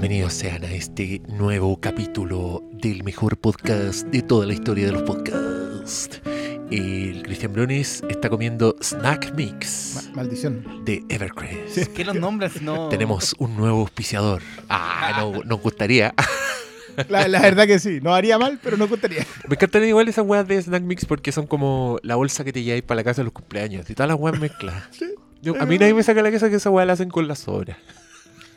Bienvenidos sean a este nuevo capítulo del mejor podcast de toda la historia de los podcasts. El Cristian Brones está comiendo Snack Mix Ma- maldición. de Evercrest. ¿Qué los nombres? No. Tenemos un nuevo auspiciador. Ah, no, nos gustaría. La, la verdad que sí. No haría mal, pero no contaría. Me encantan igual esas weas de Snack Mix porque son como la bolsa que te lleváis para la casa de los cumpleaños. Y todas las weas mezcladas. Yo- a mí nadie me saca la casa que esa wea la hacen con las sobras.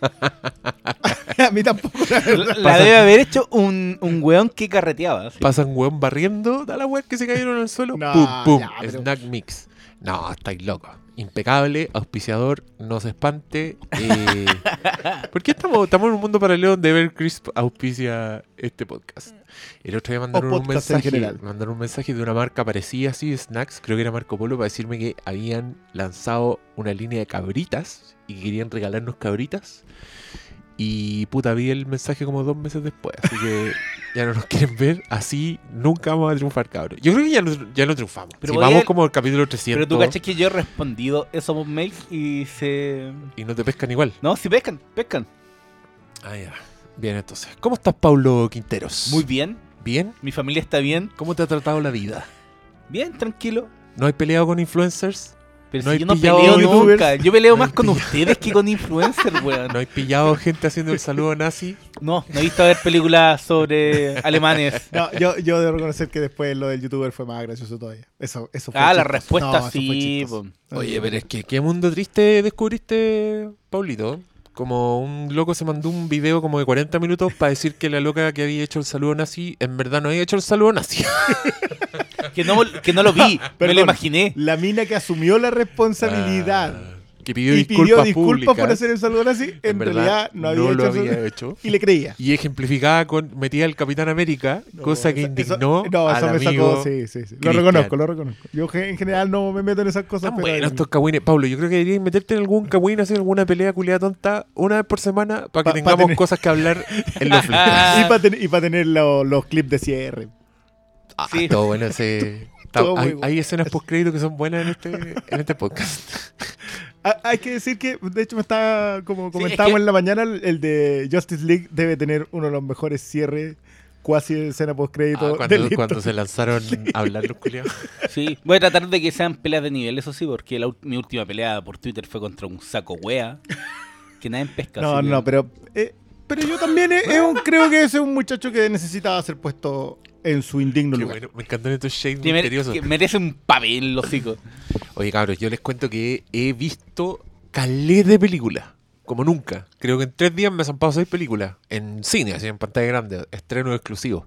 A mí tampoco, la verdad. La debe haber hecho un, un weón que carreteaba. sí. Pasan weón barriendo, da las weas que se cayeron al suelo. No, pum, pum. ya, pero- Snack Mix. No, estáis locos. Impecable, auspiciador, no se espante. Eh, ¿Por qué estamos, estamos en un mundo paralelo donde Evercrisp auspicia este podcast? El otro día mandaron un podcast en mensaje, general. mandaron un mensaje de una marca parecida así, snacks, creo que era Marco Polo, para decirme que habían lanzado una línea de cabritas y que querían regalarnos cabritas. Y puta, vi el mensaje como dos meses después, así que ya no nos quieren ver, así nunca vamos a triunfar, cabros. Yo creo que ya no, ya no triunfamos. Pero si vamos como el capítulo 300 Pero tú cachas que yo he respondido esos mails y se. y no te pescan igual. No, si pescan, pescan. Ah, ya. Bien, entonces. ¿Cómo estás, Paulo Quinteros? Muy bien. bien. Mi familia está bien. ¿Cómo te ha tratado la vida? Bien, tranquilo. ¿No hay peleado con influencers? Pero No si yo no pillado peleo youtubers. nunca. Yo peleo No más con pillado. ustedes que con influencers, weón. ¿No hay pillado gente haciendo el saludo nazi? No, no he visto ver películas sobre alemanes. No, yo, yo debo reconocer que después lo del youtuber fue más gracioso todavía. Eso, eso fue Ah, la chistoso. respuesta No, sí. Oye, pero es que qué mundo triste descubriste, Paulito. Como un loco se mandó un video como de 40 minutos para decir que la loca que había hecho el saludo nazi en verdad no había hecho el saludo nazi. Que no, que no lo vi, me Perdón. lo imaginé. La mina que asumió la responsabilidad Ah, que pidió y disculpas, pidió disculpas por hacer el saludo así, en, verdad realidad no había lo hecho había eso. hecho. Y le creía. Y ejemplificada con metida el Capitán América, No, cosa que eso- indignó eso, no, al eso me amigo sacó, sí, sí, sí. Lo reconozco, lo reconozco. Yo en general no me meto en esas cosas. Pero- buenos estos cagüines. Pablo, yo creo que deberías meterte en algún cagüín, hacer alguna pelea culiada tonta una vez por semana para que Pa- pa tengamos tener- cosas que hablar en los flips. Ah. Y para tener, y pa tener lo- los clips de cierre. Ah, Sí. todo bueno ese... Todo hay, bueno. hay escenas post crédito que son buenas en este, en este podcast. Ah, hay que decir que, de hecho, me está, como Sí, comentábamos es que- en la mañana, el, de Justice League debe tener uno de los mejores cierres, cuasi escena post Ah, crédito cuando, cuando se lanzaron a hablar los culiados. Sí, voy a tratar de que sean peleas de nivel, eso sí, porque la mi última pelea por Twitter fue contra un saco wea que nadie pesca. No, que- no, pero, eh, pero yo también eh, es un- creo que ese es un muchacho que necesitaba ser puesto en su indigno Qué lugar. bueno, me encantan estos shades que misteriosos. que merece un papel en los hocico. Oye, cabros, yo les cuento que he visto calé de películas. Como nunca. Creo que en tres días me han zampado seis películas. En cine, así en pantalla grande. Estrenos exclusivos.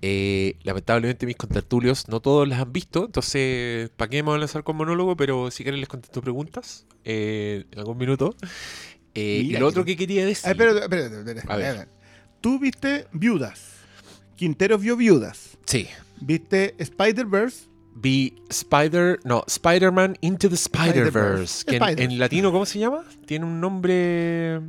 Eh, lamentablemente mis contertulios no todos las han visto. Entonces, ¿para qué me voy a lanzar con monólogo? Pero si quieren les contesto preguntas. eh, en algún minuto. Eh, y lo otro que quería decir... Ah, espérate, espérate, espérate, A ver. espérate. Tú viste Viudas. Quintero vio Viudas. Sí. Viste Spider-Verse. Vi Spider... No, Spider-Man Into the Spider-Verse. En, Spider. en latino, ¿cómo se llama? Tiene un nombre...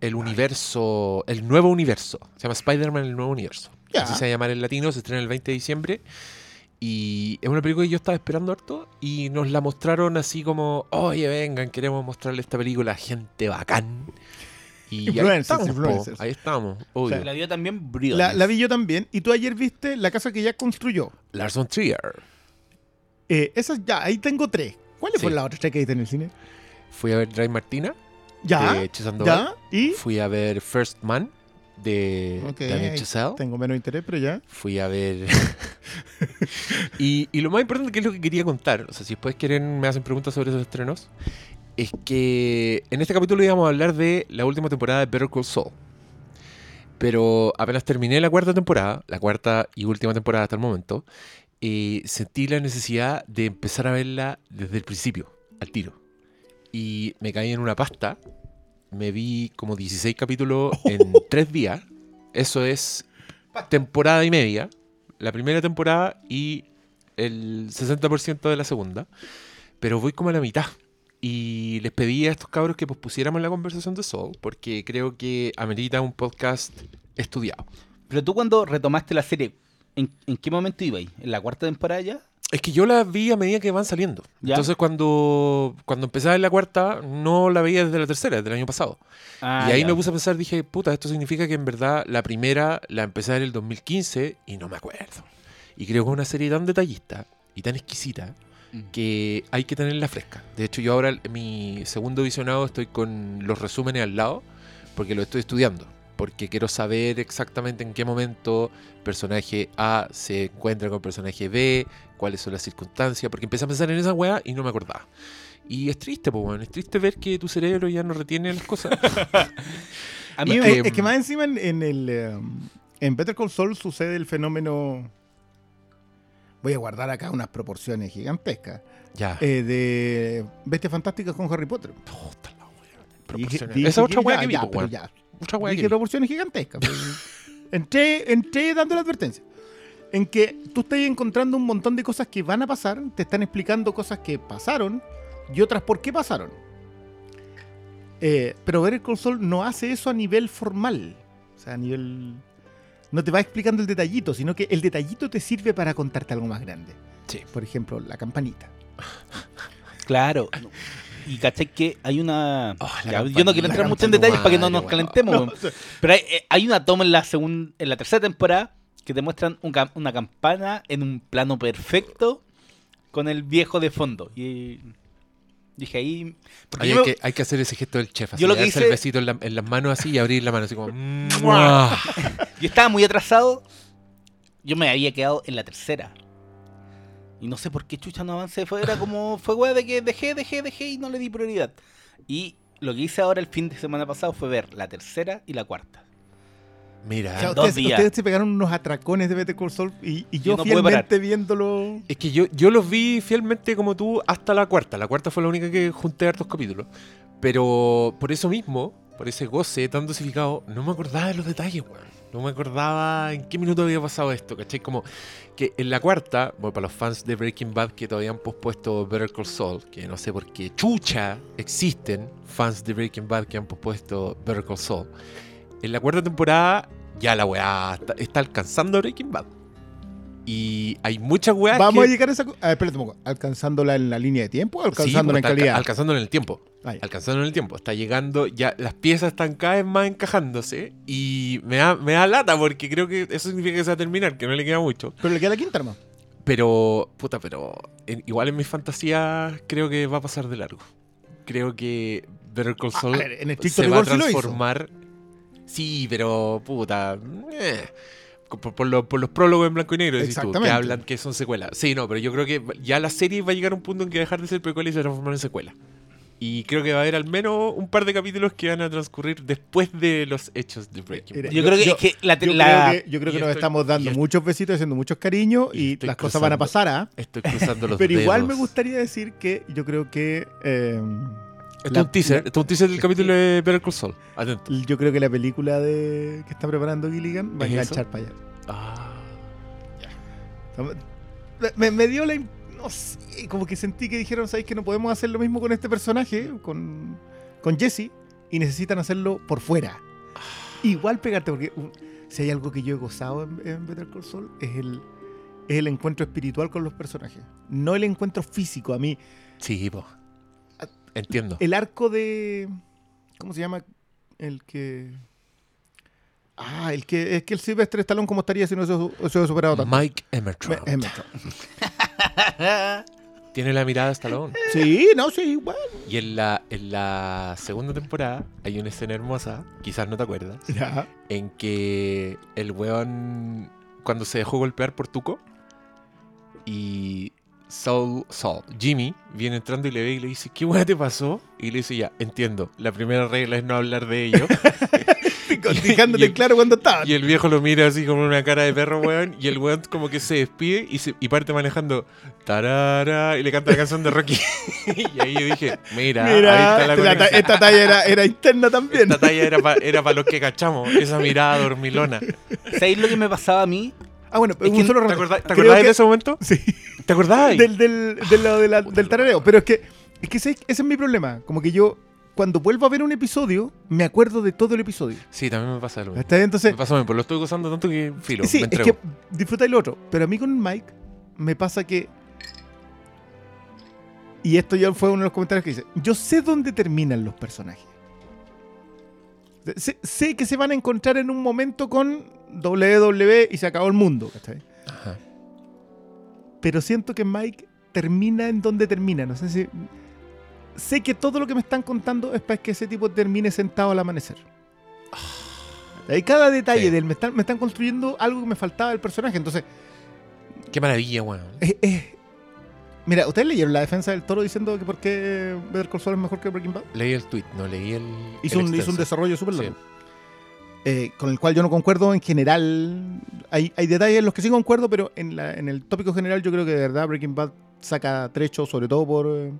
El universo... El nuevo universo. Se llama Spider-Man El nuevo universo. Ya. Así se va a llamar en latino. Se estrena el 20 de diciembre. Y es una película que yo estaba esperando harto. Y nos la mostraron así como... Oye, vengan, queremos mostrarle esta película a gente bacán. Y ahí Influencers, estamos, po. influencers. Ahí estamos. obvio. La vio también Briones. La, la vi yo también. Y tú ayer viste La casa que ya construyó. Lars von Trier. Eh, esas ya, ahí tengo tres. ¿Cuáles Sí. fueron las otras tres que viste en el cine? Fui a ver Drive Martina. Ya, de Sandoval. ya, y... Fui a ver First Man de Ok, Damien ahí Chazelle. Tengo menos interés, pero ya. Fui a ver. y, y lo más importante que es lo que quería contar, o sea, si después quieren, me hacen preguntas sobre esos estrenos, es que en este capítulo íbamos a hablar de la última temporada de Better Call Saul. Pero apenas terminé la cuarta temporada, la cuarta y última temporada hasta el momento, eh, sentí la necesidad de empezar a verla desde el principio, al tiro. Y me caí en una pasta. Me vi como 16 capítulos en tres días. Eso es temporada y media. La primera temporada y el 60% de la segunda. Pero voy como a la mitad. Y les pedí a estos cabros que pospusiéramos la conversación de Soul, porque creo que amerita un podcast estudiado. Pero tú cuando retomaste la serie, ¿en, en qué momento ibas? ¿En la cuarta temporada ya? Es que yo la vi a medida que van saliendo. ¿Ya? Entonces cuando, cuando empezaba en la cuarta, no la veía desde la tercera, desde el año pasado. Ah, y ahí ya. me puse a pensar, dije, puta, esto significa que en verdad la primera la empecé en el 2015 y no me acuerdo. Y creo que es una serie tan detallista y tan exquisita. Que hay que tenerla fresca. De hecho, yo ahora mi segundo visionado estoy con los resúmenes al lado porque lo estoy estudiando. Porque quiero saber exactamente en qué momento personaje A se encuentra con personaje B, cuáles son las circunstancias, porque empecé a pensar en esa weá y no me acordaba. Y es triste, pues, weón. Es triste ver que tu cerebro ya no retiene las cosas. A mí es me- es, que- es que más encima en, en el eh, en Better Call Saul sucede el fenómeno voy a guardar acá unas proporciones gigantescas ya. eh, de Bestias Fantásticas con Harry Potter. Puta la Proporciones. Esa es otra ya, que vi, ya, pero weón. ya. Otra weá que proporciones gigantescas. pues. entré, entré dando la advertencia. En que tú estás encontrando un montón de cosas que van a pasar, te están explicando cosas que pasaron y otras por qué pasaron. Eh, pero Better Call Saul no hace eso a nivel formal. O sea, a nivel... No te va explicando el detallito, sino que el detallito te sirve para contarte algo más grande. Sí. Por ejemplo, la campanita. Claro. Y caché que hay una. Oh, Ya, yo no quiero entrar mucho en detalles para que no nos calentemos. No, Pero hay, eh, hay una toma en la segunda, en la tercera temporada que te muestran un una campana en un plano perfecto con el viejo de fondo. Y dije ahí. Hay, me- que, hay que hacer ese gesto del chef. Así, Yo lo que hice- el besito en, la- en las manos así y abrir la mano así como. Yo estaba muy atrasado. Yo me había quedado en la tercera. Y no sé por qué chucha no avancé. Fue, era como, fue weá de que dejé, dejé, dejé y no le di prioridad. Y lo que hice ahora el fin de semana pasado fue ver la tercera y la cuarta. Mira. o sea, dos ustedes, días. ustedes se pegaron unos atracones de Better Call Saul y, y yo, Yo no fielmente viéndolo... Es que yo, yo los vi fielmente como tú hasta la cuarta. La cuarta fue la única que junté hartos capítulos. Pero por eso mismo, por ese goce tan dosificado, no me acordaba de los detalles, weón. No me acordaba en qué minuto había pasado esto, ¿cachai? Como que en la cuarta, bueno, para los fans de Breaking Bad que todavía han pospuesto Better Call Saul, que no sé por qué chucha existen fans de Breaking Bad que han pospuesto Better Call Saul. En la cuarta temporada ya la weá está, está alcanzando a Breaking Bad. Y hay muchas weas Vamos que... a llegar a esa. co- Ah, espérate un poco. ¿Alcanzándola en la línea de tiempo o Sí, alcanzándola porque en calidad? alca- alcanzándolo en el tiempo. Ah, ya. Alcanzándolo en el tiempo. Está llegando, ya las piezas están cada vez más encajándose. Y me da, me da lata porque creo que eso significa que se va a terminar, que no le queda mucho. Pero le queda la quinta, hermano. Pero, puta, pero en- igual en mis fantasías creo que va a pasar de largo. Creo que Better Call Ah, Saul a ver, en se va a sí transformar. Sí, pero, puta. eh, Por, por lo- por los prólogos en blanco y negro, decís tú, que hablan que son secuelas. Sí, no, pero yo creo que ya la serie va a llegar a un punto en que va a dejar de ser precuela y se va a transformar en secuela. Y creo que va a haber al menos un par de capítulos que van a transcurrir después de los hechos de Breaking Bad. Yo, Yo- creo que, yo- es que la, Yo la- creo que, yo creo y que nos estamos dando muchos besitos, haciendo muchos cariños y las cosas van a pasar, ¿ah? Estoy cruzando los Pero igual me gustaría decir que yo creo que. eh, Esto es un teaser, esto es un teaser del capítulo de Better Call Saul. Atento. yo creo que la película de que está preparando Gilligan va a ¿Es enganchar para allá. Ah. Sea, me- Me, dio la. No sé, como que sentí que dijeron, ¿sabéis que no podemos hacer lo mismo con este personaje, con, con Jesse, y necesitan hacerlo por fuera? Igual pegarte, porque um, si hay algo que yo he gozado en, en Better Call Saul, es el, es el encuentro espiritual con los personajes, no el encuentro físico. A mí, Sí, po. Entiendo. el arco de. ¿Cómo se llama? El que. Ah, el que es que el Sylvester Stallone, ¿cómo estaría si no se, hubiera superado tanto? Mike Emmertrout. Tiene la mirada de Stallone. Sí, no, sí, igual. Y en la, en la segunda temporada hay una escena hermosa, quizás no te acuerdas, Ya. en que el weón, cuando se dejó golpear por Tuco, y Saul, Saul, Jimmy, viene entrando y le ve y le dice, ¿qué weón te pasó? Y le dice, ya, entiendo, la primera regla es no hablar de ello. Dejándote el- claro cuando estaba. y el viejo lo mira así como una cara de perro, weón, y el weón como que se despide y, se, y parte manejando, tarara, y le canta la canción de Rocky. y ahí yo dije, mira, ahí Mira, está la la ta- conexión. esta talla era, era interna también. Esta talla era para era pa los que cachamos, esa mirada dormilona. ¿Te ¿Sabéis lo que me pasaba a mí? Ah, bueno, Es un que- solo acordás, rato. ¿te acordás que- de ese momento? Sí, ¿Te acordás? del, del, del lado de la- del tarareo. Pero es que, es que ese, ese es mi problema. Como que yo, cuando vuelvo a ver un episodio, me acuerdo de todo el episodio. Sí, también me pasa lo mismo. ¿Está bien? Entonces, Me pasa lo mismo, lo estoy gozando tanto que filo, sí, me es que disfrutáis lo otro. Pero a mí con Mike me pasa que Y esto ya fue uno de los comentarios que dice, yo sé dónde terminan los personajes. Sé, sé que se van a encontrar en un momento con WWE y se acabó el mundo, ¿cachai? Ajá. Pero siento que Mike termina en donde termina. No sé si... Sé que todo lo que me están contando es para que ese tipo termine sentado al amanecer. Hay cada detalle Sí. de él. Me están, me están construyendo algo que me faltaba del personaje. Entonces, Qué maravilla, weón. Eh, eh, Mira, ¿ustedes leyeron la defensa del toro diciendo que por qué Better Call Saul es mejor que Breaking Bad? Leí el tweet, no leí el. Hizo el un, hizo un extenso. desarrollo súper Sí. largo. Eh, con el cual yo no concuerdo en general. Hay, hay detalles en los que sí concuerdo, pero en, la- en el tópico general yo creo que de verdad Breaking Bad saca trecho, sobre todo por, eh,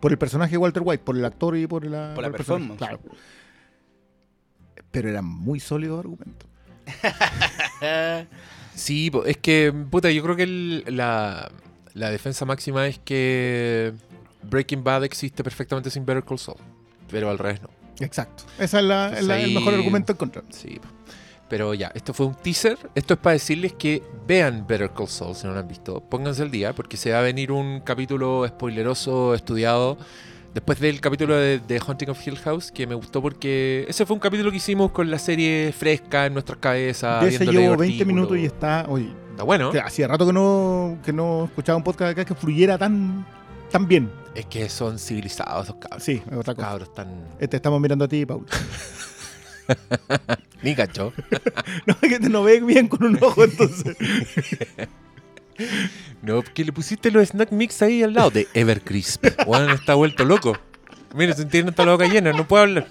por el personaje de Walter White, por el actor y por la, Por la el personaje. performance. Claro. Pero eran muy sólidos argumentos. Sí, po, es que, puta, yo creo que el- la, la defensa máxima es que Breaking Bad existe perfectamente sin Better Call Saul. Pero al revés no. Exacto. Ese es, la- la- el ahí- mejor argumento en contra. Sí. Pero ya, esto fue un teaser. Esto es para decirles que vean Better Call Saul si no lo han visto. Pónganse al día porque se va a venir un capítulo spoileroso, estudiado. Después del capítulo de, de Haunting of Hill House, que me gustó porque ese fue un capítulo que hicimos con la serie fresca en nuestras cabezas. De ese llevo los 20 minutos y está. Oye, Está bueno. que hacía rato que no, que no escuchaba un podcast acá que fluyera tan, tan bien. Es que son civilizados esos cabros. Sí, es otra cosa. cabros tan. Este estamos mirando a ti, Paul. Ni cacho. No, que te no ve bien con un ojo, entonces. No, porque le pusiste los snack mix ahí al lado de Evercrisp. Juan está vuelto loco. Mira, se tiene hasta la boca llena, no puedo hablar.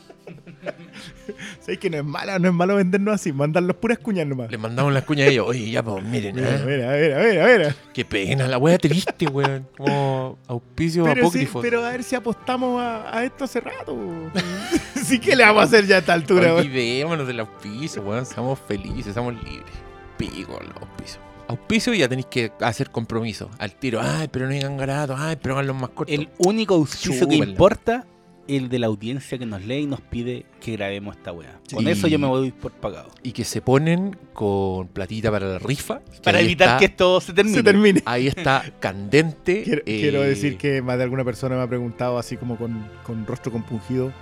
Sabes que no es malo, no es malo vendernos así, mandarlos puras cuñas nomás. Le mandamos las cuñas a ellos. Oye, ya, pues miren, Mira, ¿eh? mira, mira, mira, mira. Qué pena, la wea triste, weón. Como auspicio Pero, sí, apócrifo. pero a ver si apostamos a, a esto hace rato. sí que le vamos a hacer ya a esta altura. weón. Olvidémonos del auspicio, weón. Seamos felices, seamos libres. Pico el auspicio. Auspicio y ya tenéis que hacer compromiso. Al tiro. Ay, pero no digan garato. Ay, pero hagan los más cortos. El único auspicio que importa el de la audiencia que nos lee y nos pide que grabemos esta weá. Con eso yo me voy por pagado. Y que se ponen con platita para la rifa. Para evitar está- que esto se termine. Se termine. Ahí está candente. Quiero, eh, quiero decir que más de alguna persona me ha preguntado así como con, con rostro compungido.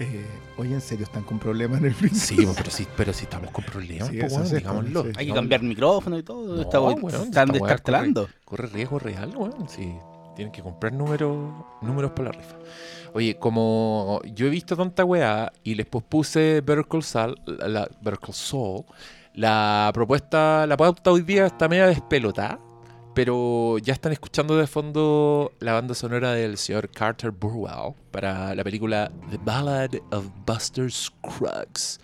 Eh, Oye, ¿en serio están con problemas en el Flix? Sí, pero sí, pero sí estamos con problemas, Sí, po, sí, digámoslo. sí. Hay que cambiar micrófono y todo. No, están descartelando. Corre riesgo real, weón. Sí, tienen que comprar números, números para la rifa. Oye, como yo he visto tanta weá y les pospuse Better Call Saul, la, la- Better Call Saul, la propuesta, la pauta hoy día está media despelotada, pero ya están escuchando de fondo la banda sonora del señor Carter Burwell para la película The Ballad of Buster Scruggs.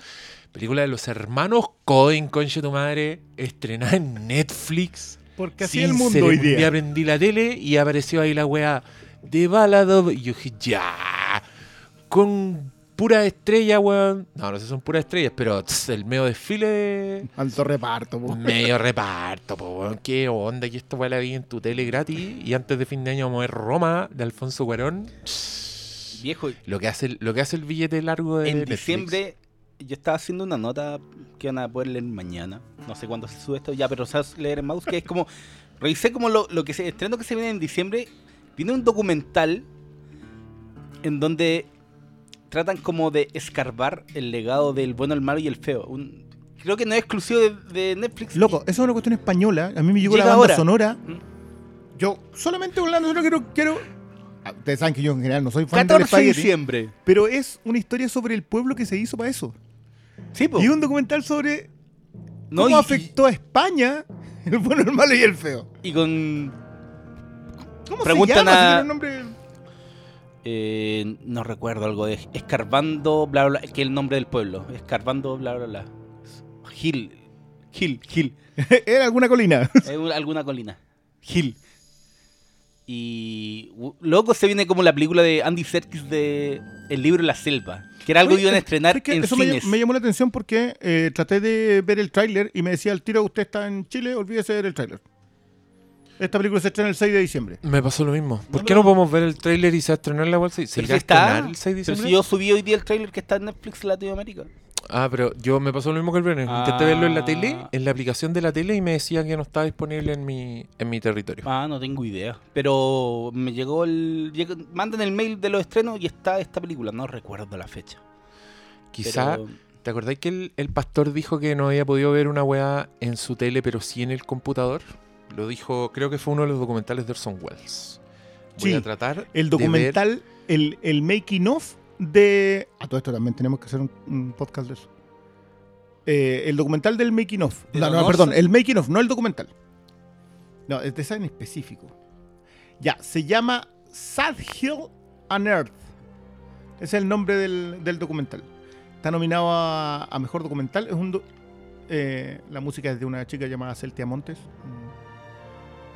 Película de los hermanos Coen, conche tu madre, estrenada en Netflix. Porque así el mundo hoy día día. prendí la tele y apareció ahí la weá de Ballad of... Y yo dije, ya. Con pura estrella, weón. No, no sé si son puras estrellas, pero tss, el medio desfile de... Alto reparto. po. Medio reparto, po, weón. Qué onda que esto la vi en tu tele gratis. Y antes de fin de año vamos a ver Roma de Alfonso Cuarón. Viejo, Lo que hace, el- lo que hace el billete largo de en Netflix. diciembre yo estaba haciendo una nota que van a poder leer mañana. No sé cuándo se sube esto ya, pero se va a leer en mouse, que es como... Revisé como lo, lo que se estreno que se viene en diciembre. Viene un documental en donde tratan como de escarbar el legado del bueno, el malo y el feo. Un- creo que no es exclusivo de, de Netflix. Loco, eso es una cuestión española. A mí me llegó Llega la banda ahora. sonora. ¿Mm? Yo solamente banda sonora quiero. quiero... Ah, Ustedes saben que yo en general no soy fan del 14 de espagueti, diciembre. pero es una historia sobre el pueblo que se hizo para eso. Sí, po. Y un documental sobre No, cómo y- afectó a España el bueno, el malo y el feo. y, con ¿Cómo Preguntan se llama? a- Si tiene un nombre- Eh, no recuerdo algo de escarbando, bla, bla, bla, que es el nombre del pueblo. Escarbando, bla, bla, bla. Gil. Gil, Gil. Era alguna colina. Alguna colina. Gil. Y luego se viene como la película de Andy Serkis de El libro la selva. Que era algo que iban a estrenar Es que en eso me, cines. me llamó la atención porque eh, traté de ver el tráiler y me decía el tiro, usted está en Chile, olvídese de ver el tráiler. Esta película se estrena el 6 de diciembre. Me pasó lo mismo. ¿Por No, qué pero- no podemos ver el tráiler y se va a estrenar la bolsa? ¿Se Pero irá a si está, estrenar el 6 de pero diciembre? si yo subí hoy día el tráiler que está en Netflix Latinoamérica. Ah, pero yo me pasó lo mismo que el Brenner. Intenté Ah. verlo en la tele, en la aplicación de la tele, y me decía que no estaba disponible en mi, en mi territorio. Ah, no tengo idea. Pero me llegó el. llegó- mandan el mail de los estrenos y está esta película. No recuerdo la fecha. Quizá, Pero- ¿te acordáis que el, el pastor dijo que no había podido ver una weá en su tele, pero sí en el computador? Lo dijo, creo que fue uno de los documentales de Orson Welles. Voy Sí, a tratar El de ver- documental, el, el making of de. A todo esto también tenemos que hacer un, un podcast de eso. Eh, el documental del making of. ¿De No, no, perdón, el making of, no el documental. No, es de esa en específico. Ya, se llama Sad Hill on Earth. Ese es el nombre del, del documental. Está nominado a, a mejor documental. Es un do- eh, la música es de una chica llamada Celtia Montes.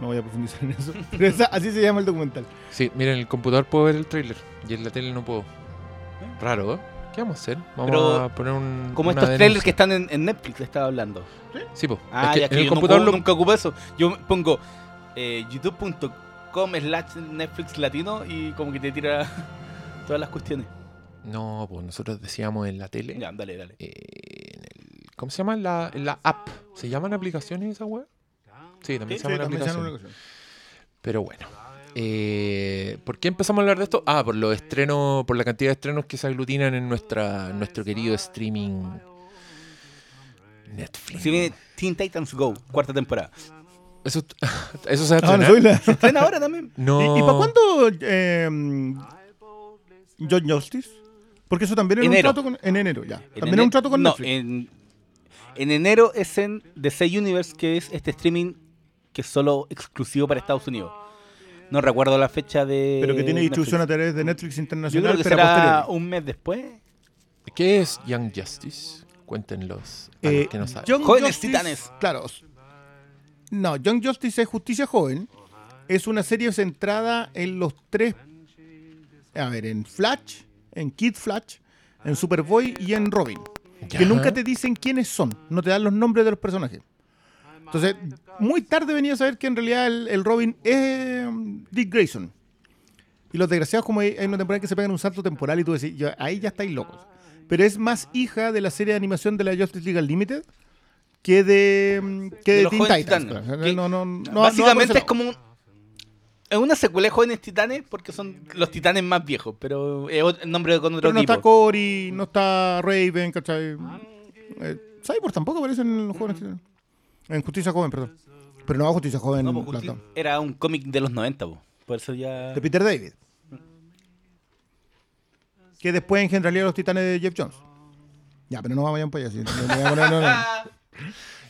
No voy a profundizar en eso. Pero esa- así se llama el documental. Sí, miren, en el computador puedo ver el tráiler y en la tele no puedo. Raro, ¿eh? ¿Qué vamos a hacer? Vamos Pero, a poner un. Como estos trailers denuncia. que están en, en Netflix, le estaba hablando. Sí, po. Ah, Es que ya en que el yo no computador lo- nunca ocupo eso. Yo pongo eh, youtube.com slash Netflix latino y como que te tira todas las cuestiones. No, pues nosotros decíamos en la tele. Ya, dale, dale. eh, en el- ¿Cómo se llama? En la, en la app. ¿Se llaman aplicaciones esa web? Sí, también Sí, se llaman también se llama una ocasión. Pero bueno. Eh, ¿Por qué empezamos a hablar de esto? Ah, por los estrenos, por la cantidad de estrenos que se aglutinan en nuestra, nuestro querido streaming Netflix. Si viene Teen Titans Go, cuarta temporada. Eso, eso se va a Ah, no, estrenar. ¿Se estrena ahora también? No. ¿Y, y para cuándo eh, John Justice? Porque eso también era Enero. un trato con. En enero, ya. En También era un trato con no, Netflix. En, en enero es en DC Universe, que es este streaming que es solo exclusivo para Estados Unidos. No recuerdo la fecha de. pero que tiene distribución a través de Netflix Yo Internacional, creo que pero a será un mes después. ¿Qué es Young Justice? Cuéntenlos. a los Eh, que no saben. Young Jóvenes Justice- Titanes. Claro. No, Young Justice es Justicia Joven. Es una serie centrada en los tres. A ver, en Flash, en Kid Flash, en Superboy y en Robin. Ya. Que nunca te dicen quiénes son. No te dan los nombres de los personajes. Entonces, muy tarde venía a saber que en realidad el, el Robin es um, Dick Grayson. Y los desgraciados, como hay, hay una temporada que se pegan un salto temporal y tú decís, "Ya, ahí ya estáis locos. Pero es más hija de la serie de animación de la Justice League Unlimited que de, mm, que De de Teen Titans. Titanes. pues. No, no, no, Básicamente es como un. Es una secuela de Jóvenes Titanes porque son los titanes más viejos, pero es el nombre con otro Pero no tipo. está Cory, no está Raven, ¿cachai? Eh, Cyborg tampoco aparece en los jóvenes Titanes. En Justicia Joven, perdón. Pero no, Justicia Joven. No, pues, Justi- era un cómic de los 90, po. por eso ya. de Peter David. Que después engendraría los titanes de Jeff Jones. Ya, pero no vamos a ir para allá. sí. No, no, no, no, no.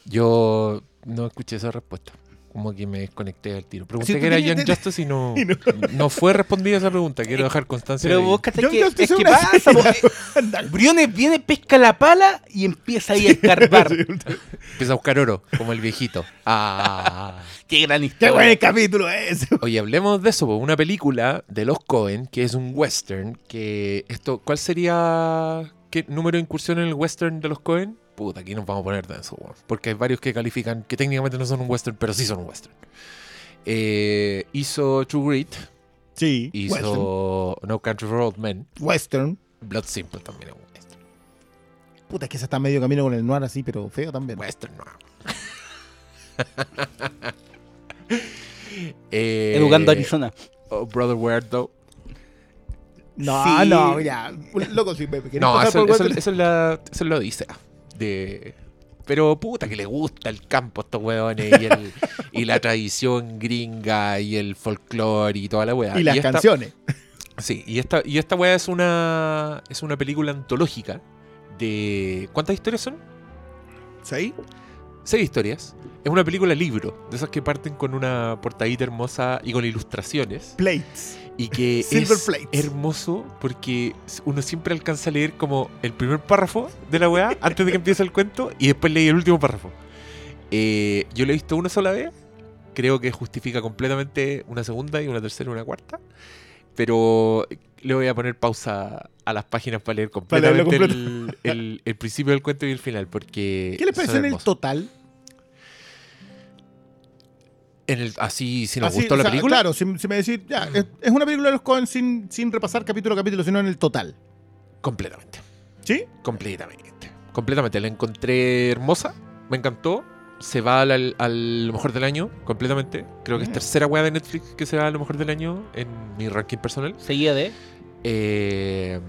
Yo no escuché esa respuesta. Como que me desconecté al tiro. Pregunté que era Young Justice y no, y no. no fue respondida esa pregunta. Quiero dejar constancia Pero de vos que, Justice es es que una pasa, eh, Briones viene, pesca la pala y empieza ahí a escarbar. Empieza a buscar oro, como el viejito. Ah. Qué gran ¡Qué historia. buen capítulo es! Oye, hablemos de eso, una película de los Cohen, que es un western, que esto, ¿cuál sería qué número de incursión en el western de los Cohen? Puta, aquí nos vamos a poner denso, weón, porque hay varios que califican que técnicamente no son un western, pero sí son un western. Eh, hizo True Grit, Sí, hizo No Country for Old Men, Western. Blood Simple también es un western. Puta, es que se está medio camino con el noir así, pero feo también. Western, no. eh, Educando Arizona. Oh, Brother Though. No, Sí. no, ya. Loco, si me No, eso, eso, eso es la, eso es la odisea. De... Pero puta que le gusta el campo a estos huevones y, el- y la tradición gringa y el folclore y toda la weá. y las esta- canciones. Sí, y esta, y esta weá es una, es una película antológica de... ¿Cuántas historias son? ¿Sí? Seis historias. Es una película libro, de esas que parten con una portadita hermosa y con ilustraciones. Plates. Y que Silver es hermoso porque uno siempre alcanza a leer como el primer párrafo de la weá antes de que empiece el cuento y después leí el último párrafo. Eh, yo lo he visto una sola vez. Creo que justifica completamente una segunda y una tercera y una cuarta. Pero le voy a poner pausa a las páginas para leer Para completamente el, el- el principio del cuento y el final. Porque ¿Qué les son pareció en el total? En el, así, si nos Así, gustó o la sea, película. Claro, si, si me decís, ya, es, es una película de los Cohen sin, sin repasar capítulo a capítulo, sino en el total. Completamente. ¿Sí? Completamente. completamente. La encontré hermosa, me encantó. Se va al, al- al lo mejor del año, completamente. Creo que es Mm. tercera weá de Netflix que se va a lo mejor del año en mi ranking personal. Seguida de. Eh,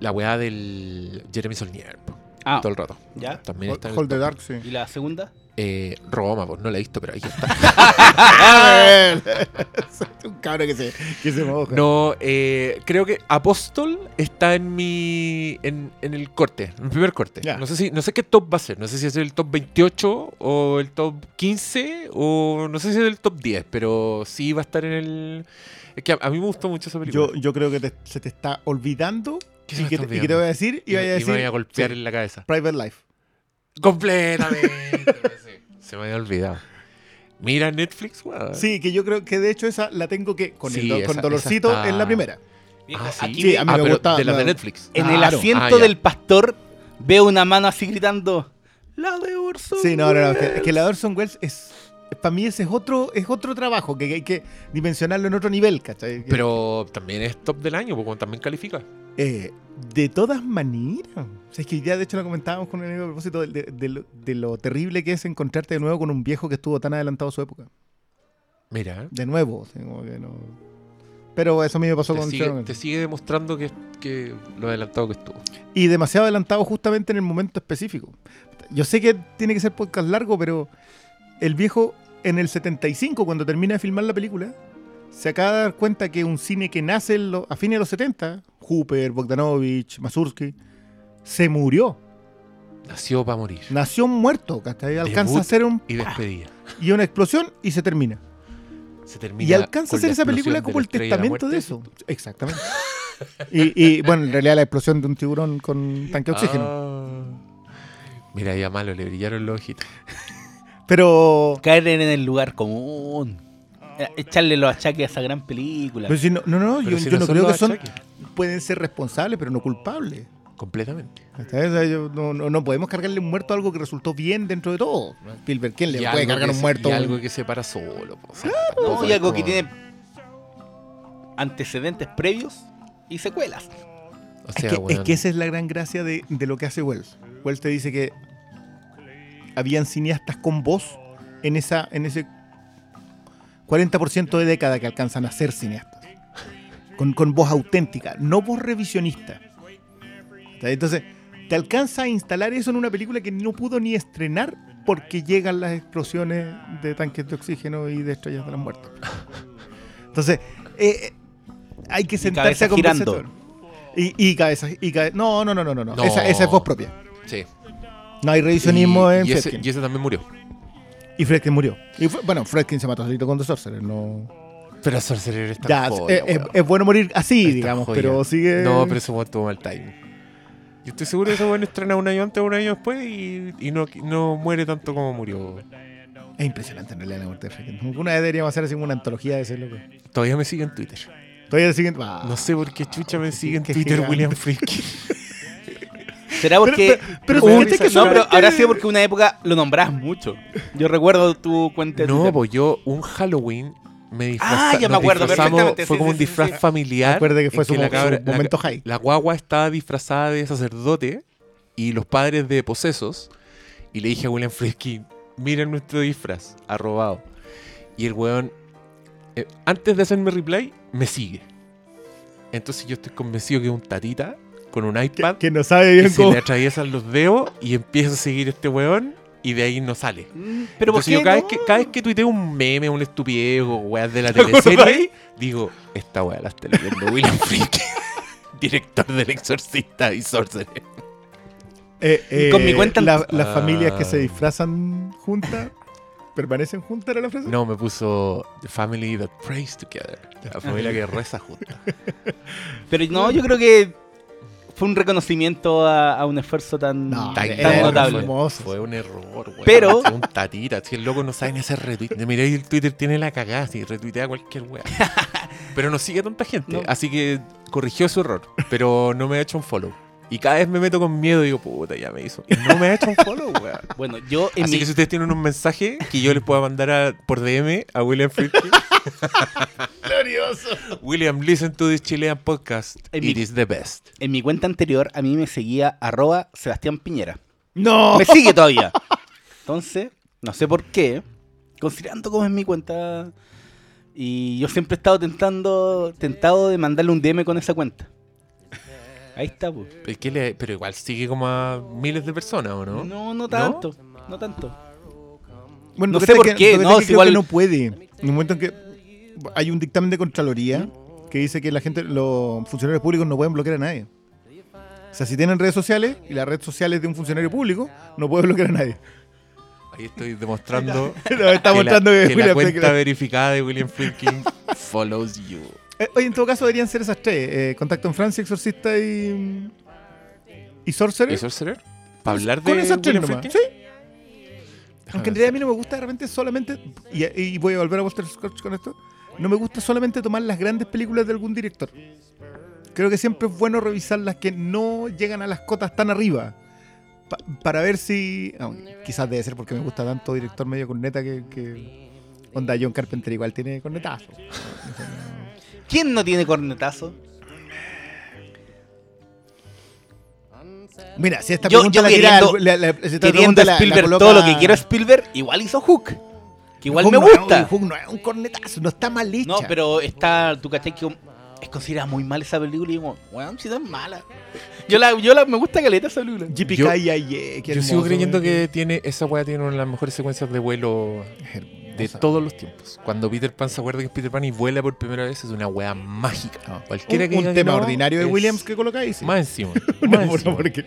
la weá del Jeremy Solnier, Ah, todo el rato. ya. También está en el Hold the. Dark, sí. ¿Y la segunda? Eh, Roma, pues no la he visto, pero ahí está. un cabrón que se, que se moja. No, eh, creo que Apóstol está en mi. en, en el corte, en el primer corte. No sé si, no sé qué top va a ser. No sé si es el top 28 o el top 15 o no sé si es el top 10, pero sí va a estar en el. Es que a, a mí me gustó mucho esa película. Yo, yo creo que te- se te está olvidando. ¿Qué se Y que, te, y que te voy a decir, y, vaya a decir me voy a golpear sí, en la cabeza. Private Life. Completamente. sí. Se me había olvidado. Mira Netflix, weón. Sí, que yo creo que de hecho esa la tengo que con, el Sí, do- esa- con esa dolorcito está- en la primera. Viejo, Ah, sí. aquí Sí, a mí Ah, me pero gusta, de las de. Netflix. en el Claro. asiento Ah, ya. del pastor veo una mano así gritando. La de Orson. Sí, no, no, no. Es que, Welles". es que la de Orson Welles es. Para mí ese es otro, es otro trabajo que hay que dimensionarlo en otro nivel, ¿cachai? Que- Pero también es top del año, porque también califica. Eh, de todas maneras. O sea, es que ya de hecho lo comentábamos con un amigo a propósito de, de- de lo, de lo terrible que es encontrarte de nuevo con un viejo que estuvo tan adelantado a su época. Mira. De nuevo. o sea, como que no- Pero eso a mí me pasó Te con sigue, Sharon. te sigue demostrando que, que lo adelantado que estuvo. Y demasiado adelantado justamente en el momento específico. Yo sé que tiene que ser podcast largo, pero el viejo en el 75, cuando termina de filmar la película, se acaba de dar cuenta que un cine que nace en lo- a fines de los 70, Hooper, Bogdanovich, Mazursky, se murió. Nació para morir. Nació muerto, ¿cachai? Alcanza Debut a hacer un... Y despedida. Y una explosión y se termina. Se termina Y alcanza a con hacer esa película como el de testamento de eso. Exactamente. y, y, bueno, en realidad la explosión de un tiburón con tanque de oxígeno. Ah. Mira, ya malo, le brillaron los ojitos. Pero... Caer en el lugar común. Eh, Echarle los achaques a esa gran película. pero si no, no, no, Pero yo, si yo no creo que son... achaques. Pueden ser responsables, pero no culpables. Completamente. No, no- no podemos cargarle un muerto a algo que resultó bien dentro de todo. Spielberg, ¿quién le Y puede cargar un se- muerto? Y algo que se para solo. po, No, tampoco y algo que tiene antecedentes previos y secuelas. O Es que, es que esa es la gran gracia de, de lo que hace Wells. Wells te dice que habían cineastas con voz en, esa, en ese 40% de década que alcanzan a ser cineastas. Con, con voz auténtica, no voz revisionista. Entonces, te alcanza a instalar eso en una película que no pudo ni estrenar porque llegan las explosiones de tanques de oxígeno y de estrellas de la muerte. Entonces, eh, eh, hay que sentarse cabeza a conversar. girando. Y, y cabeza, y cabe- no, no, no, no, no, no. Esa, esa es voz propia. Sí. No hay revisionismo y, en y ese, y ese también murió. Y Fredkin murió. Y fue- bueno, Fredkin se mató solito con The Sorcerer, no. Pero Sorcerer está Ya, joya, es, es- weón. es bueno morir así, Está digamos, joya. pero sigue. No, pero ese weón tuvo mal timing. Yo estoy seguro que ese weón estrena un año antes o un año después y, y no, no muere tanto como murió. Es impresionante en realidad la muerte de Fredkin. Una vez deberíamos hacer así como una antología de ese loco. Todavía me sigue en Twitter. Todavía el siguiente. ah. No sé por qué chucha me sigue en Twitter gigante. William Friedkin. ¿Será porque.? pero me da fíjate risa que que no, pero habrá sido porque una época lo nombrás mucho. Yo recuerdo tu cuenta de No, pues yo un Halloween me disfrazé. Ah, ya me acuerdo perfectamente, Fue sí, como sí, un sí, disfraz sí. familiar. Recuerde que fue en su, la su cabra- la- momento high. La guagua estaba disfrazada de sacerdote y los padres de posesos. Y le dije a William Friedkin, miren nuestro disfraz, arrobado. Y el weón, eh, antes de hacerme reply, me sigue. Entonces yo estoy convencido que es un tatita con un iPad Que no sabe bien se cómo. le atraviesan los dedos y empieza a seguir este weón y de ahí no sale. Mm, Pero ¿por Entonces yo cada, no? vez que, cada vez que tuiteo un meme, un estupidez o weas de la ¿Te acuerdas teleserie, digo, esta wea la está leyendo William Friedkin, director del Exorcista y Sorcerer. Eh, Con eh, mi cuenta- la- las Ah. familias que se disfrazan juntas, ¿permanecen juntas era la frase? No, me puso The Family That Prays Together. La familia que reza junta. Pero no, yo creo que fue un reconocimiento a, a un esfuerzo tan, No, tan era notable. hermoso. Fue un error, weón. Pero- Fue un tatita. Si el loco no sabe ni hacer retweet. Mira, el Twitter tiene la cagada. Si retuitea cualquier wea. Pero no sigue tanta gente. No. Así que corrigió su error. Pero no me ha hecho un follow. Y cada vez me meto con miedo y digo, puta, ya me hizo. Y no me ha hecho un follow, weón. Bueno, yo en Así mi, que si ustedes tienen un mensaje que yo les pueda mandar a- por DM a William Friedkin, Glorioso. William, listen to this Chilean podcast. En It mi- is the best. En mi cuenta anterior a mí me seguía arroba Sebastián Piñera. No. Me sigue todavía. Entonces, no sé por qué, considerando cómo es mi cuenta, y yo siempre he estado tentando, tentado de mandarle un DM con esa cuenta. Ahí está, pues. ¿Pero, qué le- pero igual sigue como a miles de personas, ¿o no? No, no tanto, no, tanto. Bueno, No sé por que- qué, no, es que igual- que no puede. En un momento en que hay un dictamen de Contraloría que dice que la gente, los funcionarios públicos no pueden bloquear a nadie. O sea, si tienen redes sociales y la red social es de un funcionario público, no puede bloquear a nadie. Ahí estoy demostrando No, está que, mostrando la, que, que la William cuenta Friedkin- verificada de William Friedkin follows you. Eh, Oye, en todo caso deberían ser esas tres. eh, Contacto en Francia, Exorcista y... ¿Y Sorcerer? ¿Y Sorcerer? ¿Para hablar de Con esas tres nomás. Sí. Aunque en realidad a mí no me gusta de repente solamente, y, y voy a volver a Walter con esto, no me gusta solamente tomar las grandes películas de algún director. Creo que siempre es bueno revisar las que no llegan a las cotas tan arriba. pa- para ver si. ah, quizás debe ser porque me gusta tanto director medio corneta que. que onda, John Carpenter igual tiene cornetazo. ¿Quién no tiene cornetazo? Mira, si esta Yo- pregunta yo la queriendo- al- la- la- si esta Queriendo pregunta la- la Spielberg coloca- todo lo que quiero Spielberg, igual hizo Hook. Que igual Hook me no gusta. Hook no es un cornetazo, no está mal hecha. No, pero está, tú cachai que es considerada muy mal esa película y digo, weón, si no es mala. Yo la, yo la, me gusta caleta esa película. JPK Yo- Yo sigo creyendo güey. que tiene esa weá tiene una de las mejores secuencias de vuelo de todos los tiempos. Cuando Peter Pan se acuerda que es Peter Pan y vuela por primera vez es una weá mágica. No. Cualquiera un, que un que tema no, ordinario de Williams que colocáis. sí. Más encima. Más no, encima. porque-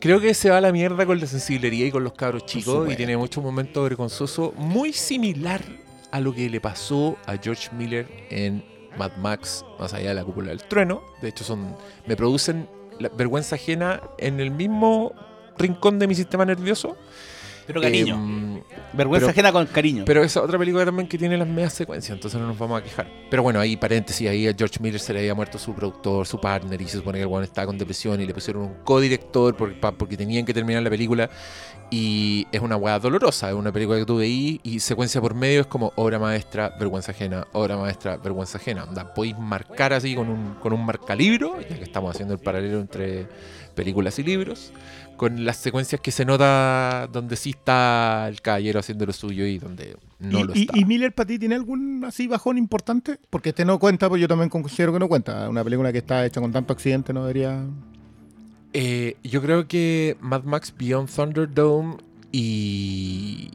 Creo que se va a la mierda con la sensiblería y con los cabros chicos y tiene muchos momentos vergonzosos, muy similar a lo que le pasó a George Miller en Mad Max, más allá de la cúpula del trueno. De hecho, son me producen la vergüenza ajena en el mismo rincón de mi sistema nervioso. Pero cariño. Em, Vergüenza pero- ajena con cariño. pero esa otra película también que tiene las medias secuencias, entonces no nos vamos a quejar. Pero bueno, ahí paréntesis, ahí a George Miller se le había muerto su productor, su partner, y se supone que el weón estaba con depresión y le pusieron un codirector por- pa- porque tenían que terminar la película. Y es una weá dolorosa, es una película que tú veí y secuencia por medio es como obra maestra, vergüenza ajena, obra maestra, vergüenza ajena. Onda, podéis marcar así con un, con un marcalibro, ya que estamos haciendo el paralelo entre películas y libros, con las secuencias que se nota donde sí está el caballero haciendo lo suyo y donde no ¿Y, lo está. y Miller para ti tiene algún así bajón importante? Porque este no cuenta, pues yo también considero que no cuenta. Una película que está hecha con tanto accidente no debería. Eh, yo creo que Mad Max Beyond Thunderdome y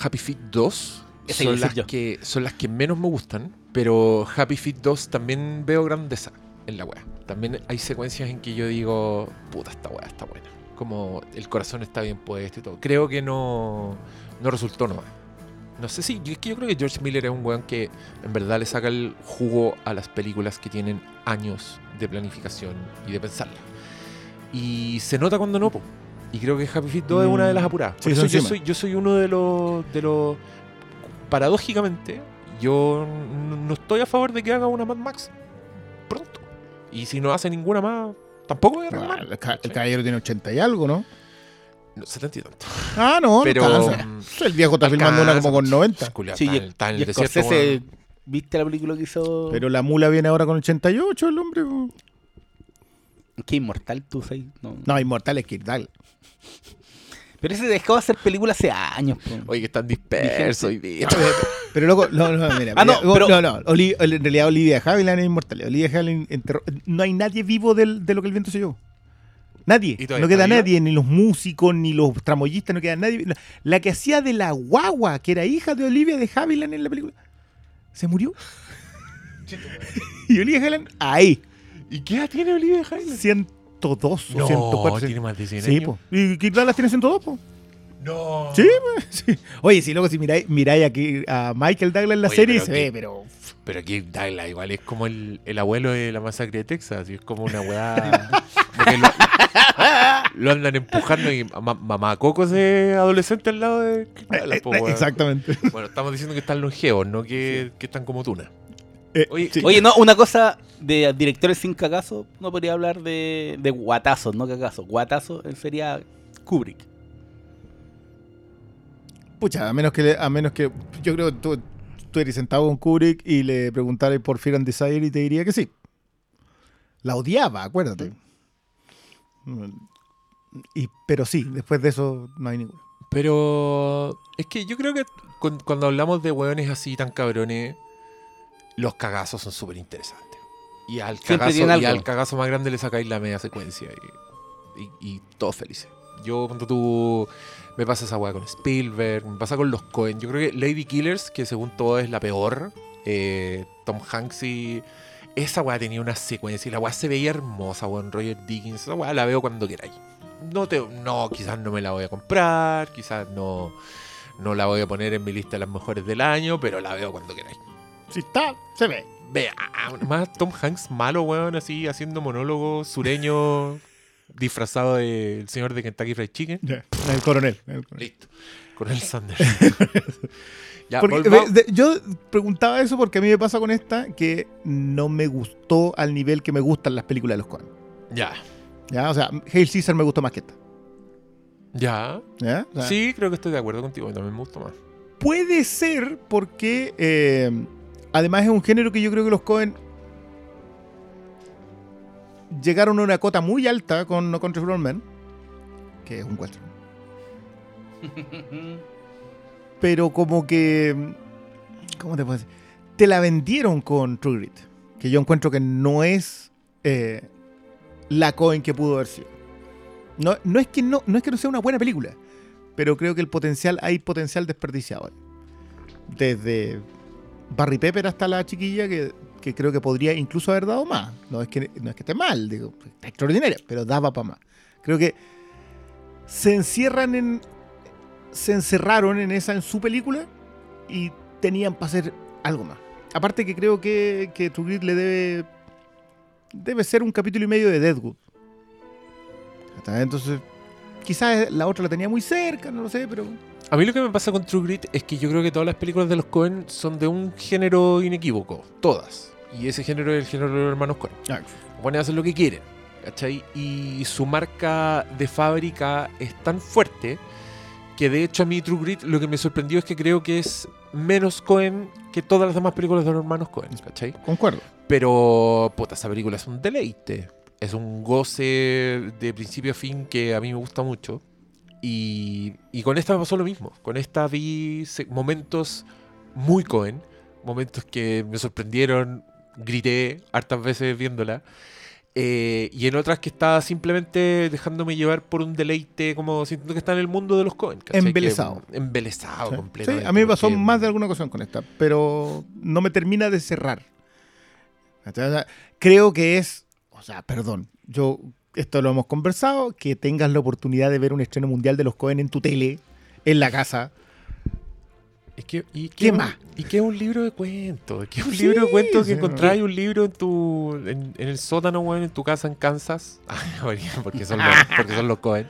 Happy Feet 2 Esa iba a son las, que, son las que menos me gustan, pero Happy Feet 2 también veo grandeza en la wea. También hay secuencias en que yo digo, puta, esta wea está buena. Como el corazón está bien puesto y todo. Creo que no, no resultó nomás. No sé si, yo- es que yo creo que George Miller es un weón que en verdad le saca el jugo a las películas que tienen años de planificación y de pensarla. Y se nota cuando no, po. Y creo que Happy Feet 2 es una de las apuradas. Por Sí, eso yo soy, yo soy uno de los, de los. Paradójicamente, yo no estoy a favor de que haga una Mad Max pronto. Y si no hace ninguna más, tampoco voy a Ah, arreglar. el, ca- el caballero tiene 80 y algo, ¿no? No, 70 y tanto. Ah, no, Pero. no mm, El viejo está filmando una como con 90. Culiao, Sí, está, y, el desierto. Scorsese. ¿viste la película que hizo? Pero la mula viene ahora con 88, el hombre. ¿Qué inmortal tú sabes? No. No, Inmortal es Kirdal. Pero ese dejó de hacer películas hace años. po. Oye, que están dispersos hoy día. Pero loco, no, no, mira. Ah, no, mira, pero- no, no, Oli- en realidad Olivia Havilland es inmortal. Olivia Havilland enterró- No hay nadie vivo del- de lo que el viento se llevó. Nadie. ¿Y No queda nadie, ni los músicos, ni los tramoyistas, no queda nadie. La que hacía de la guagua, que era hija de Olivia de Havilland en la película, se murió. y Olivia Havilland, ahí, ¿Y qué edad tiene Olivia Havilland? 102 o No, 104. tiene más de 100 Sí, años. po. Y Kirdal las tiene 102, po. No. Sí, pues, sí. Oye, si luego si miráis, miráis aquí a Michael Douglas en la Oye, serie, se ve, pero. Pero aquí Douglas igual es como el, el abuelo de la masacre de Texas. Y es como una weá. lo, lo andan empujando y ma- mamá Coco ese adolescente al lado de Douglas, po, weón. Eh, Exactamente. Bueno, estamos diciendo que están longevos, no que, que están como tuna. Eh, Oye, sí. Oye, no, una cosa de directores sin cagazo, no podría hablar de, de guatazos, no cagazo. Guatazo él sería Kubrick. Pucha, a menos que, le- a menos que yo creo que tú, estuvieras sentado con Kubrick y le preguntaras por Fear and Desire y te diría que sí. La odiaba, acuérdate. Y, pero sí, después de eso no hay ninguno. Pero es que yo creo que cu- cuando hablamos de hueones así tan cabrones, los cagazos son súper interesantes. Y al, cagazo, y al cagazo más grande le sacáis la media secuencia. Y, y, y todos felices. Yo, cuando tú. Me pasa esa hueá con Spielberg, me pasa con los Cohen. Yo creo que Lady Killers, que según todo es la peor. eh, Tom Hanks y. Esa weá tenía una secuencia y la weá se veía hermosa, weón. Roger Dickens, esa weá la veo cuando queráis. No, te, no, quizás no me la voy a comprar, quizás no, no la voy a poner en mi lista de las mejores del año, pero la veo cuando queráis. Si está, se ve. Vea, más Tom Hanks malo, weón, así haciendo monólogo sureño disfrazado del señor de Kentucky Fried Chicken. El coronel. el coronel. Listo. Con el Sanders. ya, Porque, de- de- yo preguntaba eso porque a mí me pasa con esta que no me gustó al nivel que me gustan las películas de los Coen. Ya. ¿Ya? O sea, Hail Caesar me gustó más que esta. Ya. ¿Ya? O sea, Sí, creo que estoy de acuerdo contigo. También me gustó más. Puede ser porque eh, además es un género que yo creo que los Cohen llegaron a una cota muy alta con No Country for Men, que es un western. Pero como que. ¿Cómo te puedo decir? Te la vendieron con True Grit. Que yo encuentro que no es eh, la Cohen que pudo haber sido. No, no, es que no, no es que no sea una buena película. Pero creo que el potencial, hay potencial desperdiciado ahí. Desde Barry Pepper hasta la chiquilla que, que creo que podría incluso haber dado más. No es que, no es que esté mal, digo, está extraordinaria, pero daba para más. Creo que se encierran en. Se encerraron en esa en su película y tenían para hacer algo más. Aparte que creo que, que True Grit le debe. Debe ser un capítulo y medio de Deadwood. Entonces, quizás la otra la tenía muy cerca, no lo sé, pero. A mí lo que me pasa con True Grit es que yo creo que todas las películas de los Cohen son de un género inequívoco. Todas. Y ese género es el género de los hermanos Cohen. Van a hacer lo que quieren. ¿Cachai? Y su marca de fábrica es tan fuerte que de hecho a mí True Grit lo que me sorprendió es que creo que es menos Cohen que todas las demás películas de los hermanos Cohen. ¿Cachai? Concuerdo. Pero, puta, esa película es un deleite. Es un goce de principio a fin que a mí me gusta mucho. Y, y con esta me pasó lo mismo. Con esta vi momentos muy Cohen. Momentos que me sorprendieron. Grité hartas veces viéndola. Eh, y en otras que estaba simplemente dejándome llevar por un deleite, como sintiendo que está en el mundo de los Cohen. ¿cachai? Que- Embelesado. embelesado Sí. Sí, completamente. a mí me pasó porque- más de alguna ocasión con esta, pero no me termina de cerrar. O sea, creo que es, o sea, perdón, yo esto lo hemos conversado, que tengas la oportunidad de ver un estreno mundial de los Cohen en tu tele, en la casa. Es que, ¿Y ¿Qué más? ¿Y qué es un libro de cuentos? ¿Qué es un Sí, libro de cuentos que encontráis un libro en tu en, en el sótano, weón, en tu casa en Kansas? Porque son los, porque son los Cohen.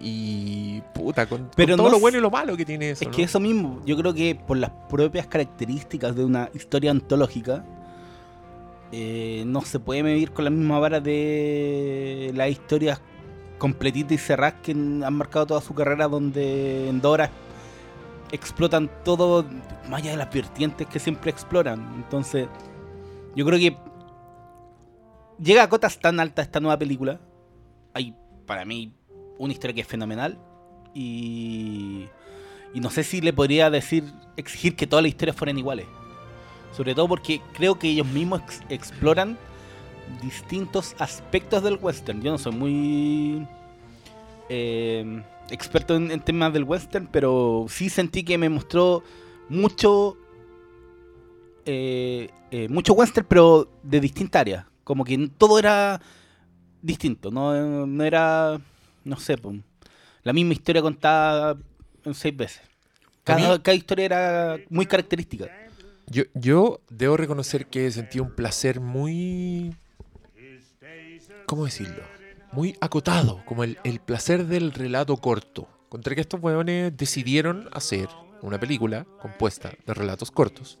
Y puta, con, con Pero todo no lo bueno y lo malo que tiene eso. Es ¿no? que eso mismo, yo creo que por las propias características de una historia antológica, eh, no se puede medir con la misma vara de las historias completitas y cerradas que han marcado toda su carrera, donde en Dora explotan todo, más allá de las vertientes que siempre exploran. Entonces, yo creo que llega a cotas tan altas esta nueva película. Hay, para mí, una historia que es fenomenal. Y, y no sé si le podría decir, exigir que todas las historias fueran iguales. Sobre todo porque creo que ellos mismos ex- exploran distintos aspectos del western. Yo no soy muy eh, experto en, en temas del western, pero sí sentí que me mostró mucho eh, eh, mucho western, pero de distintas áreas. Como que todo era distinto, no, no era, no sé, la misma historia contada en seis veces. Cada, cada historia era muy característica. Yo, yo debo reconocer que sentí un placer muy. ¿Cómo decirlo? Muy acotado, como el, el placer del relato corto. Contra que estos hueones decidieron hacer una película compuesta de relatos cortos.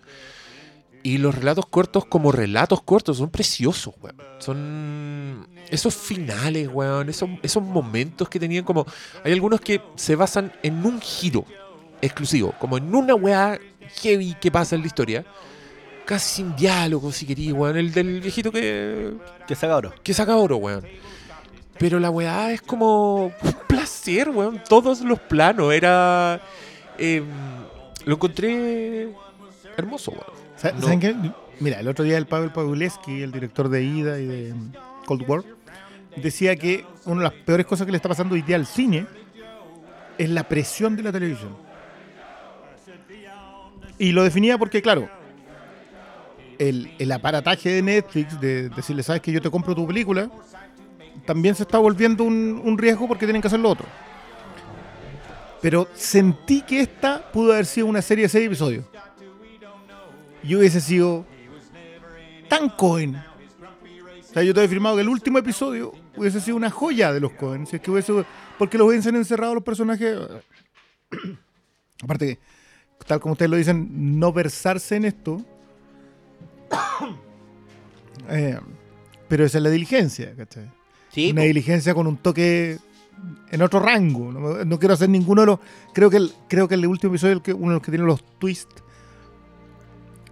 Y los relatos cortos, como relatos cortos, son preciosos, weón. Son esos finales, weón. Esos, esos momentos que tenían como. Hay algunos que se basan en un giro exclusivo, como en una weá heavy que pasa en la historia. Casi sin diálogo, si quería, weón. El del viejito que, Que saca oro. que saca oro, weón. Pero la weá es como un placer, weón. Todos los planos. Era. eh, lo encontré hermoso, weón. Sa- No. ¿Saben qué? Mira, el otro día el Pavel Pawlowski, el director de Ida y de mm, Cold War, decía que una de las peores cosas que le está pasando hoy día al cine es la presión de la televisión. Y lo definía porque, claro, el, el aparataje de Netflix de decirle, sabes que yo te compro tu película, también se está volviendo un, un riesgo porque tienen que hacer lo otro. Pero sentí que esta pudo haber sido una serie de seis episodios. Y hubiese sido tan Cohen. O sea, yo te he firmado que el último episodio hubiese sido una joya de los Cohen. Si es que hubiese, porque los hubiesen encerrado los personajes. Aparte, que, tal como ustedes lo dicen, no versarse en esto. Eh, pero esa es la diligencia, ¿cachai? Sí, una diligencia con un toque en otro rango. No, no quiero hacer ninguno de los. Creo que el, creo que el último episodio es el que, uno de los que tiene los twists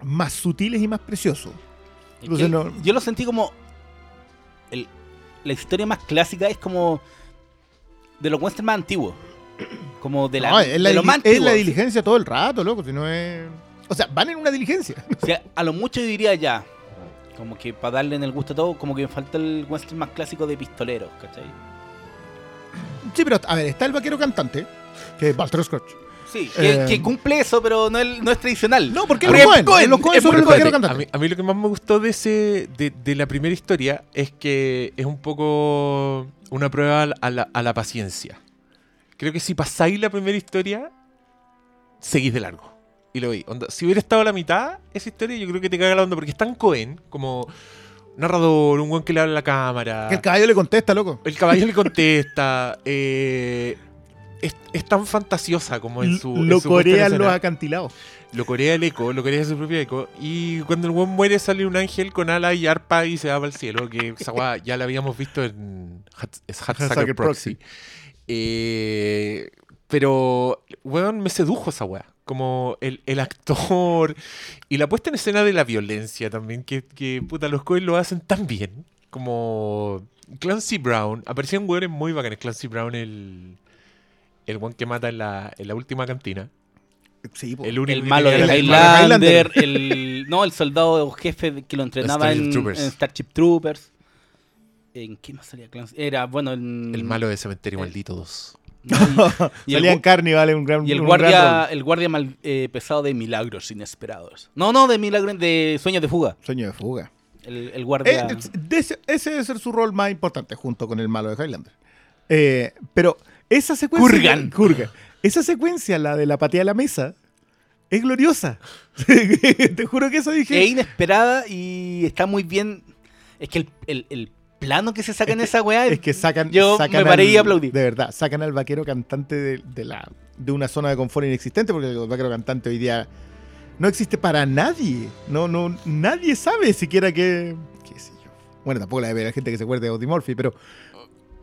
más sutiles y más preciosos. Entonces no- Yo lo sentí como. el- la historia más clásica es como. De los westerns más antiguos. Como de, la, No, es la, de lo más es la diligencia todo el rato, loco. Si no es. O sea, van en una diligencia. O sea, a lo mucho yo diría ya. Como que para darle en el gusto a todo, como que me falta el western más clásico de pistoleros, ¿cachai? Sí, pero a ver, está el vaquero cantante, que es Walter Scotch. Sí, que, Eh, que cumple eso, pero no es, no es tradicional. No, porque los es Cohen. Cohen, Los Cohen es son muy el vaquero Espérate, a, cantante. mí, a mí lo que más me gustó de ese de, de la primera historia es que es un poco una prueba a la, a la paciencia. Creo que si pasáis la primera historia, seguís de largo. Y lo veis. Onda, si hubiera estado a la mitad esa historia, yo creo que te caga la onda porque es tan Cohen como narrador, un buen que le habla a la cámara. Que el caballo le contesta, loco. El caballo le contesta. eh, es, es tan fantasiosa como en su. lo corean los acantilados. Lo corea el eco, lo corea su propio eco. Y cuando el buen muere, sale un ángel con ala y arpa y se va para el cielo. Que esa ya la habíamos visto en Hatsucker Proxy. Eh, pero, weón, me sedujo esa weá. Como el, el actor y la puesta en escena de la violencia también. Que, que puta, los Coen lo hacen tan bien. Como Clancy Brown. Aparecían weones muy bacanes. Clancy Brown, el, el weón que mata en la, en la última cantina. Sí, po. El único El que malo de la- malo de Highlander, el, no, el soldado jefe que lo entrenaba Starship Troopers. en Starship Troopers. ¿En qué más salía Clancy? Era, bueno, en... El malo de Cementerio Eh, Maldito 2. no, y, y el, Salía en gu- Carnival, un gran y el un gran guardia, el guardia mal, eh, pesado de Milagros Inesperados. No, no, de Milagros, de Sueños de Fuga. Sueño de fuga. El, el Eh, guardia... de ese, ese debe ser su rol más importante junto con el malo de Highlander. Eh, pero esa secuencia. Kurgan. Kurgan. Esa secuencia, la de la patea a la mesa, es gloriosa. Te juro que eso dije. es inesperada y está muy bien. Es que el, el- el plano que se saca en Es que- esa weá Es que sacan. Yo sacan me paré y aplaudí. De verdad, sacan al vaquero cantante de, de la, de una zona de confort inexistente, porque el vaquero cantante hoy día no existe para nadie. No, no, nadie sabe siquiera que. qué sé yo. Bueno, tampoco la de la gente que se acuerde de Audie Murphy, pero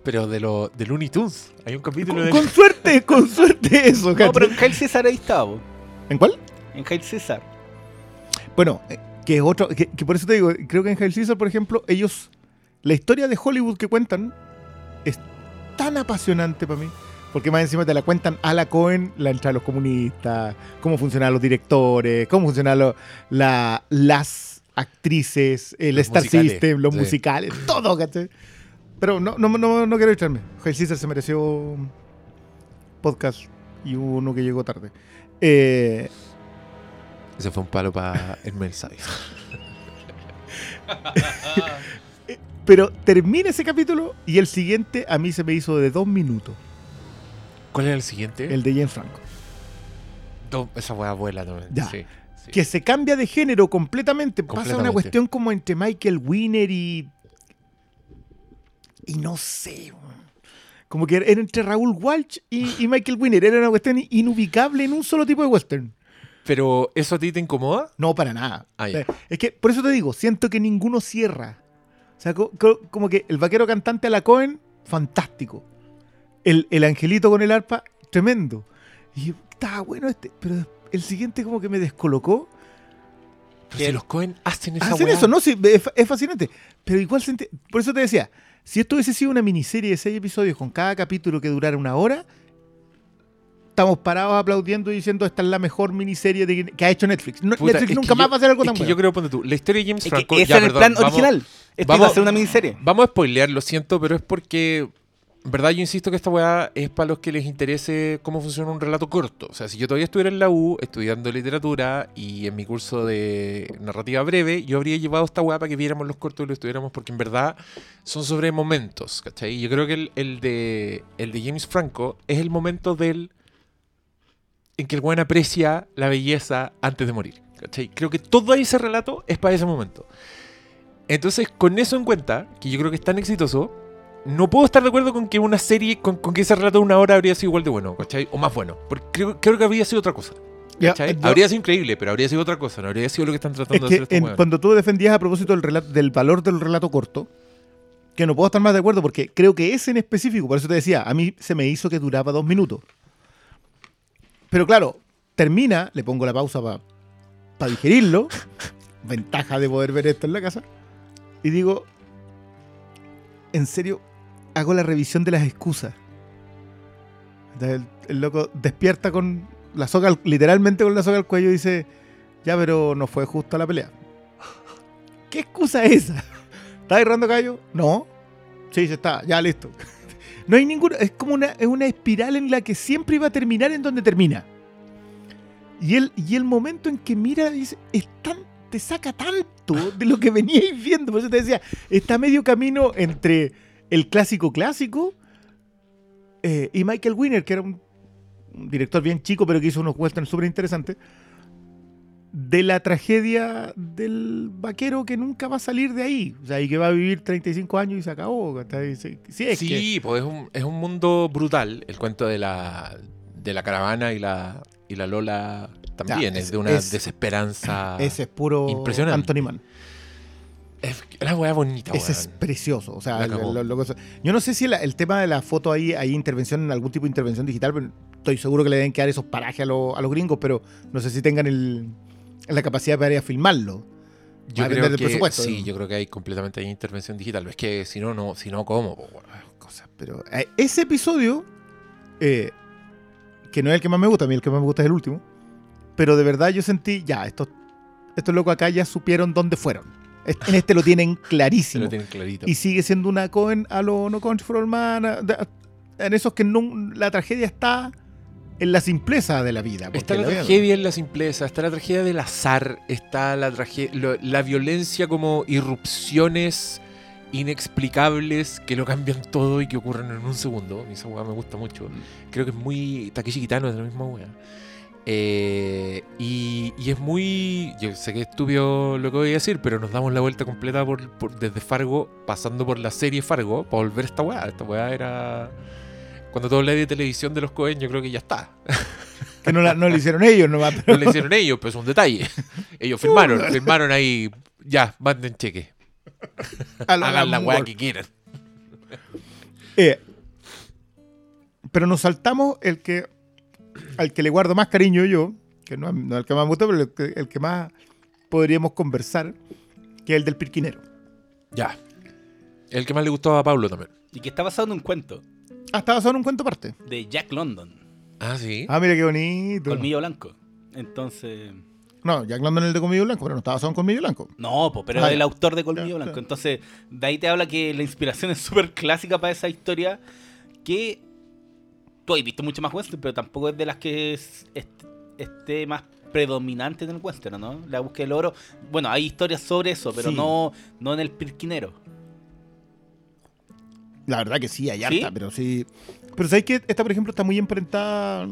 Pero de, lo, de Looney Tunes. Hay un capítulo con, de. con suerte, con suerte eso, No, ¿cachai? pero en Jail César ahí estaba. ¿En cuál? En Jail César. Bueno, eh, que es otro, que, que por eso te digo, creo que en Hail Caesar, por ejemplo, ellos, la historia de Hollywood que cuentan es tan apasionante para mí, porque más encima te la cuentan a la Cohen, la entrada de los comunistas, cómo funcionan los directores, cómo la- las actrices, el Los Star musicales, System, los sí. musicales, todo, ¿cachai? Pero no, no, no, no quiero echarme. Hail Caesar se mereció un podcast y uno que llegó tarde. Eh, Ese fue un palo para el mensaje. Pero termina ese capítulo y el siguiente a mí se me hizo de dos minutos. ¿Cuál era el siguiente? El de James Franco. Do- esa weá vuela también. Ya. Sí, sí. Que se cambia de género completamente. Pasa una cuestión como entre Michael Winner y. Y no sé. Como que era entre Raúl Walsh y, y Michael Winner. Era una cuestión inubicable en un solo tipo de western. Pero, ¿eso a ti te incomoda? No, para nada. Ah, es que, por eso te digo, siento que ninguno cierra. O sea, co- co- como que el vaquero cantante a la Cohen, fantástico. El, el angelito con el arpa, tremendo. Y yo, estaba bueno este, pero el siguiente como que me descolocó. Pero ¿Qué? si los Cohen hacen esa Hacer weá. eso, ¿no? Sí, es, es fascinante. Pero igual, por eso te decía, si esto hubiese sido una miniserie de seis episodios con cada capítulo que durara una hora, estamos parados aplaudiendo y diciendo esta es la mejor miniserie de- que ha hecho Netflix. No- Puta, Netflix es nunca que más yo- va a hacer algo es tan que bueno. yo creo, ponte tú, la historia de James Es Franco... que ese ya, era el plan vamos- original. Esto vamos- iba a ser una miniserie. Vamos a spoilear, lo siento, pero es porque. En verdad, yo insisto que esta weá es para los que les interese cómo funciona un relato corto. O sea, si yo todavía estuviera en la U estudiando literatura y en mi curso de narrativa breve, yo habría llevado esta weá para que viéramos los cortos y lo estuviéramos, porque en verdad son sobre momentos, ¿cachai? Yo creo que el, el de, el de James Franco es el momento del. en que el weón aprecia la belleza antes de morir, ¿cachai? Creo que todo ese relato es para ese momento. Entonces, con eso en cuenta, que yo creo que es tan exitoso, no puedo estar de acuerdo con que una serie, con, con que ese relato de una hora habría sido igual de bueno, ¿cachai? O más bueno. Porque creo, creo que habría sido otra cosa. Habría sido increíble, pero habría sido otra cosa. No habría sido lo que están Es tratando de que hacer estos en- cuando tú defendías a propósito del, relato, del valor del relato corto, que no puedo estar más de acuerdo porque creo que ese en específico, por eso te decía, a mí se me hizo que duraba dos minutos. Pero claro, termina, le pongo la pausa para digerirlo, ventaja de poder ver esto en la casa, y digo, en serio, hago la revisión de las excusas. El, el loco despierta con la soga, al- literalmente con la soga al cuello y dice, ya, pero no fue justa la pelea. ¿Qué excusa es esa? ¿Estás agarrando callo? No. Sí, se está, ya listo. No hay ninguna, es como una, es una espiral en la que siempre iba a terminar en donde termina. Y el, y el momento en que mira dice, es tan, te saca tanto de lo que veníais viendo. Por eso te decía, está medio camino entre el clásico clásico eh, y Michael Winner, que era un, un director bien chico, pero que hizo unos westerns súper interesantes, de la tragedia del vaquero que nunca va a salir de ahí. O sea, y que va a vivir 35 años y se acabó. Sí, sí, es que- sí, pues es un, es un mundo brutal. El cuento de la, de la caravana y la, y la Lola también. Ya, es, es- de una es- desesperanza. ese es puro Impresionante. Anthony Mann. Es la weá bonita, Ese es precioso. O sea, lo- yo no sé si el tema de la foto ahí hay intervención, algún tipo de intervención digital, pero estoy seguro que le deben quedar esos parajes a, lo- a los gringos, pero no sé si tengan el, la capacidad para ir a filmarlo. Yo creo que presupuesto, sí, ¿no? yo creo que hay completamente hay intervención digital. Es que si no, no, si no, ¿cómo? Cosas, pero eh, ese episodio, eh, que no es el que más me gusta, a mí el que más me gusta es el último, pero de verdad yo sentí, ya, estos, estos locos acá ya supieron dónde fueron. Est- En este lo tienen clarísimo. lo tienen clarito. y sigue siendo una Cohen a lo No Country for de- en esos que no- la tragedia está en la simpleza de la vida. Está la tragedia en la simpleza, está la tragedia del azar, está la tragedia, la violencia como irrupciones inexplicables que lo cambian todo y que ocurren en un segundo. Esa weá me gusta mucho. Creo que es muy Takeshi Kitano, es la misma weá. Eh, y, y es muy. Yo sé que es estúpido lo que voy a decir, pero nos damos la vuelta completa por, por- desde Fargo, pasando por la serie Fargo, para volver a esta weá. Esta weá era. Cuando todo hablé de televisión de los Cohen, yo creo que ya está. Que no, la- no hicieron ellos nomás. No Pero, le hicieron ellos, pero es un detalle. Ellos firmaron, firmaron ahí. Ya, manden cheque. Hagan la weá que quieran. Eh, pero nos saltamos el que al que le guardo más cariño yo, que no, es- no es el que más me gusta, pero el que, el que más podríamos conversar, que es el del pirquinero. Ya. El que más le gustó a Pablo también. Y que está basado en un cuento Ah, estaba basado en un cuento aparte. de Jack London, Ah, sí. Ah, mira qué bonito. Colmillo Blanco. Entonces. No, Jack London es el de Colmillo Blanco, pero no estaba basado en Colmillo Blanco. No, po, pero Ah, es el autor de Colmillo Ya, Blanco. Entonces, de ahí te habla que la inspiración es súper clásica para esa historia. Que tú has visto mucho más western, pero tampoco es de las que es- est- esté más predominante en el western, ¿no? La búsqueda del oro. Bueno, hay historias sobre eso, pero Sí. no, no en el pirquinero. La verdad que sí, hay ¿Sí? harta, pero sí. Pero sabéis que esta, por ejemplo, está muy enfrentada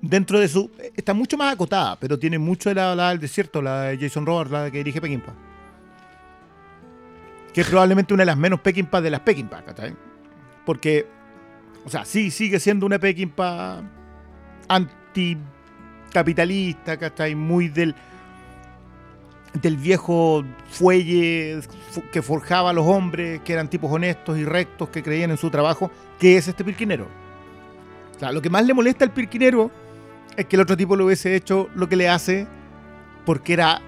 dentro de su. Está mucho más acotada, pero tiene mucho de la, la del desierto, la de Jason Roberts, la que dirige Peckinpah. Que es probablemente una de las menos Peckinpah de las Peckinpah, ¿cachai? Porque, o sea, sí, sigue siendo una Peckinpah anticapitalista, ¿cachai? Muy del del viejo fuelle fu- que forjaba a los hombres, que eran tipos honestos y rectos, que creían en su trabajo, que es este pirquinero. O sea, lo que más le molesta al pirquinero es que el otro tipo le hubiese hecho lo que le hace porque era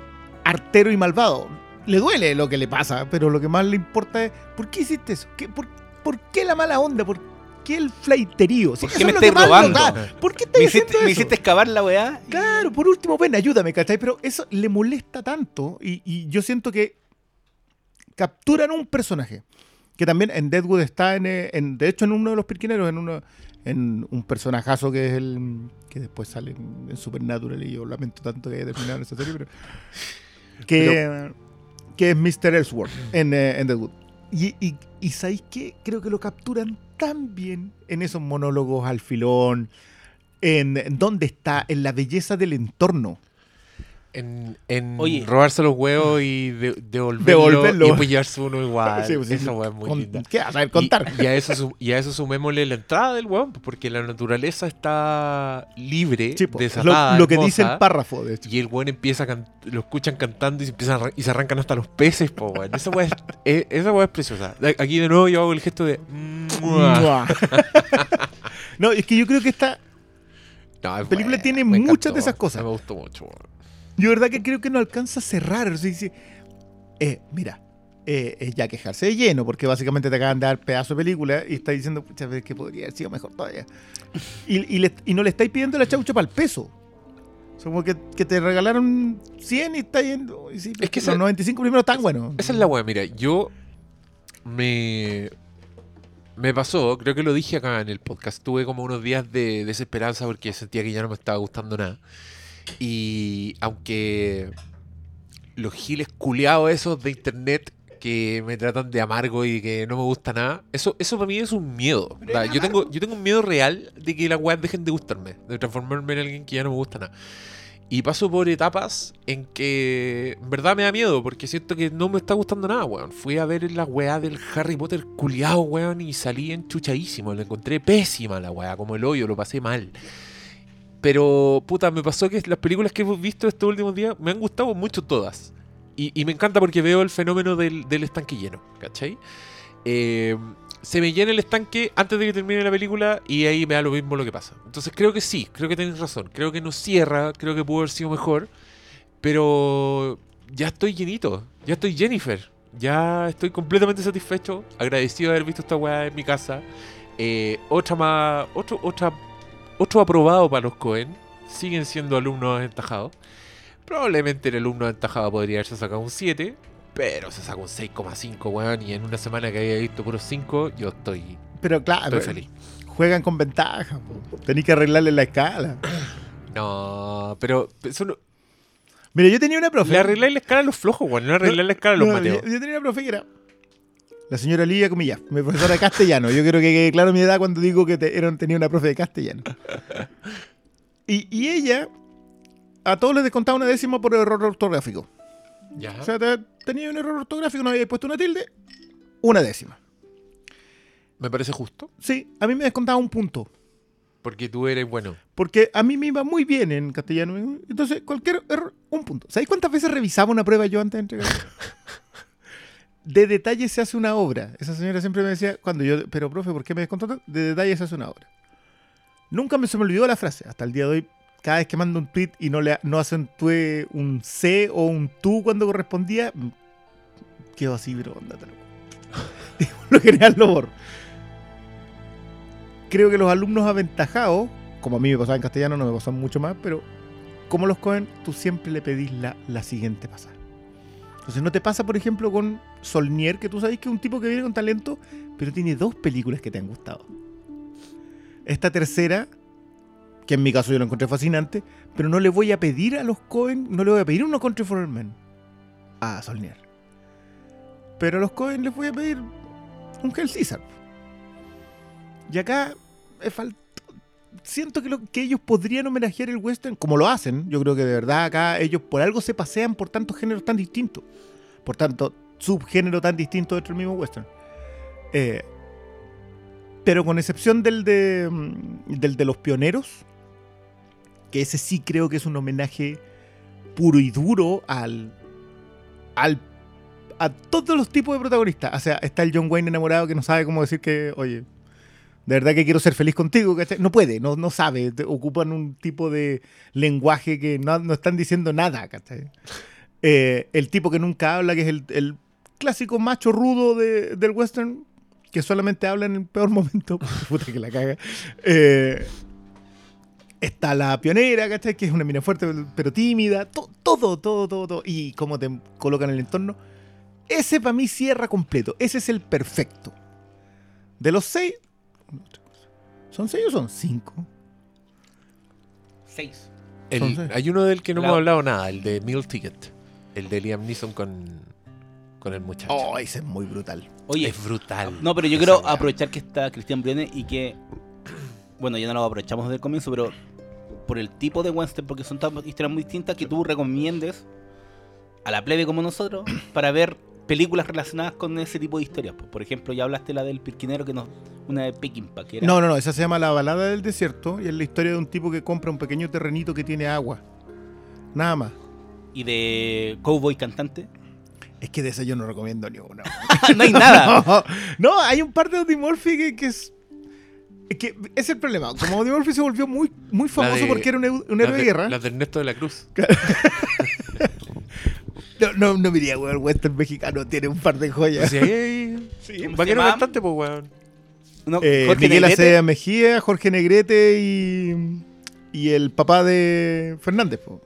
artero y malvado. Le duele lo que le pasa, pero lo que más le importa es ¿por qué hiciste eso? ¿Qué- por qué la mala onda? ¿Por qué el fleiterío? Si ¿Por qué me estáis robando? ¿Por qué Me hiciste, eso? me hiciste excavar la weá. Claro, por último, ven, ayúdame, ¿cachai? Pero eso le molesta tanto y, y yo siento que capturan un personaje que también en Deadwood está en, eh, en- de hecho en uno de los pirquineros, en uno en un personajazo que es el que después sale en, en Supernatural y yo lamento tanto que haya terminado en esa serie, pero que, que es Mr. Ellsworth en, eh, en Deadwood. Y, y, y ¿sabéis qué? Creo que lo capturan tan bien en esos monólogos al filón, en, dónde está, en la belleza del entorno. En, en Oye. robarse los huevos y de- devolverlo, Devolverlo. y después llevarse uno igual. Sí, pues, Esa sí. es muy Con- linda. ¿Qué vas a saber contar? Y, y a eso, su- y a eso sumémosle la entrada del weón, pues, porque la naturaleza está libre, Sí, po, desatada, lo, lo que dice el párrafo, de hecho. Y el weón empieza a can- lo escuchan cantando y se empiezan a y se arrancan hasta los peces, po, weón. Esa weá es, es- esa weá es preciosa. Aquí de nuevo yo hago el gesto de. no, es que yo creo que esta. No, es película buena, tiene muchas encantó. de esas cosas. Me gustó mucho, weón. Yo, verdad, que creo que no alcanza a cerrar. O sea, dice, eh, mira, eh, es ya quejarse de lleno, porque básicamente te acaban de dar pedazo de película y está diciendo, pucha, pero es que podría haber sido mejor todavía. Y, y le- y no le estáis pidiendo la chaucha para el peso. O sea, como que, que te regalaron 100 y está yendo. Y sí, Es que los esa- 95 primeros están buenos. Esa es la weá, mira, yo me. Me pasó, creo que lo dije acá en el podcast, tuve como unos días de desesperanza porque sentía que ya no me estaba gustando nada. Y aunque los giles culeados esos de internet que me tratan de amargo y que no me gusta nada, eso, eso para mí es un miedo. Yo tengo, yo tengo un miedo real de que las weas dejen de gustarme, de transformarme en alguien que ya no me gusta nada. Y paso por etapas en que en verdad me da miedo porque siento que no me está gustando nada, weón. Fui a ver la weá del Harry Potter culiado, weón, y salí enchuchadísimo. La encontré pésima la weá, como el hoyo, lo pasé mal. Pero, puta, me pasó que las películas que hemos visto estos últimos días me han gustado mucho todas. Y, me encanta porque veo el fenómeno del, estanque lleno, ¿cachai? Eh, se me llena el estanque antes de que termine la película y ahí me da lo mismo lo que pasa. Entonces creo que sí, creo que tenés razón. Creo que no cierra, creo que pudo haber sido mejor. Pero ya estoy llenito, ya estoy Jennifer. Ya estoy completamente satisfecho, agradecido de haber visto esta weá en mi casa. Eh, otra más, otro, otra, otro aprobado para los Cohen. Siguen siendo alumnos aventajados. Probablemente el alumno aventajado podría haberse sacado un 7, pero se sacó un 6,5, weón. Y en una semana que había visto puros 5, yo estoy, Pero claro, estoy feliz. juegan con ventaja. po. Tenés que arreglarle la escala. No, pero Mira, yo tenía una profe. le arregláis la escala a los flojos, weón. No le arregláis la escala a los No, mateos. Yo, yo tenía una profe que era la señora Lidia Comillas, mi profesora de castellano. Yo creo que quede claro mi edad cuando digo que te- era- tenía una profe de castellano. Y, y ella a todos les descontaba una décima por error ortográfico. Ya. O sea, te- tenía un error ortográfico, no había puesto una tilde, una décima. Me parece justo, Sí, a mí me descontaba un punto. porque tú eres bueno. Porque a mí me iba muy bien en castellano. Entonces, cualquier error, un punto. ¿Sabéis cuántas veces revisaba una prueba yo antes de entregar? De detalle se hace una obra. Esa señora siempre me decía, cuando yo, pero profe, ¿por qué me descontó tanto? De detalle se hace una obra. Nunca me se me olvidó la frase. Hasta el día de hoy, cada vez que mando un tweet y no le no acentué un C o un tú cuando correspondía, quedo así, pero andate loco. Lo general lo borro. Creo que los alumnos aventajados, como a mí me pasaba en castellano, no me pasan mucho más, pero como los cogen, tú siempre le pedís la, la siguiente pasada. Entonces no te pasa, por ejemplo, con Solnier, que tú sabes que es un tipo que viene con talento, pero tiene dos películas que te han gustado. Esta tercera, que en mi caso yo la encontré fascinante, pero no le voy a pedir a los Cohen, no le voy a pedir uno Country for Men a Solnier. Pero a los Cohen les voy a pedir un Hell Caesar. Y acá me faltó. Siento que, lo, que ellos podrían homenajear el western, como lo hacen. Yo creo que de verdad acá ellos por algo se pasean por tantos géneros tan distintos. Por tanto, subgénero tan distinto dentro del mismo western. Eh, pero con excepción del de, mm, del de los pioneros, que ese sí creo que es un homenaje puro y duro al, al a todos los tipos de protagonistas. O sea, está el John Wayne enamorado que no sabe cómo decir que, oye, De verdad que quiero ser feliz contigo, ¿cachai? No puede, no, no sabe. Ocupan un tipo de lenguaje que no, no están diciendo nada, ¿cachai? Eh, el tipo que nunca habla, que es el clásico macho rudo de- del western, que solamente habla en el peor momento. Puta que la caga. Eh, está la pionera, ¿cachai? Que es una mina fuerte, pero tímida. To- todo, todo, todo, todo. Y cómo te colocan en el entorno. Ese para mí cierra completo. Ese es el perfecto. De los seis. ¿Son seis o son cinco? Seis. El- Son seis. hay uno del que no La- hemos hablado nada, el de Meal Ticket. El de Liam Neeson con, con el muchacho. Oh, ese es muy brutal. Oye, es brutal. no, pero yo quiero aprovechar que está Cristian Briones y que. Bueno, ya no lo aprovechamos desde el comienzo, pero por el tipo de western, porque son tan- historias muy distintas, que tú recomiendes a la plebe como nosotros para ver películas relacionadas con ese tipo de historias. Por ejemplo, ya hablaste la del pirquinero, que no, una de Peckinpah, que era. No, no, no. Esa se llama La balada del desierto. Y es la historia de un tipo que compra un pequeño terrenito que tiene agua. Nada más. Y de Cowboy Cantante. Es que de ese yo no recomiendo ni uno. no hay nada. No, no, hay un par de Audie Murphy que, que es. es que es el problema. Como Audie Murphy se volvió muy, muy famoso de- porque era un, héroe de guerra. Las de Ernesto de la Cruz. No, no, no miría, weón. El western mexicano tiene un par de joyas. Sí, Sí. ¿Cómo se Vaquero cantante, pues, weón. No, Eh, Jorge Miguel. Acea Mejía, Jorge Negrete y, y el papá de Fernández. po.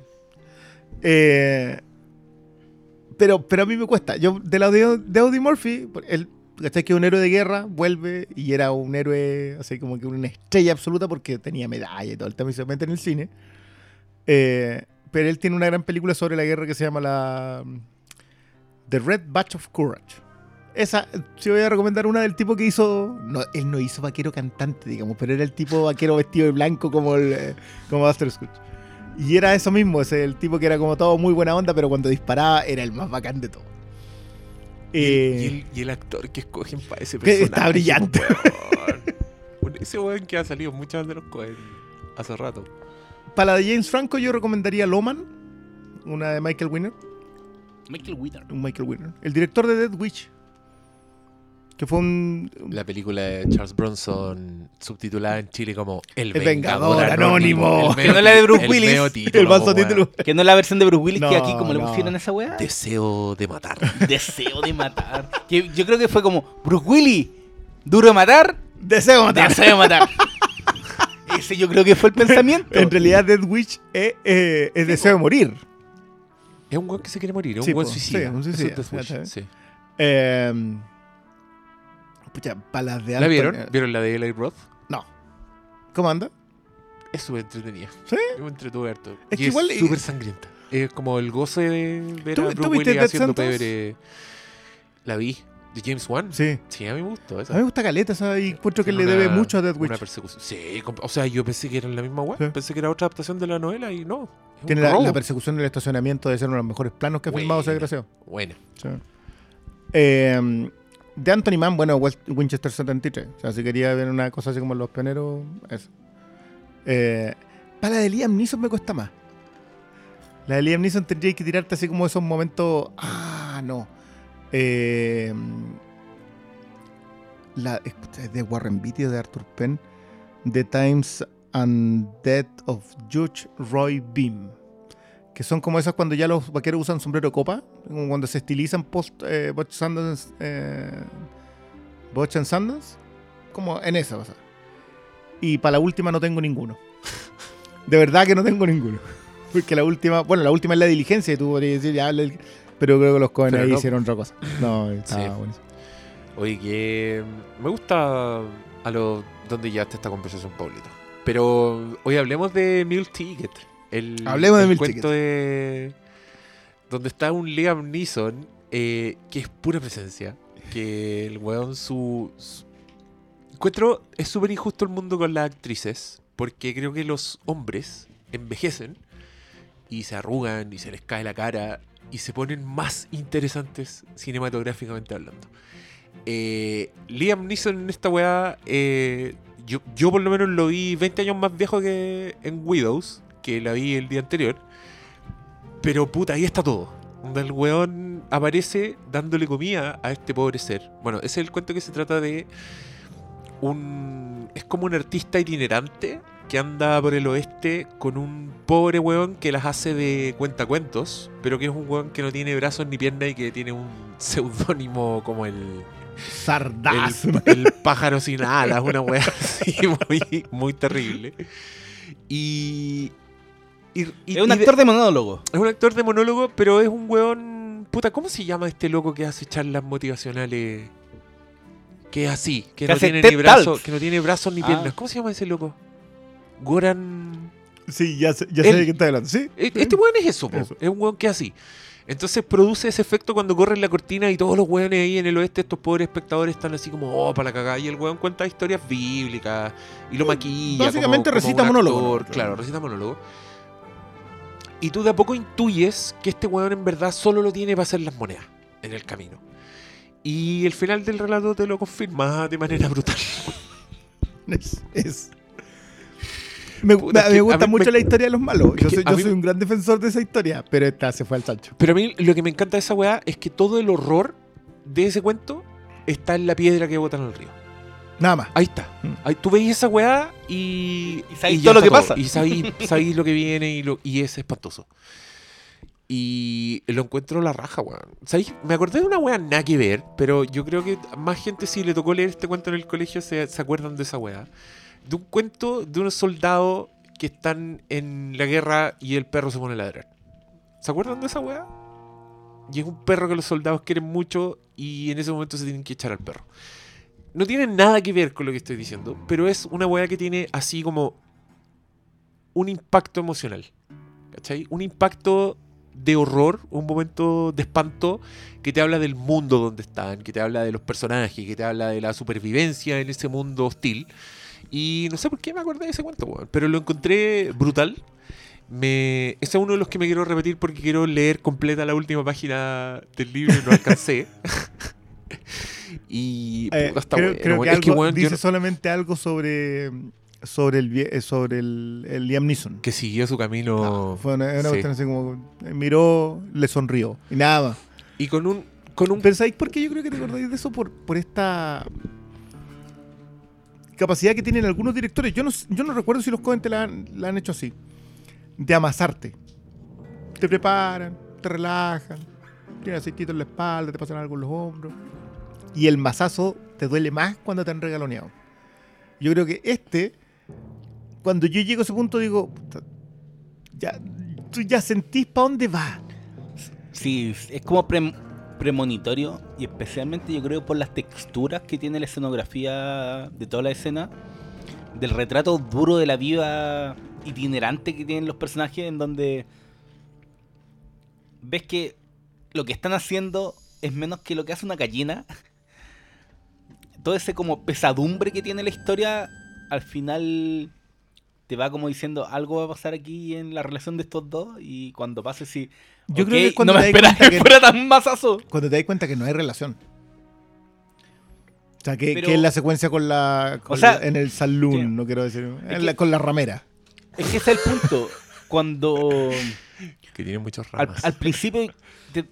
Eh, pero, pero a mí me cuesta. Yo, de la de, de Audie Murphy, él, ¿cachai? Que un héroe de guerra, vuelve y era un héroe, así como que una estrella absoluta porque tenía medalla y todo el tema y se mete en el cine. Eh, pero él tiene una gran película sobre la guerra que se llama la The Red Batch of Courage. Esa, si voy a recomendar una del tipo que hizo. No, él no hizo vaquero cantante, digamos, pero era el tipo vaquero vestido de blanco como el eh, como Buster Scrooge. Y era eso mismo, ese, el tipo que era como todo muy buena onda, pero cuando disparaba era el más bacán de todo. Y, Eh, y el, y el actor que escogen para ese personaje. está brillante. weón. Ese weón que ha salido muchas de los Coen hace rato. para la de James Franco yo recomendaría Loman, una de Michael Winner. Michael Winner. Un Michael Winner. El director de Dead Witch. Que fue un. La película de Charles Bronson, subtitulada en Chile como El, El Vengador, Vengador Anónimo. Anónimo. El Que no es la de Bruce el Willis. meo título, el vaso weón. título. Que no es la versión de Bruce Willis, que aquí como le no. pusieron esa weá. Deseo de matar. Deseo de matar. Que yo creo que fue como, Bruce Willis, duro de matar, Deseo matar. deseo de matar. Ese yo creo que fue el pensamiento. En realidad, Dead Witch es, eh, es deseo de morir. Es un weón que se quiere morir, es Sí, un weón po, suicida. sí, un es suicida, Death Wish, ¿cachai? sí. Eh, pucha, de ¿La Anthony- vieron? ¿Vieron la de Eli Roth? No. ¿Cómo anda? Es súper entretenida. ¿Sí? Yo me entretuve harto. Es y que es igual, eh, súper sangrienta. Es como el goce de ver ¿Tú- a Bruce Willis haciendo pebre. La vi. ¿De James Wan? Sí. Sí, a mí me gustó A esa. mí me gusta Caleta, ¿sabes? Y encuentro que le debe mucho a Dead Witch. Una persecución. Sí, o sea, yo pensé que era la misma web. Sí. Pensé que era otra adaptación de la novela y no. Tiene la, la persecución del estacionamiento de ser uno de los mejores planos que ha filmado ese desgraciado. Buena. Sí. Eh, de Anthony Mann, bueno, Winchester 73. O sea, si quería ver una cosa así como Los Pioneros, eso. Eh, para la de Liam Neeson me cuesta más. La de Liam Neeson tendría que tirarte así como esos momentos. Ah, no. Eh, la, de Warren Beatty de Arthur Penn. The Times and Death of Judge Roy Beam. Que son como esas cuando ya los vaqueros usan sombrero copa. Como cuando se estilizan post eh, Butch Sundance. Eh, Butch and Sundance. Como en esa pasa. Y para la última no tengo ninguno. De verdad que no tengo ninguno. Porque la última, bueno, la última es la diligencia, y tú podrías decir, ya, pero creo que los Cohen ahí no. hicieron otra cosa. No, estaba Sí. buenísimo. Oye, que me gusta a lo donde ya está esta conversación, Paulito. Pero hoy hablemos de Meal Ticket. El, Hablemos de el Meal cuento de donde está un Liam Neeson eh, que es pura presencia. Que el weón su, su- encuentro es súper injusto el mundo con las actrices porque creo que los hombres envejecen y se arrugan y se les cae la cara y se ponen más interesantes cinematográficamente hablando. Eh, Liam Neeson en esta weá, eh, yo, yo por lo menos lo vi 20 años más viejo que en Widows, que la vi el día anterior. Pero puta, ahí está todo. Donde el weón aparece dándole comida a este pobre ser. Bueno, ese es el cuento que se trata de un. Es como un artista itinerante que anda por el oeste con un pobre weón que las hace de cuentacuentos, pero que es un weón que no tiene brazos ni piernas y que tiene un seudónimo como el. Sardaz. El, el pájaro sin alas, una wea así muy, muy terrible. Y. y- y- Es un de- actor de monólogo. es un actor de monólogo, pero es un weón. Puta, ¿cómo se llama este loco que hace charlas motivacionales? Que es así, que, Que no tiene ni que no tiene brazos ni Ah. piernas. ¿Cómo se llama ese loco? Goran. Sí, ya sé, ya sé de qué está hablando. ¿Sí? E- Este weón es eso, po. Eso. es un weón que es así. Entonces produce ese efecto cuando corre la cortina y todos los weones ahí en el oeste, estos pobres espectadores están así como, oh, para la cagada. Y el weón cuenta historias bíblicas y lo maquilla. básicamente como- como recita un monólogo, actor, ¿no? Claro, recita monólogo. Y tú de a poco intuyes que este weón en verdad solo lo tiene para hacer las monedas en el camino. Y el final del relato te lo confirma de manera brutal. Es. es- Me, Puta, gusta mucho me- la historia de los malos. Yo, que soy, a yo mí- soy un gran defensor de esa historia, pero esta se fue al chancho. Pero a mí lo que me encanta de esa weá es que todo el horror de ese cuento está en la piedra que botan al río. Nada más. Ahí está. Mm. Ahí, tú veis esa weá y. Y sabéis todo lo que pasa. Y sabéis, sabéis lo que viene y, lo, y es espantoso. Y lo encuentro la raja, weón. ¿Sabéis? Me acordé de una weá nada que ver, pero yo creo que más gente si le tocó leer este cuento en el colegio se, se acuerdan de esa weá. De un cuento de unos soldados que están en la guerra y el perro se pone a ladrar. ¿Se acuerdan de esa weá? Y es un perro que los soldados quieren mucho y en ese momento se tienen que echar al perro. No tiene nada que ver con lo que estoy diciendo, pero es una weá que tiene así como un impacto emocional. ¿Cachai? Un impacto de horror, un momento de espanto que te habla del mundo donde están, que te habla de los personajes, que te habla de la supervivencia en ese mundo hostil. Y no sé por qué me acordé de ese cuento, pero lo encontré brutal. Me... Ese es uno de los que me quiero repetir porque quiero leer completa la última página del libro y no alcancé. y Eh, puta, está creo bueno, creo weón. que, Es algo- dice no- solamente algo sobre sobre el eh, sobre el, el Liam Neeson. que siguió su camino. Fue una, una sí. cuestión así como eh, miró, le sonrió y nada más. Y con un, con un Pero ¿sabéis por qué yo creo que te acordáis de eso? Por, por esta capacidad que tienen algunos directores. Yo no, yo no recuerdo si los Coen te la han, la han hecho así. De amasarte. Te preparan, te relajan, tienen aceitito en la espalda, te pasan algo en los hombros. Y el mazazo te duele más cuando te han regaloneado. Yo creo que este, cuando yo llego a ese punto, digo, "Puta, ya, tú ya sentís para dónde va. Sí, es como pre- premonitorio y especialmente yo creo por las texturas que tiene la escenografía de toda la escena, del retrato duro de la vida itinerante que tienen los personajes en donde ves que lo que están haciendo es menos que lo que hace una gallina. Todo ese como pesadumbre que tiene la historia al final te va como diciendo algo va a pasar aquí en la relación de estos dos y cuando pase sí Yo creo que es cuando no te me das esperaba cuenta que que- fuera tan masazo. cuando te das cuenta que no hay relación. O sea, que, Pero- que es la secuencia con la. con O sea, la- en el saloon, sí. no quiero decir. en Es la- que- con la ramera. Es que ese es el punto. Cuando que tiene muchos al, ramas. al principio, te-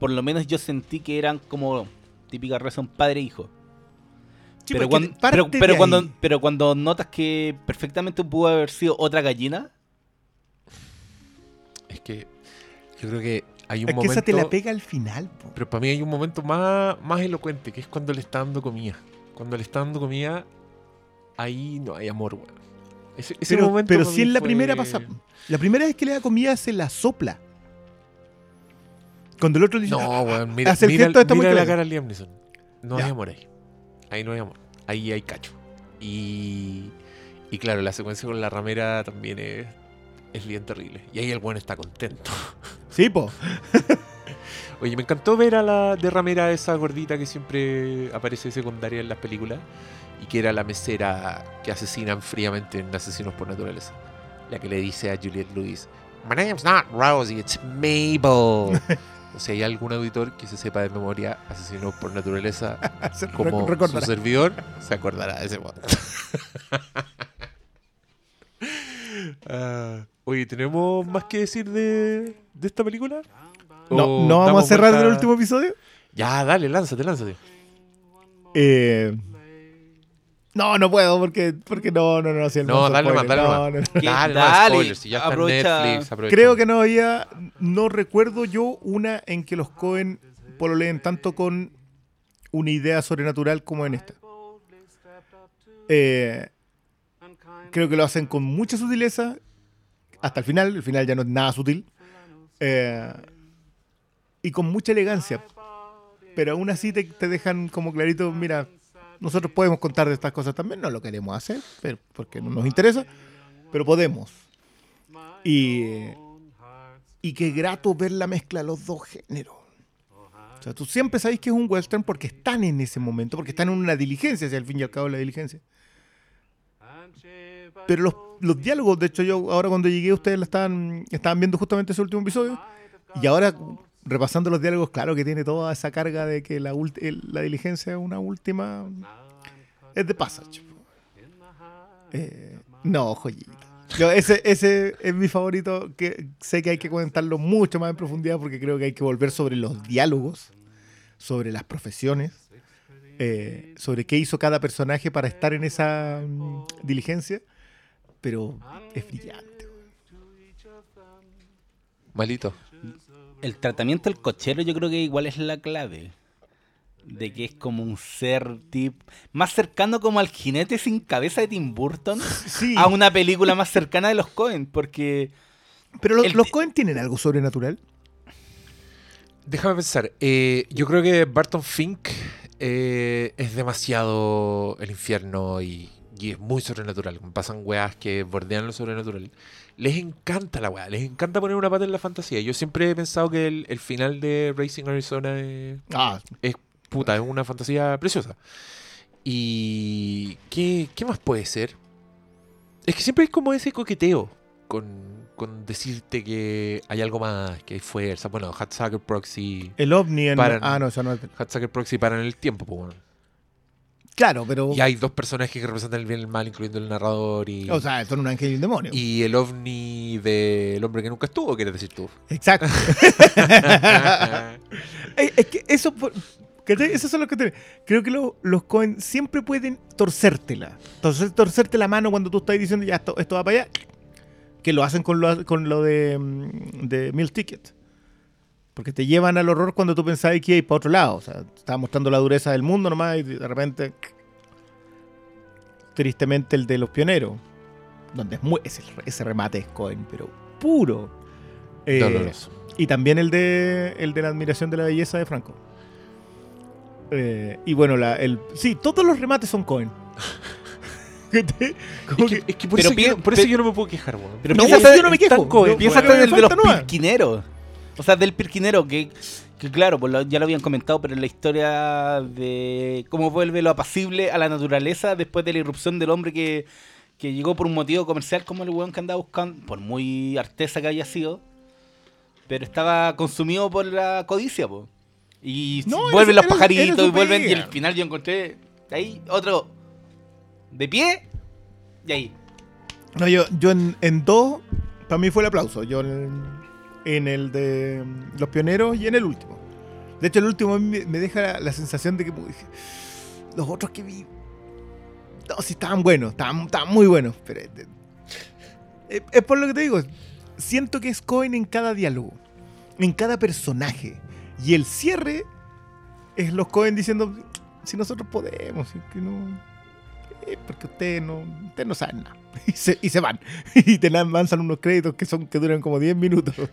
por lo menos yo sentí que eran como típica relación padre-hijo. Sí, pero, cuando, pero, cuando, pero cuando notas que perfectamente pudo haber sido otra gallina, Es que yo creo que hay un Es que momento. esa te la pega al final. po. Pero para mí hay un momento más, más elocuente, que es cuando le está dando comida. Cuando le está dando comida, ahí no hay amor, weón. Ese, ese Pero, momento pero si en la fue- primera pasa. La primera vez que le da comida se la sopla. Cuando el otro le dice. No, "Ah, weón, mira, mira, muy mira la cara de Liam Neeson. No Ya. hay amor ahí. Ahí no hay amor. Ahí hay cacho. Y, y claro, la secuencia con la ramera también es, es bien terrible. Y ahí el bueno está contento. Sí, po. Oye, me encantó ver a la de ramera esa gordita que siempre aparece secundaria en las películas y que era la mesera que asesinan fríamente en Asesinos por Naturaleza. La que le dice a Juliette Lewis, My name's not Rosie, it's Mabel. sea, hay algún auditor que se sepa de memoria Asesinos por Naturaleza Se como recordará. su servidor, se acordará de ese momento. Ah, oye, ¿tenemos más que decir de, de esta película? No, ¿O no vamos a cerrar vuelta- el último episodio. Ya, dale, lánzate, lánzate. Eh, No, no puedo porque, porque no, no, no. Si el No, dale más, spoiler. dale No, más. no, no. Dale, dale, spoilers, si ya está aprovecha- Netflix. aprovecha. Creo que no había. No recuerdo yo una en que los Cohen pololeen tanto con una idea sobrenatural como en esta. Eh, creo que lo hacen con mucha sutileza hasta el final. El final ya no es nada sutil. Eh, y con mucha elegancia. Pero aún así te, te dejan como clarito, mira, nosotros podemos contar de estas cosas también, no lo queremos hacer, porque no nos interesa, pero podemos. Y, y qué grato ver la mezcla de los dos géneros. O sea, tú siempre sabes que es un western porque están en ese momento, porque están en una diligencia, si al fin y al cabo la diligencia. Pero los, los diálogos, de hecho, yo ahora cuando llegué, ustedes la estaban, estaban viendo justamente ese último episodio. Y ahora, repasando los diálogos, claro que tiene toda esa carga de que la, la diligencia es una última. Es de Passage. Eh, no, joyita. Yo, ese, ese es mi favorito, que sé que hay que comentarlo mucho más en profundidad porque creo que hay que volver sobre los diálogos, sobre las profesiones, eh, sobre qué hizo cada personaje para estar en esa mm, diligencia, pero es brillante. Malito. El tratamiento del cochero yo creo que igual es la clave. De que es como un ser tip más cercano como al jinete sin cabeza de Tim Burton Sí, a una película más cercana de los Cohen. Porque pero los, el- los Cohen tienen algo sobrenatural. Déjame pensar. eh, yo creo que Barton Fink eh, es demasiado el infierno y, y es muy sobrenatural. Pasan weas que bordean lo sobrenatural. Les encanta la wea, les encanta poner una pata en la fantasía. Yo siempre he pensado que el, el final de Racing Arizona es, Ah, es puta, es una fantasía preciosa. ¿Y qué, qué más puede ser? Es que siempre hay como ese coqueteo con, con decirte que hay algo más, que hay fuerza. Bueno, Hatsucker Proxy. el ovni en... Paran. Ah, no, eso no es... Hatsucker Proxy paran el tiempo, pues bueno. Claro, pero... Y hay dos personajes que representan el bien y el mal, incluyendo el narrador y, O sea, son un ángel y un demonio. y el ovni del hombre que nunca estuvo, quieres decir tú. Exacto. es, que eso... Esos son los que tienen. Creo que lo- los Cohen siempre pueden torcértela. Torcer- torcerte la mano cuando tú estás diciendo ya esto, esto va para allá. Que lo hacen con lo, con lo de, mm, de Meal Ticket. Porque te llevan al horror cuando tú pensabas que iba a ir para otro lado. O sea, estaba mostrando la dureza del mundo nomás y de repente. Tristemente el de los pioneros. Donde es muy, ese, ese remate es Cohen, pero puro. Eh, Doloroso. y también el de el de la admiración de la belleza de Franco. Eh, y bueno, la, el, sí, todos los remates son Cohen. Es que, que- es que por, Pero eso, yo, por pe- eso yo no me puedo quejar, weón. Pero No, piensa, yo no me quejo. Cohen, piensa bueno, en el de los pirquineros. O sea, del pirquinero, que, que claro, pues lo- ya lo habían comentado, pero la historia de cómo vuelve lo apacible a la naturaleza después de la irrupción del hombre que, que llegó por un motivo comercial como el weón que andaba buscando, por muy artesa que haya sido, pero estaba consumido por la codicia, po. Y No, vuelven los pajaritos y vuelven, y al final yo encontré ahí otro de pie y ahí. No, yo, yo en, en dos, para mí fue el aplauso. Yo en, en el de mm, los pioneros y en el último. De hecho, el último me, deja la, sensación de que dije, los otros que vi, no, sí estaban buenos, estaban, muy buenos. Pero es, es- es por lo que te digo, siento que es Cohen en cada diálogo, en cada personaje. Y el cierre es los Cohen diciendo, si nosotros podemos, es que no... eh, porque ustedes no, ustedes no saben nada. Y se, y se van. Y te lanzan unos créditos que son que duran como 10 minutos.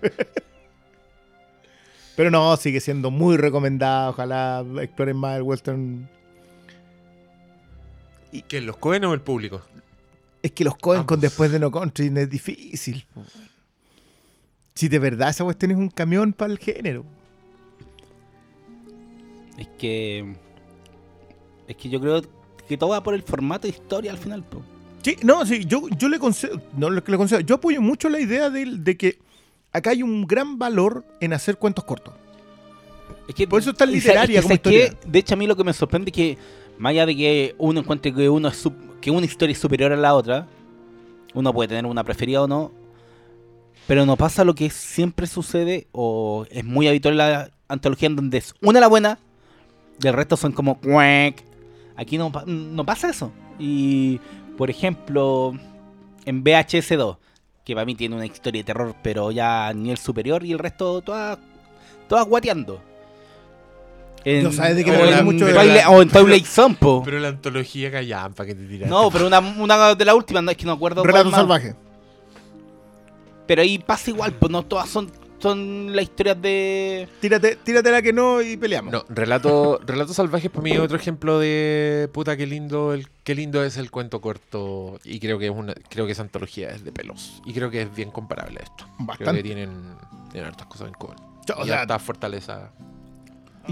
Pero no, sigue siendo muy recomendado. Ojalá exploren más el western. ¿Quién, los Cohen o el público? Es que los Cohen con después de No Country es difícil. Si de verdad esa cuestión es un camión para el género. Es que. Es que yo creo que todo va por el formato de historia al final, po. Sí, no, sí, yo, yo le concedo, no lo que le concedo, yo apoyo mucho la idea de, de que acá hay un gran valor en hacer cuentos cortos. Es que, Por eso es tan literaria es que, como ¿sabes historia. De hecho, a mí lo que me sorprende es que, más allá de que uno encuentre que, uno es sup- que una historia es superior a la otra, uno puede tener una preferida o no, pero no pasa lo que siempre sucede, o es muy habitual en la antología, en donde es una la buena, y el resto son como cuec, Aquí no, no pasa eso. Y, por ejemplo, en VHS 2, que para mí tiene una historia de terror, pero ya a nivel superior, y el resto todas, todas guateando. En, No sabes de qué o me mucho de la- o en Twilight Zone, po. Pero la antología callampa que te tiraste. No, pero una, una de las últimas, no es que no acuerdo. Relato más. salvaje. Pero ahí pasa igual, pues no todas son, son las historias de. Tírate, tírate la que no y peleamos. No, relato, relatos salvajes para mí es otro ejemplo de puta qué lindo el qué lindo es el cuento corto y creo que es una creo que esa antología es de pelos y creo que es bien comparable a esto. Creo Bastante. que tienen, tienen hartas cosas en común. O y sea, harta fortaleza.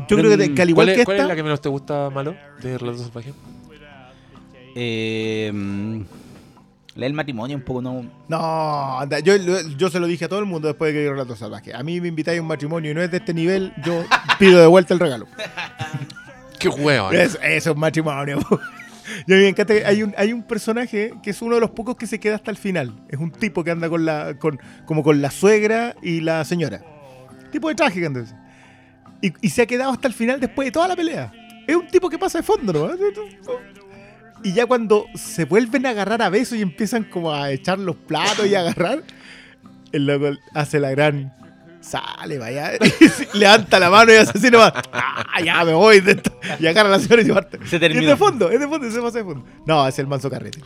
yo creo que, que al igual ¿Cuál, que es, cuál es esta, la que menos te gusta, Malo, de relatos salvajes? Eh, del matrimonio, un poco no. No, anda, yo, yo se lo dije a todo el mundo después de que vi Relato Salvaje. A mí me invitáis a un matrimonio y no es de este nivel, yo pido de vuelta el regalo. ¡Qué hueón! Es- Eso es un matrimonio. Y a mí me encanta que hay un, hay un personaje que es uno de los pocos que se queda hasta el final. Es un tipo que anda con la, con, como con la suegra y la señora. Tipo de traje que anda. Y, y se ha quedado hasta el final después de toda la pelea. Es un tipo que pasa de fondo, ¿no? Y ya cuando se vuelven a agarrar a besos y empiezan como a echar los platos y a agarrar, el loco hace la gran... Sale, vaya. Y levanta la mano y hace así nomás. ¡Ah, ya me voy! de esto". Y agarra a la señora y se parte. Se Y es de fondo, es de fondo, se pasa de fondo. No, es el manso carrete.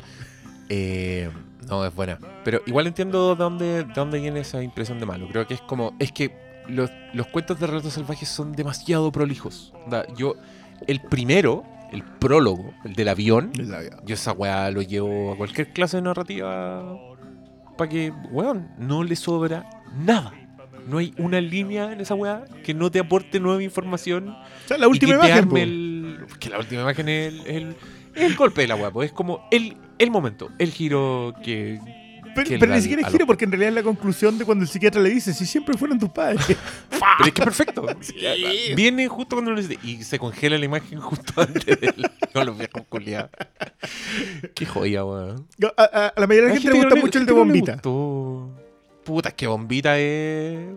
Eh, no, es buena. Pero igual entiendo de dónde, de dónde viene esa impresión de malo. Creo que es como. Es que los, los cuentos de relatos salvajes son demasiado prolijos. Yo, el primero, el prólogo, el del avión, yo esa weá lo llevo a cualquier clase de narrativa para que, weón, no le sobra nada. No hay una línea en esa weá que no te aporte nueva información O sea, la y última que imagen. el- que la última imagen es el, el- el golpe de la weá, pues es como el, el momento, el giro que. Pero, que pero le ni siquiera es giro, porque en realidad es la conclusión de cuando el psiquiatra le dice: Si siempre fueron tus padres. Pero es que es perfecto. Viene justo cuando lo necesite y se congela la imagen justo antes de él, con los viejos culiados. Qué joya, weón. A, a- a la mayoría de la gente le que gusta no mucho el gente de no le bombita. gustó. Puta, es que bombita es.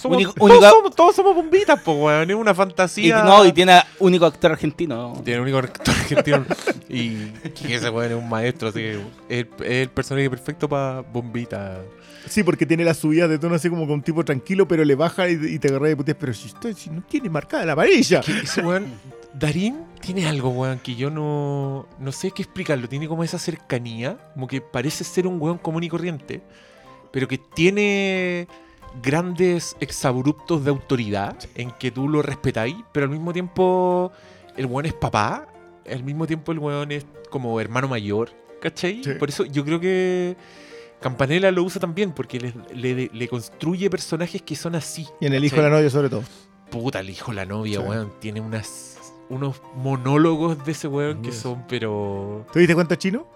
Somos, Único- todos, somos, todos somos bombitas, po, weón. Es una Y, fantasía. no, y tiene a único actor argentino. Tiene único actor argentino. y que ese weón es un maestro, así que es, es el personaje perfecto para bombita. Sí, porque tiene la subida de tono así como con un tipo tranquilo, pero le baja y, y te agarra de putas. Pero si, estoy- si no tiene marcada la amarilla. Ese weón, Darín tiene algo, weón, que yo no, no sé qué explicarlo. Tiene como esa cercanía, como que parece ser un weón común y corriente, pero que tiene grandes exabruptos de autoridad en que tú lo respetáis, pero al mismo tiempo el weón es papá, al mismo tiempo el weón es como hermano mayor, ¿cachai? Sí. Por eso yo creo que Campanella lo usa también, porque le, le- le construye personajes que son así. Y en el hijo de la novia, sobre todo. Puta, el hijo de la novia, Sí. weón. Tiene unas, unos monólogos de ese weón que son, pero. ¿Te diste cuenta chino?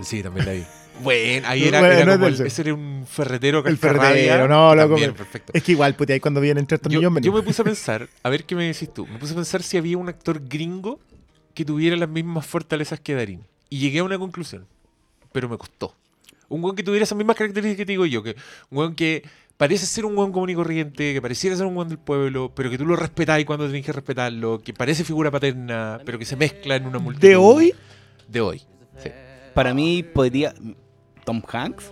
Sí, también la vi. Bueno, ahí era, Bueno, era no como el- ese era un ferretero El cascarrabia. ferretero, no, loco, También, perfecto. Es que igual, pues ahí cuando vienen tres Yo, yo me puse a pensar, a ver qué me decís tú. Me puse a pensar si había un actor gringo que tuviera las mismas fortalezas que Darín. Y llegué a una conclusión, pero me costó. Un weón que tuviera esas mismas características que te digo yo, que un weón que parece ser un weón común y corriente, que pareciera ser un weón del pueblo, pero que tú lo respetáis cuando tenés que respetarlo, que parece figura paterna, pero que se mezcla en una multitud. ¿De hoy? De hoy. sí. Para mí podría. Tom Hanks.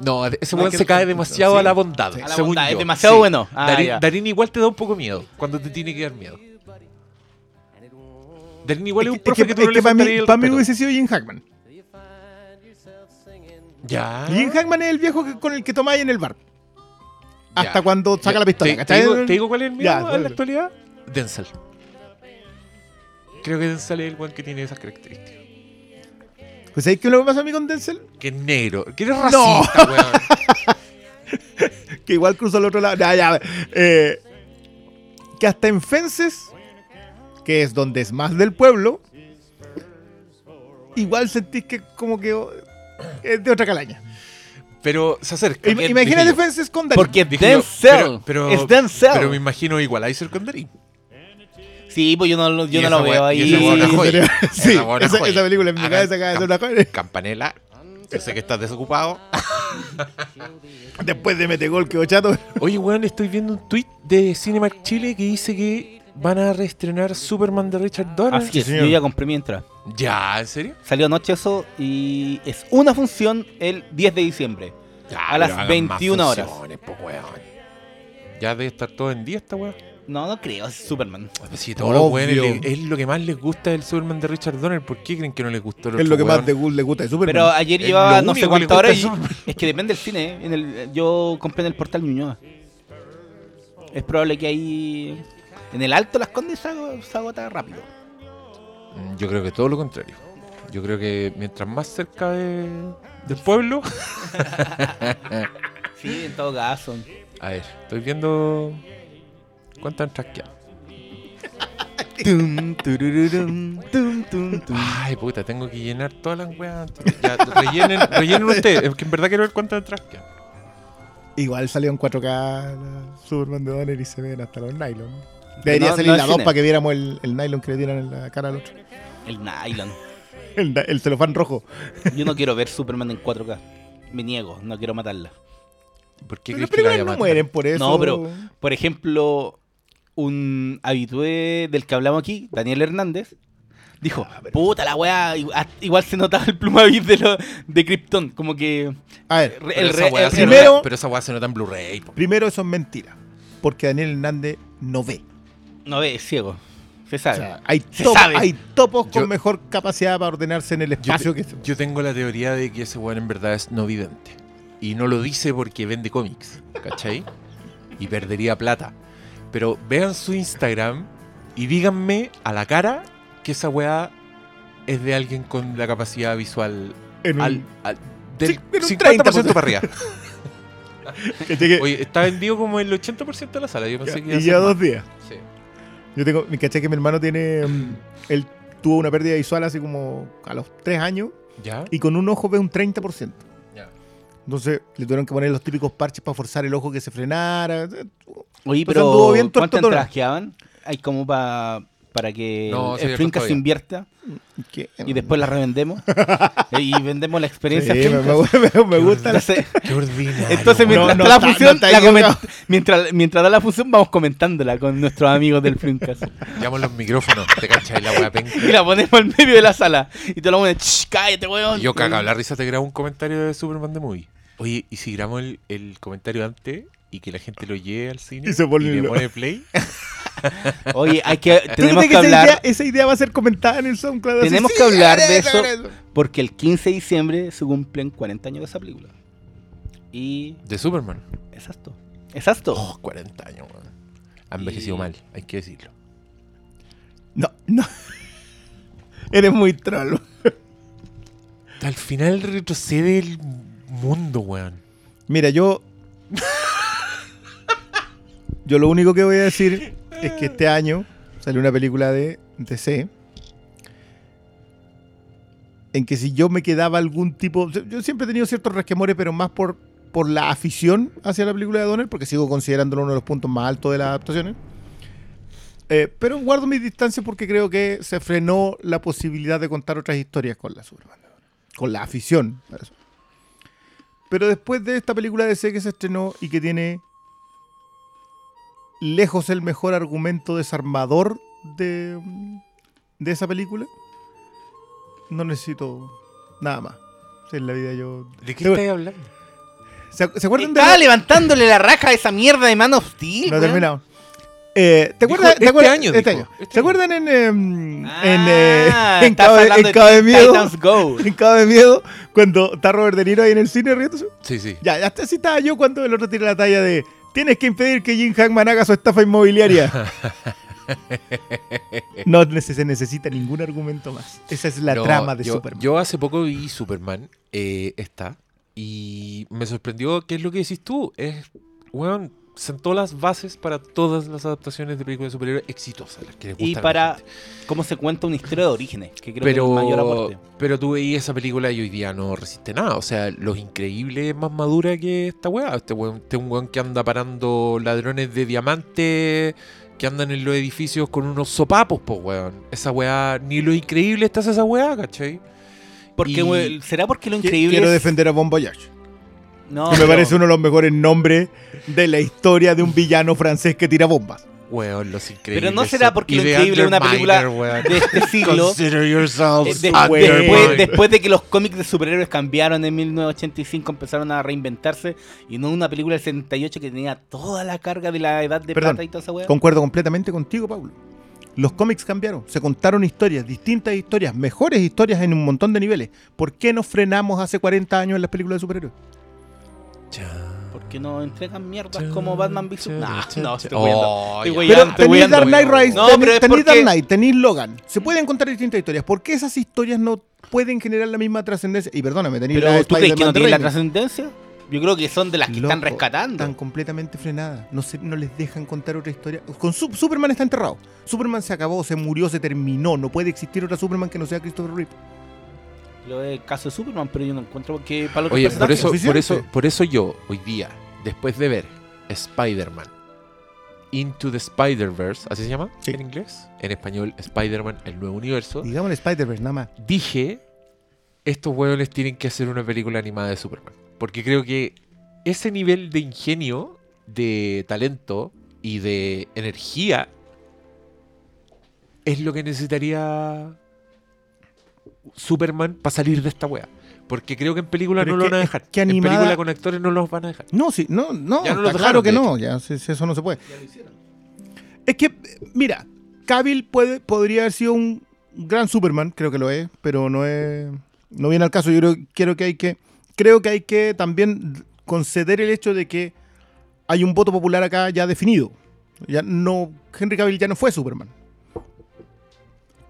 No, ese weón se cae demasiado sí. a la bondad. Sí. A la según bondad, es demasiado bueno. Ah, Darín, igual te da un poco miedo cuando te tiene que dar miedo. Darín igual es, un Es que, profe es que, que- tú no es le que para mí, para mí hubiese sido Jim Hackman. Ya. Jim Hackman es el viejo que- con el que tomáis en el bar. Hasta Ya. cuando saca Ya, la pistola. Te, digo, te digo cuál es el mío Ya, en la actualidad. Denzel. Creo que Denzel es el weón que tiene esas características. Pues ¿sabéis qué es lo que pasa a mí con Denzel? Que es negro. Que eres No. racista, weón. Que igual cruzó al otro lado. Ya, ya. Eh, que hasta en Fences, que es donde es más del pueblo, igual sentís que como que oh, es de otra calaña. Pero se acerca. Imagínate. Fences con Darín. Porque Denzel. pero- pero- es Denzel. Pero me imagino igualizer con Darín. Sí, pues yo no, lo- yo no lo veo y ahí. esa Sí, Esa esa, película en mi cabeza acaba de ser cam- una joya. Campanela. Yo sé que estás desocupado. Después de Metegol, que chato. Oye, weón, estoy viendo un tweet de Cinemark Chile que dice que van a reestrenar Superman de Richard Donner. Así es, señor. yo ya compré mi entrada. Ya, ¿en serio? Salió anoche eso y es una función el 10 de diciembre. Ya, A las pero hagan 21 más horas. po, weón. Ya debe estar todo en día esta weá. No, no creo, es Superman. Si todos los weones Obvio. le- es lo que más les gusta del Superman de Richard Donner. ¿Por qué creen que no les gustó el Es otro lo que más weón? de le gusta de Superman. Pero ayer Es llevaba lo no sé le cuántas horas gusta es que depende del cine. ¿eh? En el, yo compré en el portal Ñuñoa. Es probable que ahí en el alto las condes se, ago- se agota rápido. Mm, Yo creo que todo lo contrario. Yo creo que mientras más cerca de- del pueblo. Sí, en todo caso. A ver, estoy viendo. ¿Cuántas han trasqueado? Tum, turururum, tum, tum, tum. Ay, puta, tengo que llenar todas las weas. Ya, rellenen, rellenen ustedes. Es que en verdad quiero ver cuántas han trasqueado. Igual salió en 4K la Superman de Donner y se ven hasta los nylon. Debería No, salir no la es 2 cine. para que viéramos el, el nylon que le dieran en la cara al otro. El nylon. El, el celofán rojo. Yo no quiero ver Superman en 4K. Me niego, no quiero matarla. ¿Por qué Pero crees las que la películas no mueren por eso. No, pero- Por ejemplo, un habitué del que hablamos aquí, Daniel Hernández, dijo, puta la weá, igual, igual se notaba el plumavis de, lo, de Krypton, como que... A ver, re- Pero el esa el- se primero- nota- pero esa weá se nota en Blu-ray. primero eso es mentira. Porque Daniel Hernández no ve. no ve, es ciego, se O sabe. sea, hay, Se top- sabe. hay topos Yo- con mejor capacidad para ordenarse en el Yo, espacio que yo tengo la teoría de que ese weón en verdad es no vidente. Y no lo dice porque vende cómics, ¿cachai? Y perdería plata. Pero vean su Instagram y díganme a la cara que esa weá es de alguien con la capacidad visual en un- al, al- del Sí, en un 50% para arriba. Oye, está vendido como el 80% de la sala. Yo pensé que iba a y ya más. dos días. Sí. Yo tengo, me caché que mi hermano tiene. mm, él tuvo una pérdida visual así como a los 3 años ¿Ya? y con un ojo ve un 30%. Entonces le tuvieron que poner los típicos parches para forzar el ojo que se frenara. Oye, O sea, pero bien tuerto ¿cuántas todo. entradas quedaban? Hay como pa- para que No, el Flinkas todavía. se invierta ¿Qué? y después la revendemos y vendemos la Sí, experiencia me, Flinkas. me- me gusta Entonces, Qué ordinario. Entonces, mientras No, la función, está la mientras, mientras da la función, vamos comentándola con nuestros amigos del Flimcast. Llamo los micrófonos. Te cachai la weá penca. y la ponemos al medio de la sala. Y te lo pones, "Shh, cállate, weón. Y yo cagado la risa te grabo un comentario de Superman de Movie. Oye, ¿y si grabamos el, el comentario antes y que la gente lo lleve al cine Y se pone le lo- pone play? Oye, hay que, ¿Tú tenemos que esa hablar, idea, esa idea va a ser comentada en el SoundCloud. así, Tenemos sí, que hablar de eso. porque el 15 de diciembre se cumplen 40 años de esa película. Y. De Superman. Exacto. Exacto. Oh, 40 años, weón. Ha envejecido Y- mal, hay que decirlo. No, no. Eres muy troll. Al final retrocede el mundo, weón. Mira, yo. Yo lo único que voy a decir es que este año salió una película de DC. En que si yo me quedaba algún tipo. Yo siempre he tenido ciertos resquemores, pero más por, por la afición hacia la película de Donner, porque sigo considerándolo uno de los puntos más altos de las adaptaciones. Eh, pero guardo mis distancias porque creo que se frenó la posibilidad de contar otras historias con la Superman. Con la afición. para eso. Pero después de esta película de DC que se estrenó y que tiene lejos el mejor argumento desarmador de, de esa película, no necesito nada más. Si en la vida yo... ¿De qué estáis hablando? ¿Se, ¿se acuerdan de... Estaba la- levantándole la raja a esa mierda de Man of Steel. No he terminado. Eh, ¿Te acuerdas? ¿te este acuerdas- año, este año. este ¿Se año. acuerdan en, em, Ah, en, eh, en Cabo, de- en Cabo Miedo? Go. En Cabo de Miedo, cuando está Robert De Niro ahí en el cine riéndose. Sí, sí. Ya, ya así estaba yo cuando el otro tira la talla de tienes que impedir que Jim Hackman haga su estafa inmobiliaria. no se necesita ningún argumento más. Esa es la No, trama de yo, Superman. Yo hace poco vi Superman, eh, esta, y me sorprendió qué es lo que decís tú. Es, weón, sentó las bases para todas las adaptaciones de películas de superhéroes exitosas. las que les Y para cómo se cuenta una historia de orígenes, que creo pero, que es el mayor aporte. pero tú veías esa película y hoy día no resiste nada. O sea, Los Increíbles es más madura que esta weá. Este weón, este un weón que anda parando ladrones de diamante que andan en los edificios con unos sopapos, pues weón. Esa weá, ni Los Increíbles hace esa weá, ¿cachai? Porque, y- weón, ¿Será porque lo increíble Quiero es- defender a Bon Voyage. No, que me pero- parece uno de los mejores nombres de la historia de un villano francés que tira bombas. Weón, los increíbles. Pero no será porque Lo Increíble es una película weón. de este siglo. Consider yourselves Eh, después, Underminer. después, después de que los cómics de superhéroes cambiaron en 1985, empezaron a reinventarse y no una película del 78 que tenía toda la carga de la edad de Perdón, plata y toda esa weá. Concuerdo completamente contigo, Pablo. Los cómics cambiaron, se contaron historias, distintas historias, mejores historias en un montón de niveles. ¿Por qué nos frenamos hace 40 años en las películas de superhéroes? Porque no entregan mierdas como Batman v Superman. No, chan. estoy weyando. Oh, Estoy Pero tenéis Dark Knight. Rise, No, tenéis- pero es tenéis porque- Dark Knight, tenéis Logan. Se pueden contar distintas historias. ¿Por qué esas historias no pueden generar la misma trascendencia? Y perdóname, tenéis Pero la ¿tú crees que no Spider-Man de tiene la trascendencia? Yo creo que son de las que están rescatando. Están completamente frenadas. No, se- no les dejan contar otra historia. Con Su- Superman está enterrado. Superman se acabó, se murió, se terminó. No puede existir otra Superman que no sea Christopher Reeve. Lo del caso de Superman, pero yo no encuentro que para lo que Oye, por eso, por, eso, por eso yo, hoy día, después de ver Spider-Man Into the Spider-Verse, ¿así se llama Sí. en inglés? En español, Spider-Man, el nuevo universo. Digamos el Spider-Verse, nada más. Dije, estos huevones tienen que hacer una película animada de Superman. Porque creo que ese nivel de ingenio, de talento y de energía es lo que necesitaría Superman para salir de esta wea. Porque creo que en película Pero no lo van a que- dejar. que En animada- película con actores no los van a dejar. No, sí, no, no. Ya no lo está dejaron, claro que no. Ya, si- si eso no se puede. Es que, mira, Cavill puede, podría haber sido un gran Superman, creo que lo es, pero no es. No viene al caso. Yo creo, creo que hay que. Creo que hay que también conceder el hecho de que hay un voto popular acá ya definido. Ya no. Henry Cavill ya no fue Superman.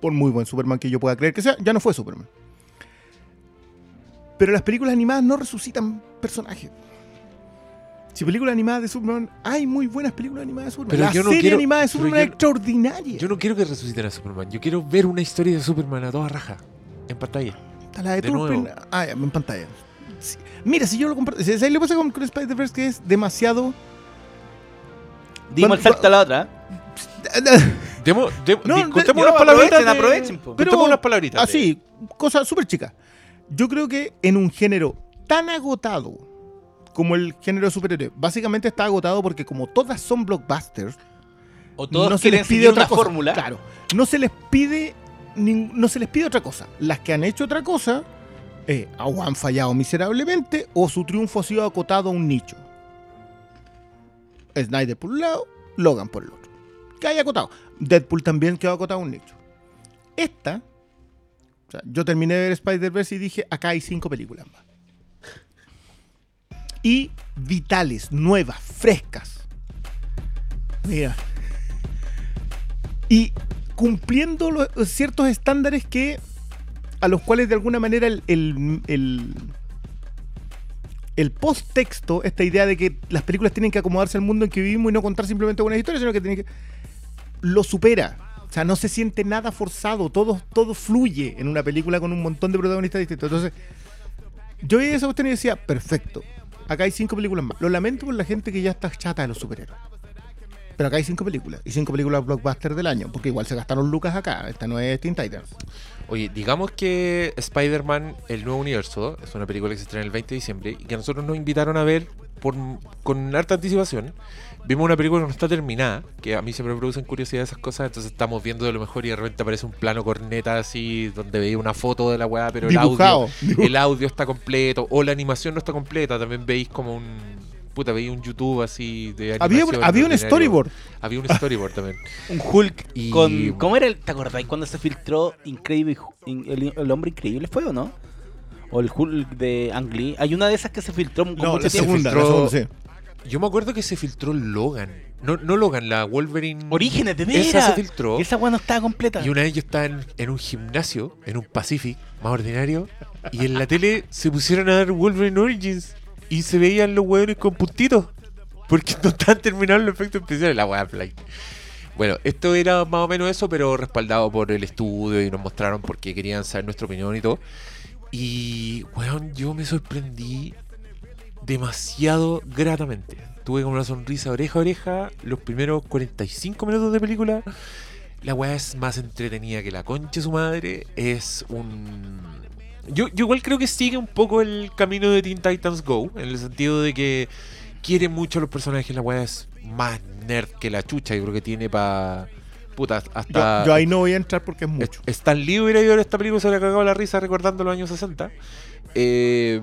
Por muy buen Superman que yo pueda creer que sea, ya no fue Superman. Pero las películas animadas no resucitan personajes. Si películas animadas de Superman, hay muy buenas películas animadas de Superman. Pero la yo no serie quiero- animada de Superman yo es extraordinaria. Yo no quiero que resuciten a Superman. Yo quiero ver una historia de Superman a toda raja. En pantalla. Está la de, de Turpin- nuevo. Ah, ya, en pantalla. Sí. Mira, si yo lo comparto. ¿Sabes lo que pasa con, con Spider-Verse? Que es demasiado. Dimos el salto a la otra. Demo, No, di- de- contemos no, unas palabritas. aprovechen, de- aprovechen, po. Pero- contemos unas palabritas. de- Así, cosa súper chica. Yo creo que en un género tan agotado como el género de superhéroes, básicamente está agotado porque, como todas son blockbusters, O todos no se les pide otra cosa. fórmula. Claro, no se les pide no se les pide otra cosa. Las que han hecho otra cosa eh, o han fallado miserablemente o su triunfo ha sido acotado a un nicho. Snyder por un lado, Logan por el otro. Que haya acotado. Deadpool también quedó acotado un nicho. Esta, o sea, yo terminé de ver Spider-Verse y dije, acá hay cinco películas más. Y vitales, nuevas, frescas. Mira, y cumpliendo ciertos estándares que a los cuales de alguna manera el, el, el, el post-texto, esta idea de que las películas tienen que acomodarse al mundo en que vivimos y no contar simplemente buenas historias, sino que tienen que lo supera. O sea, no se siente nada forzado, todo, todo fluye en una película con un montón de protagonistas distintos. Entonces, yo veía esa cuestión y decía, perfecto, acá hay cinco películas más. Lo lamento por la gente que ya está chata de los superhéroes. Pero acá hay cinco películas. Y cinco películas blockbuster del año. Porque igual se gastaron lucas acá. Esta no es Teen Titans. Oye, digamos que Spider-Man, el nuevo universo, es una película que se estrena el 20 de diciembre y que nosotros nos invitaron a ver por, con harta anticipación. Vimos una película que no está terminada, que a mí siempre me producen curiosidad esas cosas, entonces estamos viendo de lo mejor y de repente aparece un plano corneta así, donde veía una foto de la weá, pero el Dibujado. audio, el audio está completo, o la animación no está completa, también veis como un... Puta, veis un YouTube así de Había, animación había un storyboard. Había un storyboard también. Un Hulk Y- con. ¿Cómo era el. ¿Te acordáis cuando se filtró Increíble el, el hombre increíble fue o no? O el Hulk de Ang Lee. Hay una de esas que se filtró con No, mucho la tiempo. segunda, la filtró- segunda, sí. Yo me acuerdo que se filtró Logan. No, no Logan, la Wolverine. Orígenes de Esa veras. se filtró. Y esa weá no estaba completa. Y una vez yo estaba en, en un gimnasio, en un Pacific, más ordinario, y en la tele se pusieron a dar Wolverine Origins y se veían los hueones con puntitos. Porque no estaban terminados los efectos especiales. La weá play. Bueno, esto era más o menos eso, pero respaldado por el estudio y nos mostraron por qué querían saber nuestra opinión y todo. Y, weón, yo me sorprendí demasiado gratamente. Tuve como una sonrisa oreja a oreja los primeros 45 minutos de película. La weá es más entretenida que la concha de su madre. Es un. Yo, yo igual creo que sigue un poco el camino de Teen Titans Go, en el sentido de que quiere mucho a los personajes, la weá es más nerd que la chucha, yo creo que tiene para... Puta, hasta... yo ahí no voy a entrar porque es mucho. Stan Lee hubiera ido a ver esta película se hubiera cagado la risa recordando los años 60. Eh,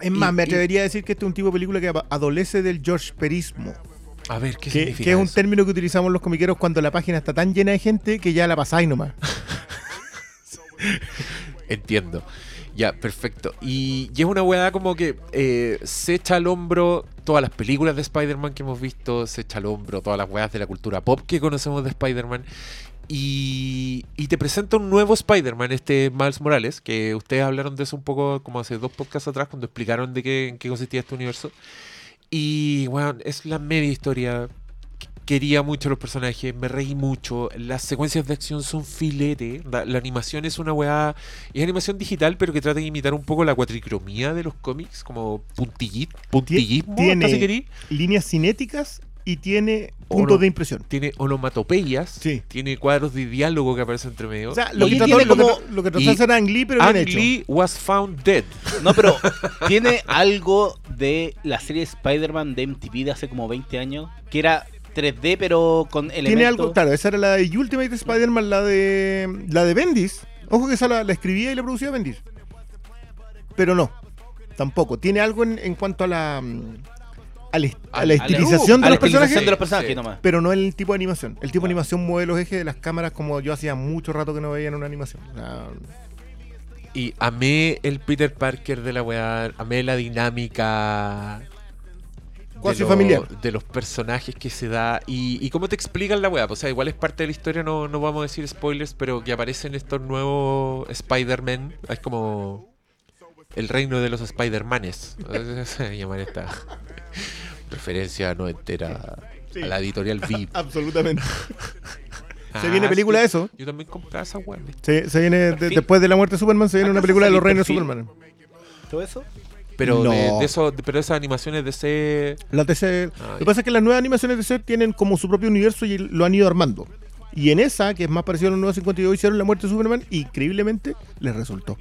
Es más, y- me y- atrevería a decir que este es un tipo de película que adolece del George Perismo. a ver, ¿qué Que, significa que es un término que utilizamos los comiqueros cuando la página está tan llena de gente que ya la pasáis nomás. Entiendo. Ya, perfecto. Y, y es una weá como que eh, se echa al hombro todas las películas de Spider-Man que hemos visto, se echa al hombro todas las weas de la cultura pop que conocemos de Spider-Man. Y, y te presenta un nuevo Spider-Man, este Miles Morales, que ustedes hablaron de eso un poco como hace dos podcasts atrás cuando explicaron de qué, en qué consistía este universo. Y bueno, es la media historia. Qu- Quería mucho los personajes, me reí mucho. Las secuencias de acción son filete. La, la animación es una weá. Es animación digital, pero que trata de imitar un poco la cuatricromía de los cómics, como puntillit, puntillismo, tiene- hasta si querí. Líneas cinéticas y tiene puntos de impresión. Tiene onomatopeyas, Sí. tiene cuadros de diálogo que aparecen entre medio. O sea, lo Y que, trató, tiene lo que como- lo que trató y de hacer Ang Lee, pero Ang bien hecho. Lee was found dead. No, pero tiene algo de la serie Spider-Man de MTV de hace como 20 años, que era 3D pero con elementos... Tiene algo, claro, esa era la de Ultimate Spider-Man, la de la de Bendis. Ojo que esa la, la escribía y la producía Bendis. Pero no, tampoco. Tiene algo en, en cuanto a la mm, a la, a estilización de los personajes, estilización de los personajes Sí. nomás. pero no el tipo de animación. El tipo de animación mueve los ejes de las cámaras como yo hacía mucho rato que no veía en una animación. O sea, Y amé el Peter Parker de la weá, amé la dinámica de, Cuasi lo- familiar. de los personajes que se da y, y cómo te explican la weá. O sea, igual es parte de la historia, no, no vamos a decir spoilers, pero que aparecen estos nuevos Spider-Man. Es como el reino de los Spider-Manes. Se llaman esta referencia no entera Sí. a la editorial VIP. absolutamente. Se Ah, viene película sí. de eso. Yo también compré esa weá. Se, se viene de- después de la muerte de Superman, se viene una ¿Acaso película de los reinos de? Superman. ¿Todo eso? Pero No. de, de eso, de- pero esas animaciones de ese Las DC Ah, Lo que pasa es que las nuevas animaciones de DC tienen como su propio universo y lo han ido armando. Y en esa, que es más parecida a los nuevos 52, hicieron la muerte de Superman y increíblemente les resultó.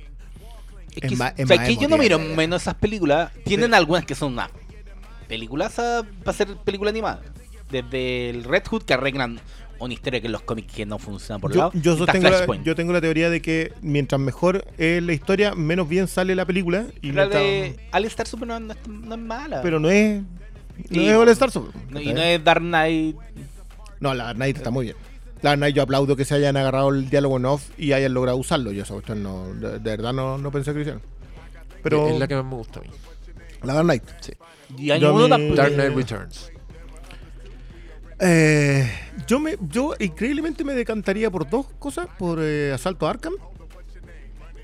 Es Es que, más- es o sea, más que yo no miro menos esas películas. Tienen algunas que son una películas para ser película animada. Desde el Red Hood que arreglan una historia que en los cómics que no funciona por Yo, lado. yo sostengo la, yo tengo la teoría de que mientras mejor es la historia, menos bien sale la película. Y la mientras- de Alistar Superman no es, no es mala. Pero no es. No Y- es All Star Superman. No, y no es Dark Knight. No, la Night está muy bien. La Night yo aplaudo que se hayan agarrado el diálogo en off y hayan logrado usarlo. Yo esa cuestión no, de, de verdad no, no pensé que lo hicieran. Pero es la que más me gusta a mí. La Dark Knight. Y año Yo uno. Dark Knight Returns. Eh, yo me, yo increíblemente me decantaría por dos cosas, por eh, Asalto a Arkham,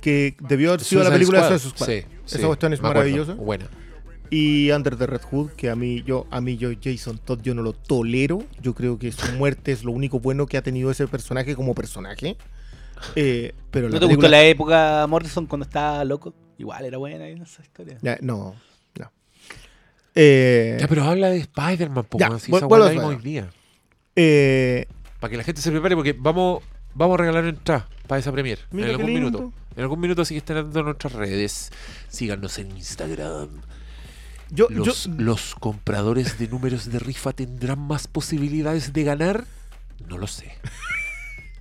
que debió haber sido la película Squad. de Suicide Squad. Sí, Esa sí, cuestión es maravillosa. Buena. Y Under the Red Hood, que a mí yo a mí yo Jason Todd yo no lo tolero. Yo creo que su muerte es lo único bueno que ha tenido ese personaje como personaje. Eh, pero ¿No la te película- gustó la época Morrison cuando estaba loco? Igual era buena esa historia. No. Eh, Ya, pero habla de Spider-Man, po, Ya, si esa la vimos hoy día. eh, Para que la gente se prepare, porque vamos, vamos a regalar entradas para esa premier. En algún lindo. minuto. En algún minuto, así que estén atentos a nuestras redes. Síganos en Instagram. yo, Los, yo, los compradores de números de rifa tendrán más posibilidades de ganar. No lo sé.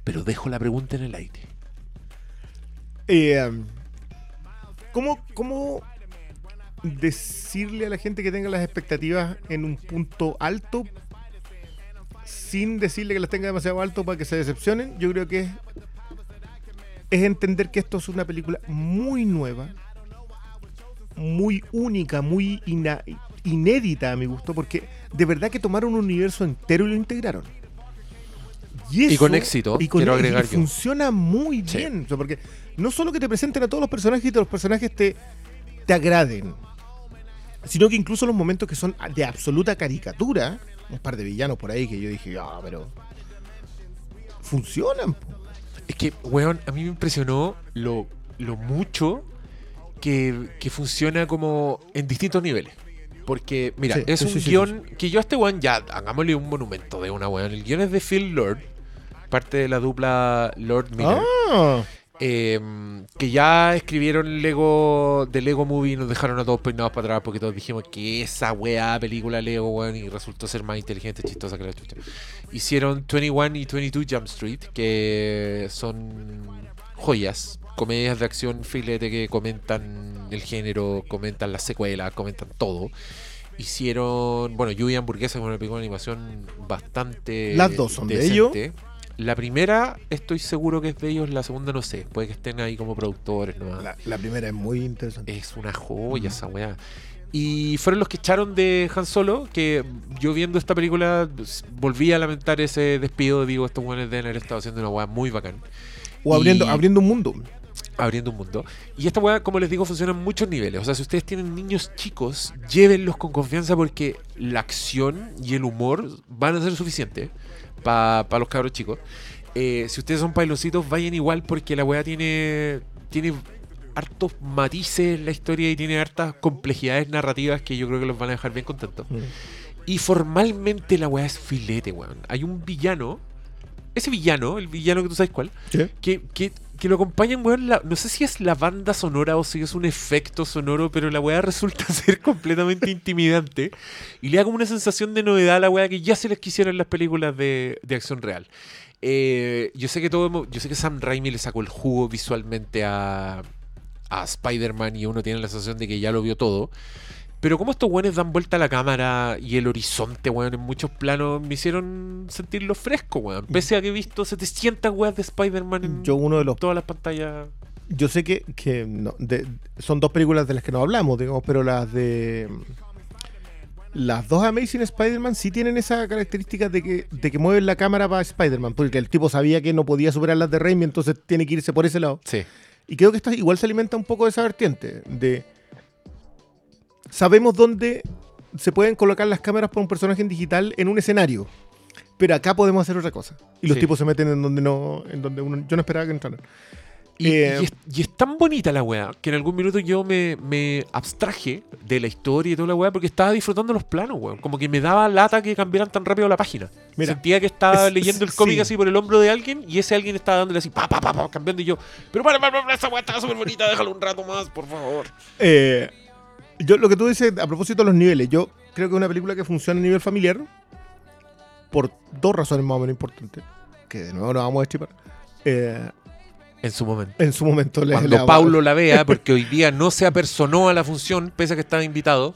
Pero dejo la pregunta en el aire. Eh, um, ¿cómo, ¿Cómo decirle a la gente que tenga las expectativas en un punto alto sin decirle que las tenga demasiado alto para que se decepcionen? Yo creo que es, es entender que esto es una película muy nueva, muy única, muy ina- inédita a mi gusto, porque de verdad que tomaron un universo entero y lo integraron. Y con éxito, quiero agregar y yo. funciona muy Sí. bien, porque no solo que te presenten a todos los personajes y que los personajes te, te agraden, sino que incluso los momentos que son de absoluta caricatura, un par de villanos por ahí que yo dije, ah, pero funcionan. po". Es que, weón, a mí me impresionó lo, lo mucho que, que funciona como en distintos niveles. Porque, mira, Sí, es sí, un sí, guion que yo a este weón ya, hagámosle un monumento de una weón. El guion es de Phil Lord, parte de la dupla Lord Miller. Ah, eh, que ya escribieron Lego de Lego Movie y nos dejaron a todos peinados para atrás porque todos dijimos que esa weá película Lego, weón, y resultó ser más inteligente, chistosa que la chucha. Hicieron 21 y 22 Jump Street, que son joyas, comedias de acción filete que comentan el género, comentan las secuelas, comentan todo. Hicieron, bueno, Lluvia Hamburguesa, que es una película de animación bastante. Las dos son de decente. La primera estoy seguro que es de ellos, la segunda no sé. Puede que estén ahí como productores nomás. La, la primera es muy interesante. Es una joya esa weá. Y fueron los que echaron de Han Solo, que yo viendo esta película volví a lamentar ese despido. Digo, estos weones deben haber estado haciendo una weá muy bacán. O abriendo, Y- abriendo un mundo. abriendo un mundo. Y esta weá, como les digo, funciona en muchos niveles. O sea, si ustedes tienen niños chicos, llévenlos con confianza porque la acción y el humor van a ser suficientes para los cabros chicos. Eh, si ustedes son pailoncitos, vayan igual porque la weá tiene, tiene hartos matices en la historia y tiene hartas complejidades narrativas que yo creo que los van a dejar bien contentos. Y formalmente la weá es filete, weón. Hay un villano. Ese villano, el villano que tú sabes cuál, Sí. que, que, que lo acompañan, weón, no sé si es la banda sonora o si es un efecto sonoro, pero la weá resulta ser completamente intimidante y le da como una sensación de novedad a la weá que ya se les quisiera en las películas de, de acción real. Eh, yo sé que todo yo sé que Sam Raimi le sacó el jugo visualmente a, a Spider-Man y uno tiene la sensación de que ya lo vio todo. Pero como estos weones dan vuelta a la cámara y el horizonte, weón, en muchos planos, me hicieron sentirlo fresco, weón. Pese a que he visto 700 weas de Spider-Man en Yo uno de los todas las pantallas. Yo sé que, que no, de- son dos películas de las que no hablamos, digamos, pero las de. Las dos Amazing Spider-Man sí tienen esa característica de que, de que mueven la cámara para Spider-Man, porque el tipo sabía que no podía superar las de Raimi, entonces tiene que irse por ese lado. Sí. Y creo que esta igual se alimenta un poco de esa vertiente, de... Sabemos dónde se pueden colocar las cámaras para un personaje en digital en un escenario, pero acá podemos hacer otra cosa. Y los Sí. tipos se meten en donde no... En donde uno, yo no esperaba que entraran. Y, Eh, y es, y es tan bonita la weá que en algún minuto yo me, me abstraje de la historia y toda la weá porque estaba disfrutando los planos, weón. Como que me daba lata que cambiaran tan rápido la página. Mira, Sentía que estaba es- leyendo el sí. cómic así por el hombro de alguien y ese alguien estaba dándole así, pa, pa, pa, pa, cambiando y yo, pero para, para, para, esa weá estaba súper bonita, déjalo un rato más, por favor. Eh, yo lo que tú dices a propósito de los niveles, yo creo que es una película que funciona a nivel familiar por dos razones más o menos importantes, que de nuevo no vamos a destripar. Eh, En su momento. en su momento le- Cuando le- Paulo la vea, porque hoy día no se apersonó a la función, pese a que estaba invitado.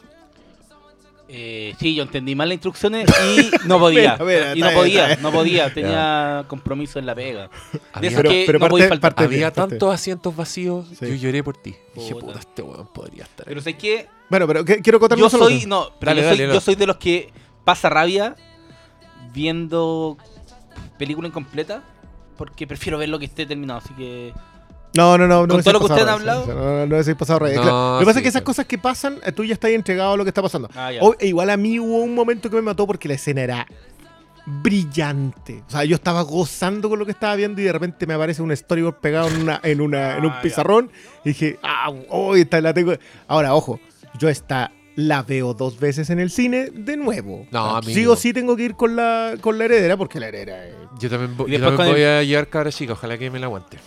Eh, sí, yo entendí mal las instrucciones y no podía. Mira, mira, y no podía, bien. no podía. Tenía compromiso en la pega. De Había, que pero no podía parte- parte- había tantos asientos vacíos, Sí. yo lloré por ti. Dije, Puta. este weón podría estar. Pero sé que Bueno, pero que- quiero contar yo soy, no, pero Dale, yo, soy, dale, yo soy de los que pasa rabia viendo película incompleta porque prefiero ver lo que esté terminado. Así que No, no, no. no Con todo lo que ustedes han hablado. No, no, no pasado raya. No, Claro, Lo que pasa sí, es que esas claro. cosas que pasan, eh, tú ya estás entregado a lo que está pasando. Ah, ya. O- e igual a mí hubo un momento que me mató porque la escena era brillante. O sea, yo estaba gozando con lo que estaba viendo y de repente me aparece un storyboard pegado en, una, en, una, en un Ah, ya. pizarrón y dije, ah, oh, esta la tengo. Ahora, ojo, yo esta la veo dos veces en el cine de nuevo. No, sea, amigo. sí o sí tengo que ir con la, con la heredera porque la heredera es... Yo también, yo después también con voy el- a llevar cabra chica, ojalá que me la aguante.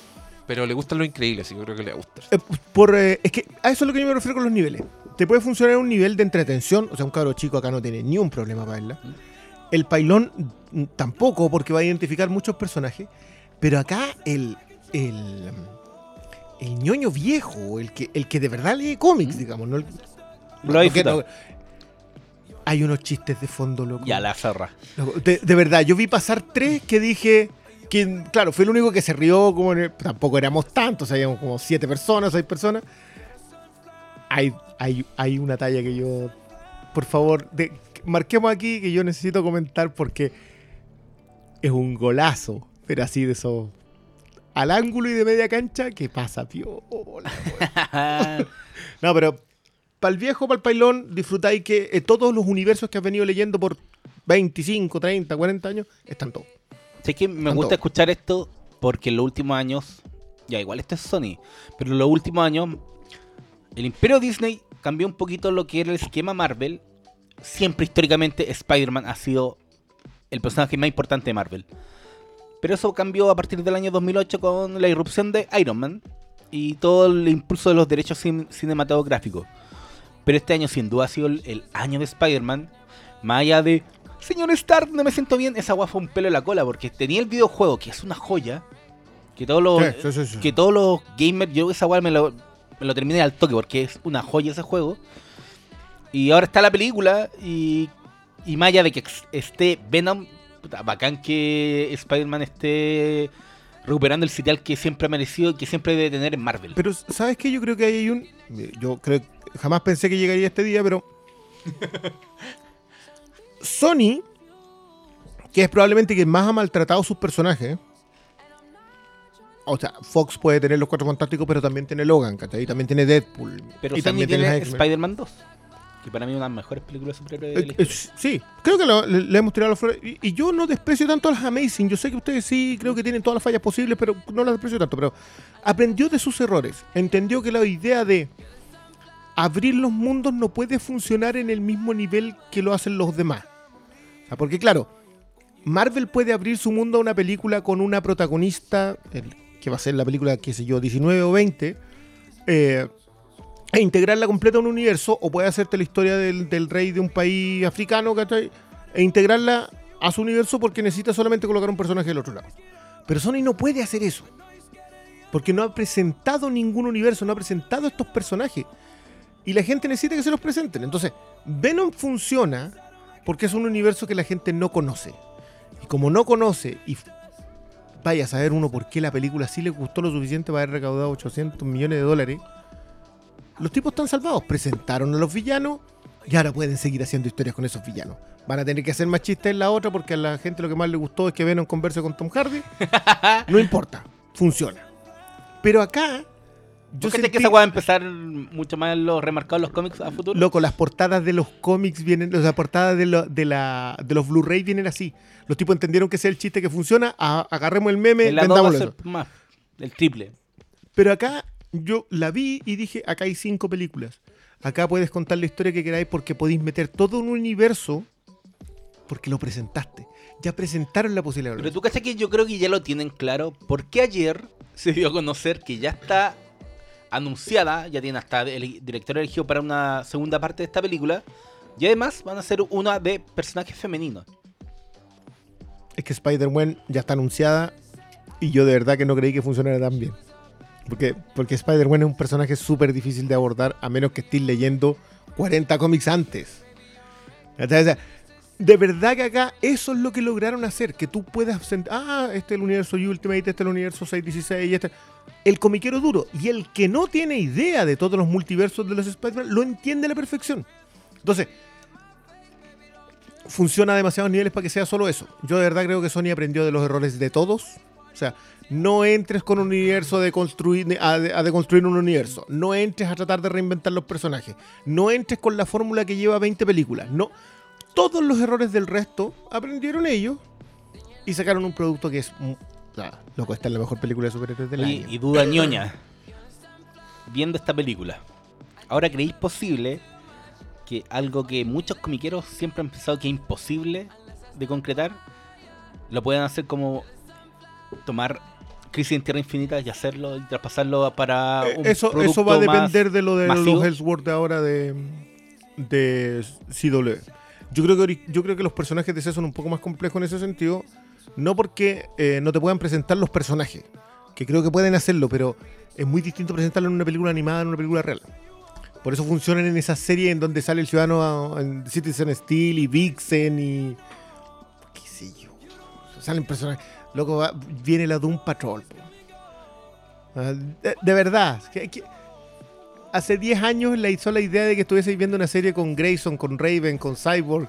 Pero le gusta lo increíble, así que creo que le va a gustar. Eh, por, eh, es que a eso es lo que yo me refiero con los niveles. Te puede funcionar un nivel de entretención, o sea, un cabro chico acá no tiene ni un problema para verla. El pailón mm, tampoco, porque va a identificar muchos personajes. Pero acá el, el, el ñoño viejo, el que, el que de verdad lee cómics, digamos, no el- Lo disfrutar. no- hay unos chistes de fondo, loco. Ya, la zorra. De, de verdad, yo vi pasar tres que dije que, claro, fue el único que se rió, como el- tampoco éramos tantos, habíamos como siete personas, seis personas. Hay, hay, hay una talla que yo, por favor, de- marquemos aquí que yo necesito comentar porque es un golazo, pero así de eso. Al ángulo y de media cancha, que pasa, piola, weón. No, pero para el viejo, para el pailón, disfrutáis que eh, todos los universos que has venido leyendo por 25, 30, 40 años están todos. sé que me gusta escuchar esto porque en los últimos años, ya igual esto es Sony, pero en los últimos años el imperio Disney cambió un poquito lo que era el esquema Marvel. Siempre históricamente Spider-Man ha sido el personaje más importante de Marvel. Pero eso cambió a partir del año 2008 con la irrupción de Iron Man y todo el impulso de los derechos cin- cinematográficos. Pero este año sin duda ha sido el, el año de Spider-Man. Más allá de, señor Stark, no me siento bien, esa guapa fue un pelo en la cola porque tenía el videojuego, que es una joya. Que todos los, Sí, sí, sí, sí. que todos los gamers, yo esa weá me lo, me lo terminé al toque porque es una joya ese juego. Y ahora está la película y, y más allá de que esté Venom, puta, bacán que Spider-Man esté recuperando el sitial que siempre ha merecido y que siempre debe tener en Marvel. Pero, ¿sabes qué? Yo creo que ahí hay un. Yo creo jamás pensé que llegaría este día, pero. Sony, que es probablemente quien más ha maltratado sus personajes. O sea, Fox puede tener los cuatro fantásticos, pero también tiene Logan, ¿cachai? Y también tiene Deadpool. Pero y Sony también tiene. Spider-Man 2, que para mí es una de las mejores películas de superhéroes Eh, eh, sí, creo que lo- le, le hemos tirado las flores. Y, y yo no desprecio tanto a las Amazing. Yo sé que ustedes sí, creo que tienen todas las fallas posibles, pero no las desprecio tanto. Pero aprendió de sus errores. Entendió que la idea de abrir los mundos no puede funcionar en el mismo nivel que lo hacen los demás. O sea, porque claro, Marvel puede abrir su mundo a una película con una protagonista, el- que va a ser la película, qué sé yo, 19 o 20, eh, e integrarla completa a un universo, o puede hacerte la historia del, del rey de un país africano, ¿cachai? E integrarla a su universo porque necesita solamente colocar un personaje del otro lado. Pero Sony no puede hacer eso. Porque no ha presentado ningún universo, no ha presentado estos personajes. Y la gente necesita que se los presenten. Entonces, Venom funciona porque es un universo que la gente no conoce. Y como no conoce, y vaya a saber uno por qué la película sí le gustó lo suficiente para haber recaudado 800 millones de dólares, los tipos están salvados. Presentaron a los villanos y ahora pueden seguir haciendo historias con esos villanos. Van a tener que hacer más chistes en la otra porque a la gente lo que más le gustó es que Venom converse con Tom Hardy. No importa, funciona. Pero acá, yo ¿Tú crees que esa va a empezar mucho más en los remarcados los cómics a futuro? Loco, las portadas de los cómics vienen, las portadas de, lo- de, la, de los Blu-ray vienen así. Los tipos entendieron que ese es el chiste que funciona, a- agarremos el meme, en vendámoslo más, el triple. Pero acá yo la vi y dije, acá hay cinco películas. Acá puedes contar la historia que queráis porque podéis meter todo un universo porque lo presentaste. Ya presentaron la posibilidad. de Pero tú cachas que yo creo que ya lo tienen claro. Porque ayer se dio a conocer que ya está anunciada, ya tiene hasta el director elegido para una segunda parte de esta película. Y además van a ser una de personajes femeninos. Es que Spider-Man ya está anunciada y yo de verdad que no creí que funcionara tan bien. Porque, porque Spider-Man es un personaje súper difícil de abordar a menos que estés leyendo 40 cómics antes. De verdad que acá eso es lo que lograron hacer, que tú puedas sent- ah, este es el universo Ultimate, este es el universo 616 y este el comiquero duro y el que no tiene idea de todos los multiversos de los Spider-Man lo entiende a la perfección. Entonces, funciona a demasiados niveles para que sea solo eso. Yo de verdad creo que Sony aprendió de los errores de todos. O sea, no entres con un universo de construir, a, de, a de construir un universo. No entres a tratar de reinventar los personajes. No entres con la fórmula que lleva 20 películas. No. Todos los errores del resto aprendieron ellos y sacaron un producto que es. mm, o sea, loco, esta es la mejor película de superhéroes del Y, año. y duda ñoña. Viendo esta película. Ahora creéis posible que algo que muchos comiqueros siempre han pensado que es imposible de concretar, lo puedan hacer como tomar Crisis en Tierra Infinita y hacerlo y traspasarlo para Eh, un eso, eso va a depender de lo de masivo. los Ellsworth de ahora de, de CW. Yo creo, que, yo creo que los personajes de C son un poco más complejos en ese sentido. No porque eh, no te puedan presentar los personajes, que creo que pueden hacerlo, pero es muy distinto presentarlo en una película animada en una película real. Por eso funcionan en esa serie en donde sale el ciudadano en Citizen Steel y Vixen y. qué sé yo. Salen personajes. Loco, va- viene la Doom Patrol. De, de verdad. que- que- hace 10 años le hizo la idea de que estuviese viendo una serie con Grayson, con Raven, con Cyborg,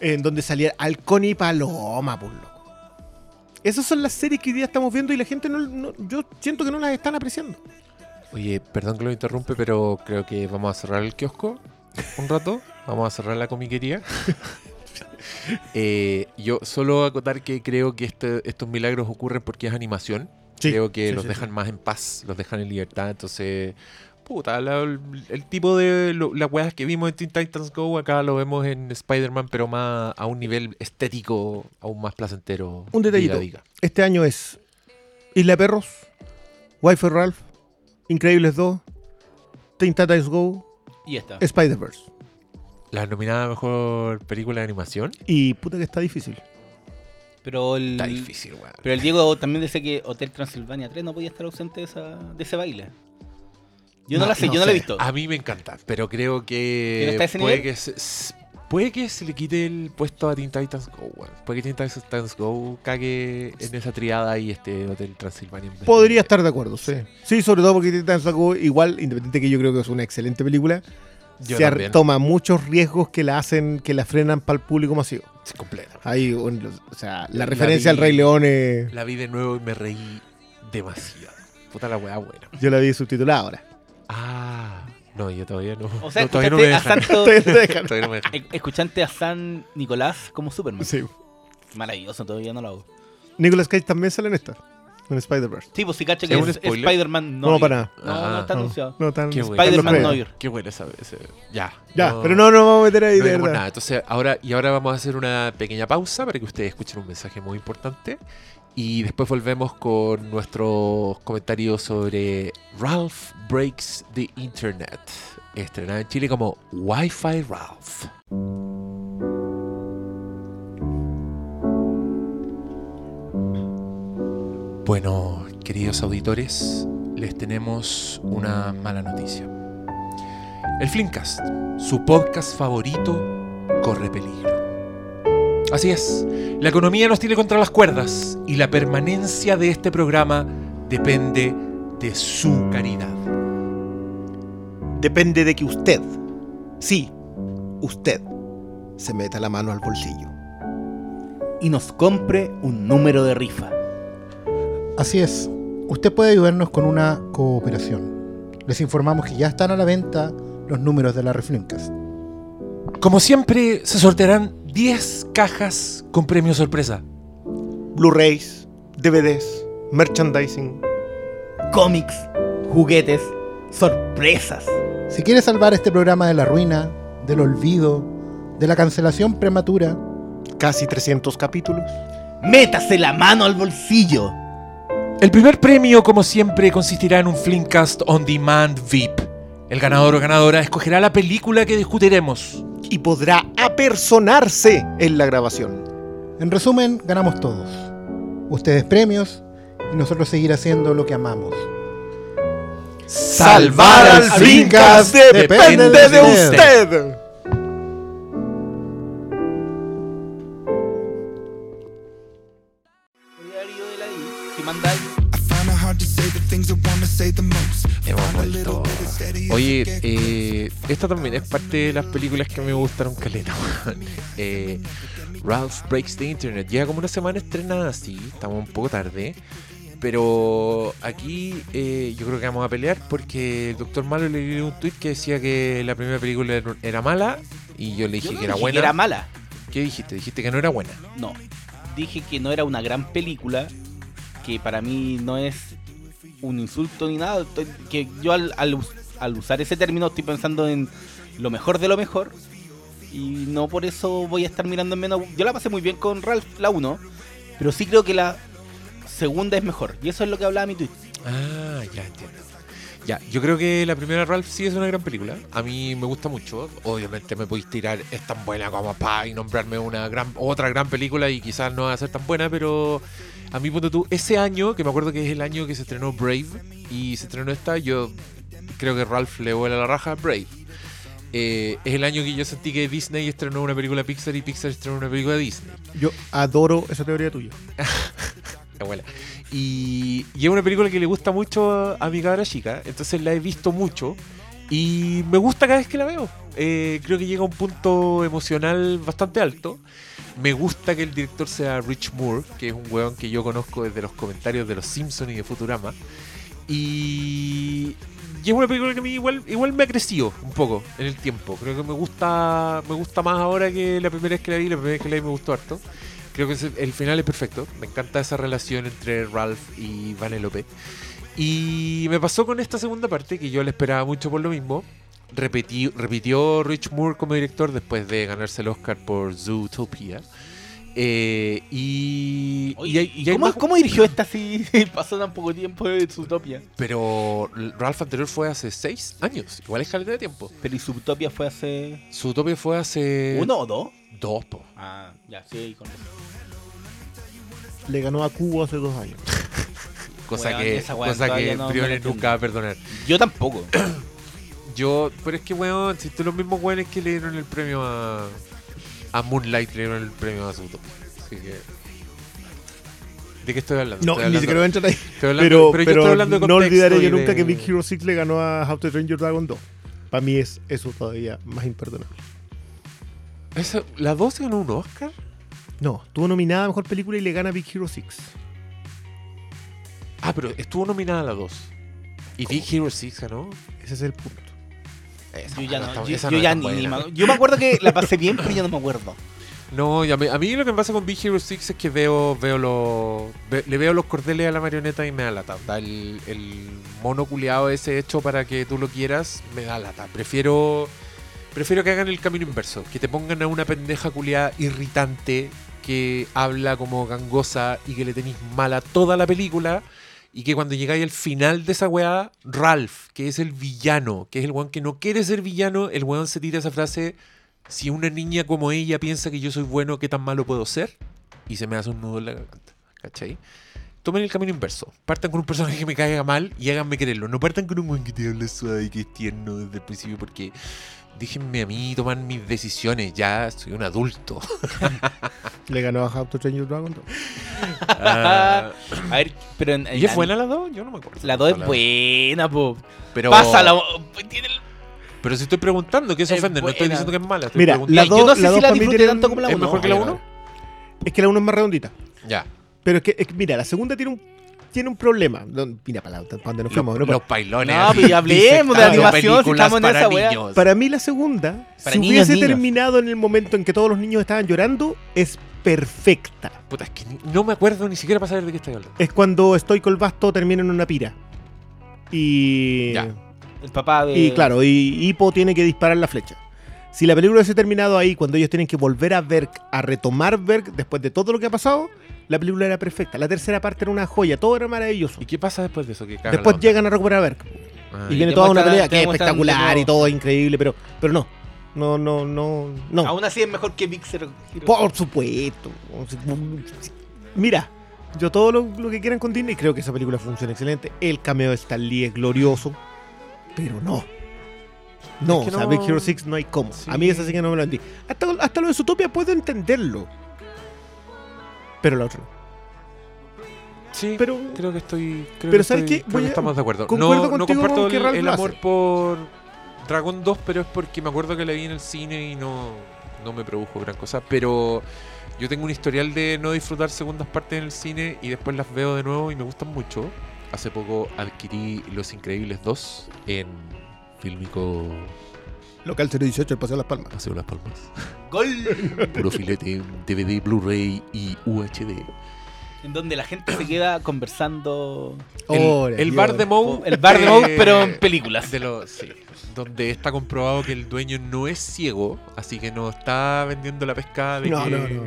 en donde salía Halcón y Paloma, por loco. Esas son las series que hoy día estamos viendo y la gente no, no- yo siento que no las están apreciando. Oye, perdón que lo interrumpe, pero creo que vamos a cerrar el kiosco un rato. Vamos a cerrar la comiquería. Eh, yo solo acotar que creo que este- estos milagros ocurren porque es animación. creo que sí, los sí, dejan más en paz, los dejan en libertad. Entonces, puta, la- el, el tipo de lo- las weas que vimos en Teen Titans Go, acá lo vemos en Spider-Man, pero más a un nivel estético aún más placentero. Un detallito. diga, diga. Este año es Isla de Perros, Wi-Fi Ralph, Increíbles 2, Teen Titans Go, Y ya está. Spider-Verse. La nominada a mejor película de animación. Y puta que está difícil. Pero el, Está difícil, weón. pero el Diego también dice que Hotel Transilvania 3 no podía estar ausente de, esa, de ese baile. Yo no, No, la sé, no yo no la he visto. A mí me encanta, pero creo ¿Que ese puede nivel? que se, puede que se le quite el puesto a Teen Titans Go, weón. Puede que Teen Titans Go cague en esa triada y este Hotel Transilvania. en Podría estar de acuerdo, sí. Sí, sobre todo porque Teen Titans Go, igual, independiente que yo creo que es una excelente película, Yo se también. toma muchos riesgos que la hacen, que la frenan para el público masivo. Sí, completa. Hay, un- o sea, la, La referencia vi- al Rey León, es- La vi de nuevo y me reí demasiado. Puta la weá buena. yo la vi subtitulada ahora. Ah, no, yo todavía no. O sea, no, todavía no me dejan. Santo, Todavía no te dejan. Todavía no me dejan. e- escuchaste a San Nicolás como Superman. Sí. Maravilloso, todavía no lo hago. Nicolas Cage también sale en esta, en Spider-Verse. Sí, pues si cacha que ¿Es un es spoiler? Spider-Man no. No, para nada. No, no Ah, está No, anunciado. no tan Qué bueno. Spider-Man no ir. Qué bueno esa, ese- Ya. Ya, no- pero no nos vamos a meter ahí no de digamos verdad. nada. Entonces, ahora, y ahora vamos a hacer una pequeña pausa para que ustedes escuchen un mensaje muy importante. Y después volvemos con nuestros comentarios sobre Ralph Breaks the Internet. Estrenada en Chile como Wi-Fi Ralph. Bueno, queridos auditores, les tenemos una mala noticia. El Flimcast, su podcast favorito, corre peligro. Así es, la economía nos tiene contra las cuerdas y la permanencia de este programa depende de su caridad. Depende de que usted, sí, usted, se meta la mano al bolsillo. Y nos compre un número de rifa. Así es. Usted puede ayudarnos con una cooperación. Les informamos que ya están a la venta los números de la Reflimcast. Como siempre, se sortearán 10 cajas con premio sorpresa. Blu-rays, DVDs, merchandising. Cómics, juguetes, sorpresas. Si quiere salvar este programa de la ruina, del olvido, de la cancelación prematura, Casi 300 capítulos. Métase la mano al bolsillo. El primer premio, como siempre, consistirá en un Flimcast On Demand VIP. El ganador o ganadora escogerá la película que discutiremos. Y podrá apersonarse en la grabación. en resumen, ganamos todos. Ustedes premios y nosotros seguir haciendo lo que amamos. Salvar al Flimcast depende de usted. Oye, eh, esta también es parte de las películas que me gustaron caleta. eh, Ralph Breaks the Internet. Llega como una semana estrenada así, estamos un poco tarde. Pero aquí eh, yo creo que vamos a pelear porque el Doctor Malo le dio un tweet que decía que la primera película era- mala y yo le dije Yo no que era dije buena. que era mala. ¿Qué dijiste? Dijiste que no era buena. No. Dije que no era una gran película. Que para mí no es un insulto ni nada. Que yo al, al al usar ese término estoy pensando en lo mejor de lo mejor. Y no por eso voy a estar mirando en menos. Yo la pasé muy bien con Ralph, la 1. Pero sí creo que la segunda es mejor. Y eso es lo que hablaba mi tweet. Ah, ya entiendo. Ya, yo creo que la primera Ralph sí es una gran película. A mí me gusta mucho. Obviamente me podéis tirar, es tan buena como pa y nombrarme una gran, otra gran película y quizás no va a ser tan buena, pero a mí punto tú, ese año, que me acuerdo que es el año que se estrenó Brave y se estrenó esta, yo creo que Ralph le vuela la raja a Brave. Eh, es el año que yo sentí que Disney estrenó una película Pixar y Pixar estrenó una película Disney. Yo adoro esa teoría tuya. La abuela. Y, y es una película que le gusta mucho a, a mi cabra chica, entonces la he visto mucho y me gusta cada vez que la veo. Eh, creo que llega a un punto emocional bastante alto. Me gusta que el director sea Rich Moore, que es un weón que yo conozco desde los comentarios de Los Simpsons y de Futurama. Y, y es una película que a mí igual, igual me ha crecido un poco en el tiempo. Creo que me gusta, me gusta más ahora que la primera vez que la vi. La primera vez que la vi me gustó harto. Creo que el final es perfecto. Me encanta esa relación entre Ralph y Vanellope. Y me pasó con esta segunda parte, que yo la esperaba mucho por lo mismo. Repetí- repitió Rich Moore como director después de ganarse el Oscar por Zootopia. Eh, y, Oye, y hay- ¿y y hay cómo, más- cómo dirigió esta si pasó tan poco tiempo de Zootopia? Pero Ralph anterior fue hace seis años. Igual es caleta de tiempo. Pero y Zootopia fue hace. Zootopia fue hace... ¿Uno o dos? Dos, po. Ah, ya, sí, con. Le ganó a Cubo hace dos años. Cosa Weón, que, cosa que no- Briones nunca va a perdonar. Yo tampoco. Yo, pero es que, weón, si tú los mismos weones que le dieron el premio a, a Moonlight, le dieron el premio Zootopia. Así que. ¿De qué estoy hablando? No, Estoy ni hablando- siquiera voy a entrar ahí. hablando- Pero, pero pero hablando de no olvidaré yo de- nunca que Big Hero 6 le ganó a How to Train Your Dragon 2. Para mí es eso todavía más imperdonable. Esa- ¿La 2 ganó un Oscar? No, estuvo nominada a Mejor Película y le gana Big Hero 6. Ah, pero estuvo nominada a la 2. ¿Y Big Hero 6 ganó? Ese es el punto. Esa Yo ya no está- yo, esa yo no ya ni, Yo me acuerdo que la pasé bien, pero ya no me acuerdo. No, y a mí, a mí lo que me pasa con Big Hero 6 es que veo, veo los, ve- le veo los cordeles a la marioneta y me da lata. Da el, el mono culeado ese hecho para que tú lo quieras, me da lata. Prefiero, prefiero que hagan el camino inverso, que te pongan a una pendeja culeada irritante que habla como gangosa y que le tenéis mala toda la película. Y que cuando llegáis al final de esa weá, Ralph, que es el villano, que es el weón que no quiere ser villano, el weón se tira esa frase, si una niña como ella piensa que yo soy bueno, ¿qué tan malo puedo ser? Y se me hace un nudo en la garganta. ¿Cachai? Tomen el camino inverso. Partan con un personaje que me caiga mal y háganme quererlo. No partan con un weón que te habla suave y que es tierno desde el principio porque déjenme a mí tomar mis decisiones. Ya soy un adulto. Le ganó a How to Train Your Dragon 2. Ah, A ver, pero en, ¿Y es buena la 2? Yo no me acuerdo. La 2 es buena, po. Pero, Pásala. Tiene el- pero si estoy preguntando, ¿qué se Es ofende? No estoy diciendo que es mala. Estoy Mira, preguntando. la yo dos- no sé la si dos la disfruté tanto como la ¿Es 1. mejor que la 1? Es que la 1 es más redondita. Ya. Pero es que, es que, mira, la segunda tiene un, tiene un problema. No, mira, para la- cuando nos Los, fuimos. ¿no? los pailones. No, ya hablemos de animación, si estamos en para esa niños. Para mí la segunda, Para si niños, hubiese niños. terminado en el momento en que todos los niños estaban llorando, es perfecta. Puta, es que no me acuerdo ni siquiera para saber de qué estoy hablando. Es cuando Estoy el Basto termina en una pira. Y. Ya. El papá de. Y claro, y Hippo tiene que disparar la flecha. Si la película hubiese terminado ahí, cuando ellos tienen que volver a Berk, a retomar Berk después de todo lo que ha pasado, la película era perfecta. La tercera parte era una joya, todo era maravilloso. ¿Y qué pasa después de eso? Que Después llegan a recuperar a Berk. Ah, Y Y viene toda una pelea que es espectacular y todo increíble, pero, pero no. No, no, no, no. Aún así es mejor que. Hero. Por supuesto. Mira, yo todo lo, lo que quieran con Disney, creo que esa película funciona excelente. El cameo de Stan Lee es glorioso, pero no. No, Es que o sea, no- Big Hero 6 no hay cómo. Sí. A mí esa sí que no me lo entendí. Hasta, hasta lo de Zootopia puedo entenderlo. Pero la otra no. Sí, Pero, creo que estoy. Creo pero que ¿sabes estoy- qué? creo que estamos de acuerdo. no, no comparto el, el amor por Dragon 2, pero es porque me acuerdo que la vi en el cine y no, no me produjo gran cosa. Pero yo tengo un historial de no disfrutar segundas partes en el cine y después las veo de nuevo y me gustan mucho. Hace poco adquirí Los Increíbles 2 en Filmico local 018, el Paseo de las Palmas. Paseo Las Palmas. Gol. Puro filete, DVD, Blu-ray y UHD. En donde la gente se queda conversando. El, bar de Moe. El bar de eh, Moe, pero en películas. de lo- sí, donde está comprobado que el dueño no es ciego, así que no está vendiendo la pescada de No, que- no, no. no.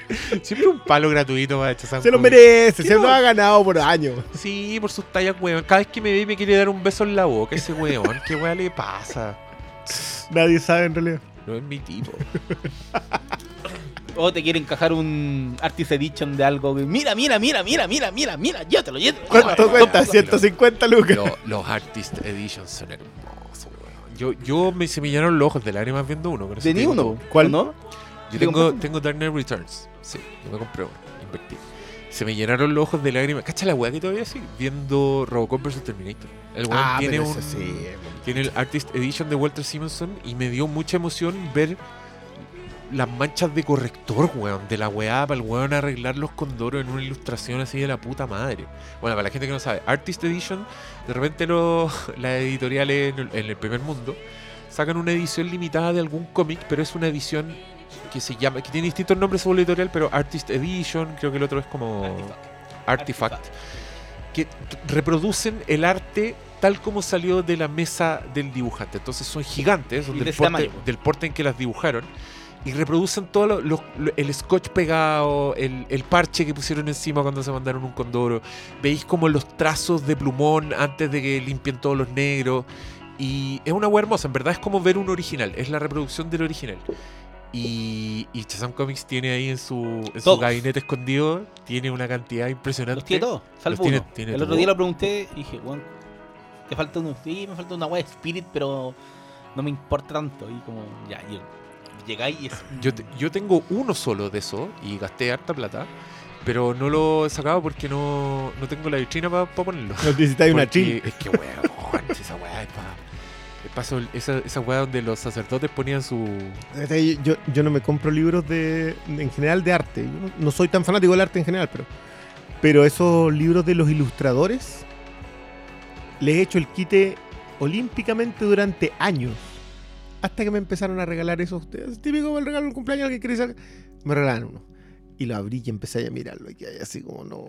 Siempre un palo gratuito para echar Se lo merece, se lo ha ganado por años. Sí, por sus tallas, weón. Cada vez que me ve me quiere dar un beso en la boca ese weón. ¿Qué weón le pasa? Nadie sabe en realidad. No es mi tipo. O te quiere encajar un Artist Edition de algo. que, Mira, mira, mira, mira, mira, mira, mira. Llévatelo, llévatelo. ¿Cuánto cuesta? 150 lucas. Lo- los Artist Editions son hermosos, weón. Yo, yo me, se me llenaron los ojos de lágrimas viendo uno. Tenía tipo. uno. ¿Cuál? ¿o ¿No? Yo ¿Te tengo, tengo Dark Knight Returns. Sí, yo me compré uno. Invertí. Se me llenaron los ojos de lágrimas. ¿Cacha la weá que todavía sigue? Viendo Robocop vs Terminator. El weón Ah, tiene un. sí. Tiene el Artist Edition de Walter Simonson y me dio mucha emoción ver las manchas de corrector, weón, de la weá para el weón arreglar los condoros en una ilustración así de la puta madre. Bueno, para la gente que no sabe, Artist Edition, de repente los, las editoriales en el, en el primer mundo sacan una edición limitada de algún cómic, pero es una edición que se llama, que tiene distintos nombres la editorial, pero Artist Edition, creo que el otro es como Artifact. que t- reproducen el arte tal como salió de la mesa del dibujante. Entonces son gigantes, son del de porte, del porte en que las dibujaron. Y reproducen todo lo- lo- lo- el scotch pegado, el, el parche que pusieron encima cuando se mandaron un condoro. Veis como los trazos de plumón antes de que limpien todos los negros. Y es una hueá hermosa, en verdad es como ver un original, es la reproducción del original. Y, y Shazam Comics tiene ahí en su, en su Todos. gabinete escondido, tiene una cantidad impresionante. Los tiene todos, salvo tiene- uno. tiene el todo. otro día lo pregunté y dije, bueno, te falta uno. Sí, me falta una wea de Spirit, pero no me importa tanto. Y como, ya, y llegáis y es. Yo, te- yo tengo uno solo de eso y gasté harta plata, pero no lo he sacado porque no, no tengo la vitrina para ponerlo. Necesitáis una chill. Es que, weón, esa weá es para... Paso, esa, esa weá donde los sacerdotes ponían su... Yo, yo no me compro libros de, en general de arte. Yo no, soy tan fanático del arte en general, pero, pero esos libros de los ilustradores les he hecho el quite olímpicamente durante años. Hasta que me empezaron a regalar esos. Es típico el regalo del cumpleaños que queréis sacar. Me regalaron uno. Y lo abrí y empecé a mirarlo. Y así como, no.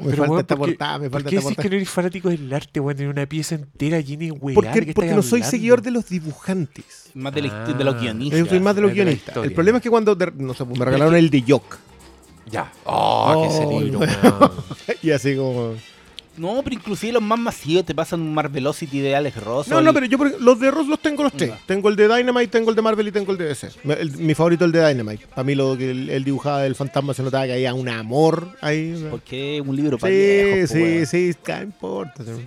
Me Pero, falta esta ¿por qué- portada, me ¿Por falta qué esta decís que no eres fanático del arte, weón? Tener una pieza entera llena de weá. Porque, ¿de qué porque no soy seguidor de los dibujantes. Más de, Ah. de los guionistas. Yo soy más de los guionistas. El problema es que cuando, de- no sé, pues, me regalaron el de Yok. Ya. Oh, ese Oh, libro, no. weón. Y así como. No, pero inclusive los más masivos te pasan un Marvelocity de Alex Ross. No, no, pero yo los de Ross los tengo los tres. Tengo el de Dynamite, tengo el de Marvel y tengo el de DC. Me- el- mi favorito es el de Dynamite. Para mí lo que él, él dibujaba del fantasma se notaba que había un amor ahí. Porque un libro para Sí, viejos, sí, weón. sí, ¿qué importa? sí.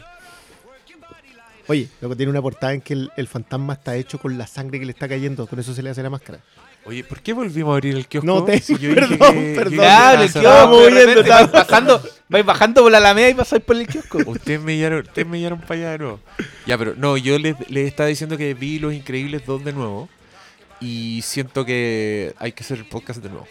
Oye, lo que tiene una portada en que el, el fantasma está hecho con la sangre que le está cayendo, con eso se le hace la máscara. Oye, ¿por qué volvimos a abrir el kiosco? No te- Si yo dije perdón, que- perdón. Claro, el kiosco, de repente vais bajando, vais bajando por la alameda y pasáis por el kiosco. Ustedes me llevaron, ustedes me llevaron para allá de nuevo. Ya, pero no, yo les, les estaba diciendo que vi Los Increíbles 2 de nuevo y siento que hay que hacer el podcast de nuevo.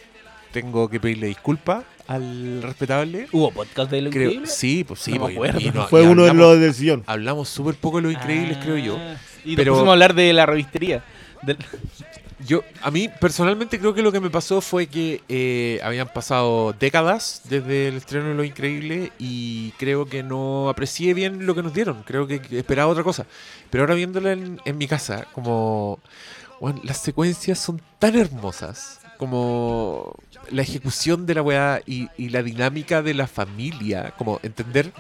Tengo que pedirle disculpas al respetable. ¿Hubo podcast de lo Creo, increíble? sí, pues sí. No me pues, acuerdo. y no- Fue y uno de los del sillón. Hablamos súper poco de Los Increíbles, creo yo. Ah, Y nos Pero- pusimos a hablar de la revistería. Del- Yo, a mí personalmente creo que lo que me pasó fue que eh, habían pasado décadas desde el estreno de Lo Increíble y creo que no aprecié bien lo que nos dieron. Creo que esperaba otra cosa. Pero ahora viéndola en, mi casa, como las secuencias son tan hermosas, como la ejecución de la weá y, y la dinámica de la familia, como entender,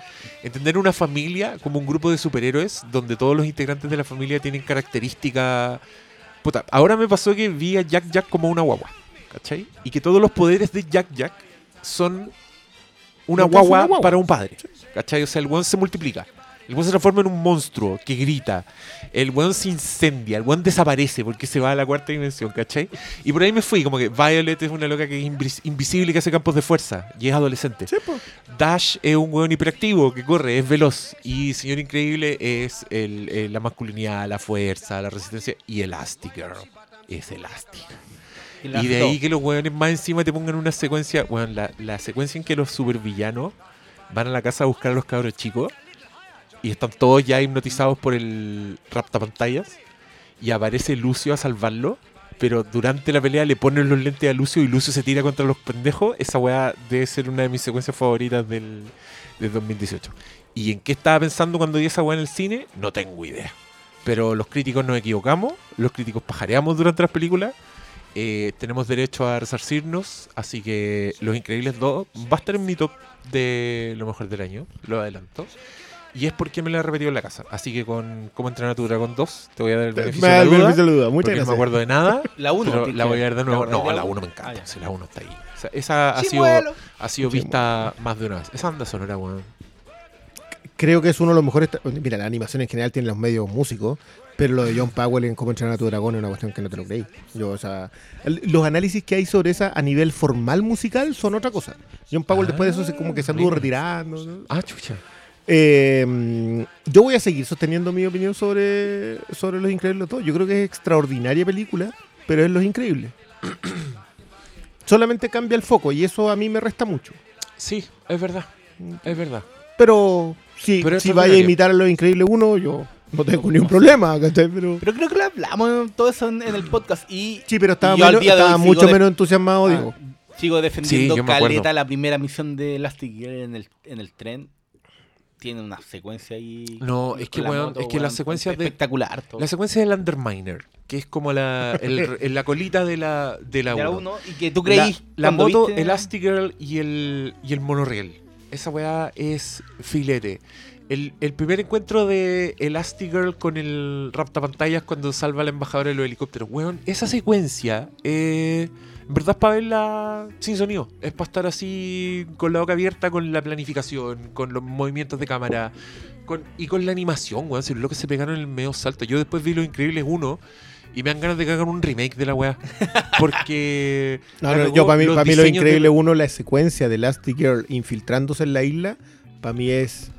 entender una familia como un grupo de superhéroes donde todos los integrantes de la familia tienen características Puta, ahora me pasó que vi a Jack Jack como una guagua, ¿cachai? Y que todos los poderes de Jack Jack son una guagua, una guagua. para un padre, ¿cachai? O sea, el weón se multiplica. El weón se transforma en un monstruo que grita. El weón se incendia. El weón desaparece porque se va a la cuarta dimensión, ¿cachai? Y por ahí me fui, como que Violet es una loca que es invis- invisible y que hace campos de fuerza y es adolescente. Dash es un weón hiperactivo que corre, es veloz. Y Señor Increíble es el- el- la masculinidad, la fuerza, la resistencia. Y Elastigirl es elástica. y de ahí que los weones más encima te pongan una secuencia. Weón, la, la secuencia en que los supervillanos van a la casa a buscar a los cabros chicos. Y están todos ya hipnotizados por el raptapantallas. Y aparece Lucio a salvarlo. Pero durante la pelea le ponen los lentes a Lucio y Lucio se tira contra los pendejos. Esa weá debe ser una de mis secuencias favoritas del, del 2018. ¿Y en qué estaba pensando cuando vi esa weá en el cine? No tengo idea. Pero los críticos nos equivocamos, los críticos pajareamos durante las películas. eh, tenemos derecho a resarcirnos, así que Los Increíbles 2 va a estar en mi top de lo mejor del año, lo adelanto. Y es porque me la he repetido en la casa. Así que con Cómo entrenar a tu dragón 2 te voy a dar el beneficio Me da de la duda. beneficio de la duda. Muchas porque no gracias. me acuerdo de nada. La 1. pero la voy a ver de nuevo. No, la 1 1 me encanta. Ah, la 1 está ahí. O sea, esa ha Sí, sido, vuelo. ha sido vista más de una vez. Esa anda sonora, weón. Creo que es uno de los mejores. Mira, la animación en general tiene los medios músicos, pero lo de John Powell en Cómo entrenar a tu dragón es una cuestión que no te lo creí. Yo, o sea, el- los análisis que hay sobre esa a nivel formal musical son otra cosa. John Powell después de eso se como que se anduvo mira. retirando. ¿no? Ah, chucha. Eh, mm, yo voy a seguir sosteniendo mi opinión sobre, sobre Los Increíbles 2. Yo creo que es extraordinaria película, pero es Los Increíbles. Solamente cambia el foco y eso a mí me resta mucho. Sí, es verdad. Es verdad. Pero si, Pero si vaya a imitar a Los Increíbles 1, yo no tengo ni un problema. Pero, Pero creo que lo hablamos todo eso en, en el podcast. Y sí, pero estaba, menos- mucho de- menos entusiasmado, Ah, digo. sigo defendiendo Sí, caleta la primera misión de Elastic Girl en el, en el tren. Tiene una secuencia ahí. No, es que, la weón, moto, es que secuencias de- Espectacular. todo. La secuencia del Underminer, que es como la, el- el- la colita de la, de la De la 1. uno, y que tú La, creís. la cuando moto, viste- Elastigirl y el, y el monorriel. Esa weá es filete. El, el primer encuentro de Elastigirl con el raptapantallas cuando salva a la embajadora de los helicópteros. Weón, esa secuencia, eh, en verdad es para verla sin sonido. Es para estar así con la boca abierta, con la planificación, con los movimientos de cámara. Con, y con la animación, weón. Si lo que se pegaron en el medio salto. Yo después vi Los Increíbles 1 y me dan ganas de cagar un remake de la weá. Porque. No, no, yo para mí, los para mí lo de- increíble uno, la secuencia de Elastigirl infiltrándose en la isla, para mí es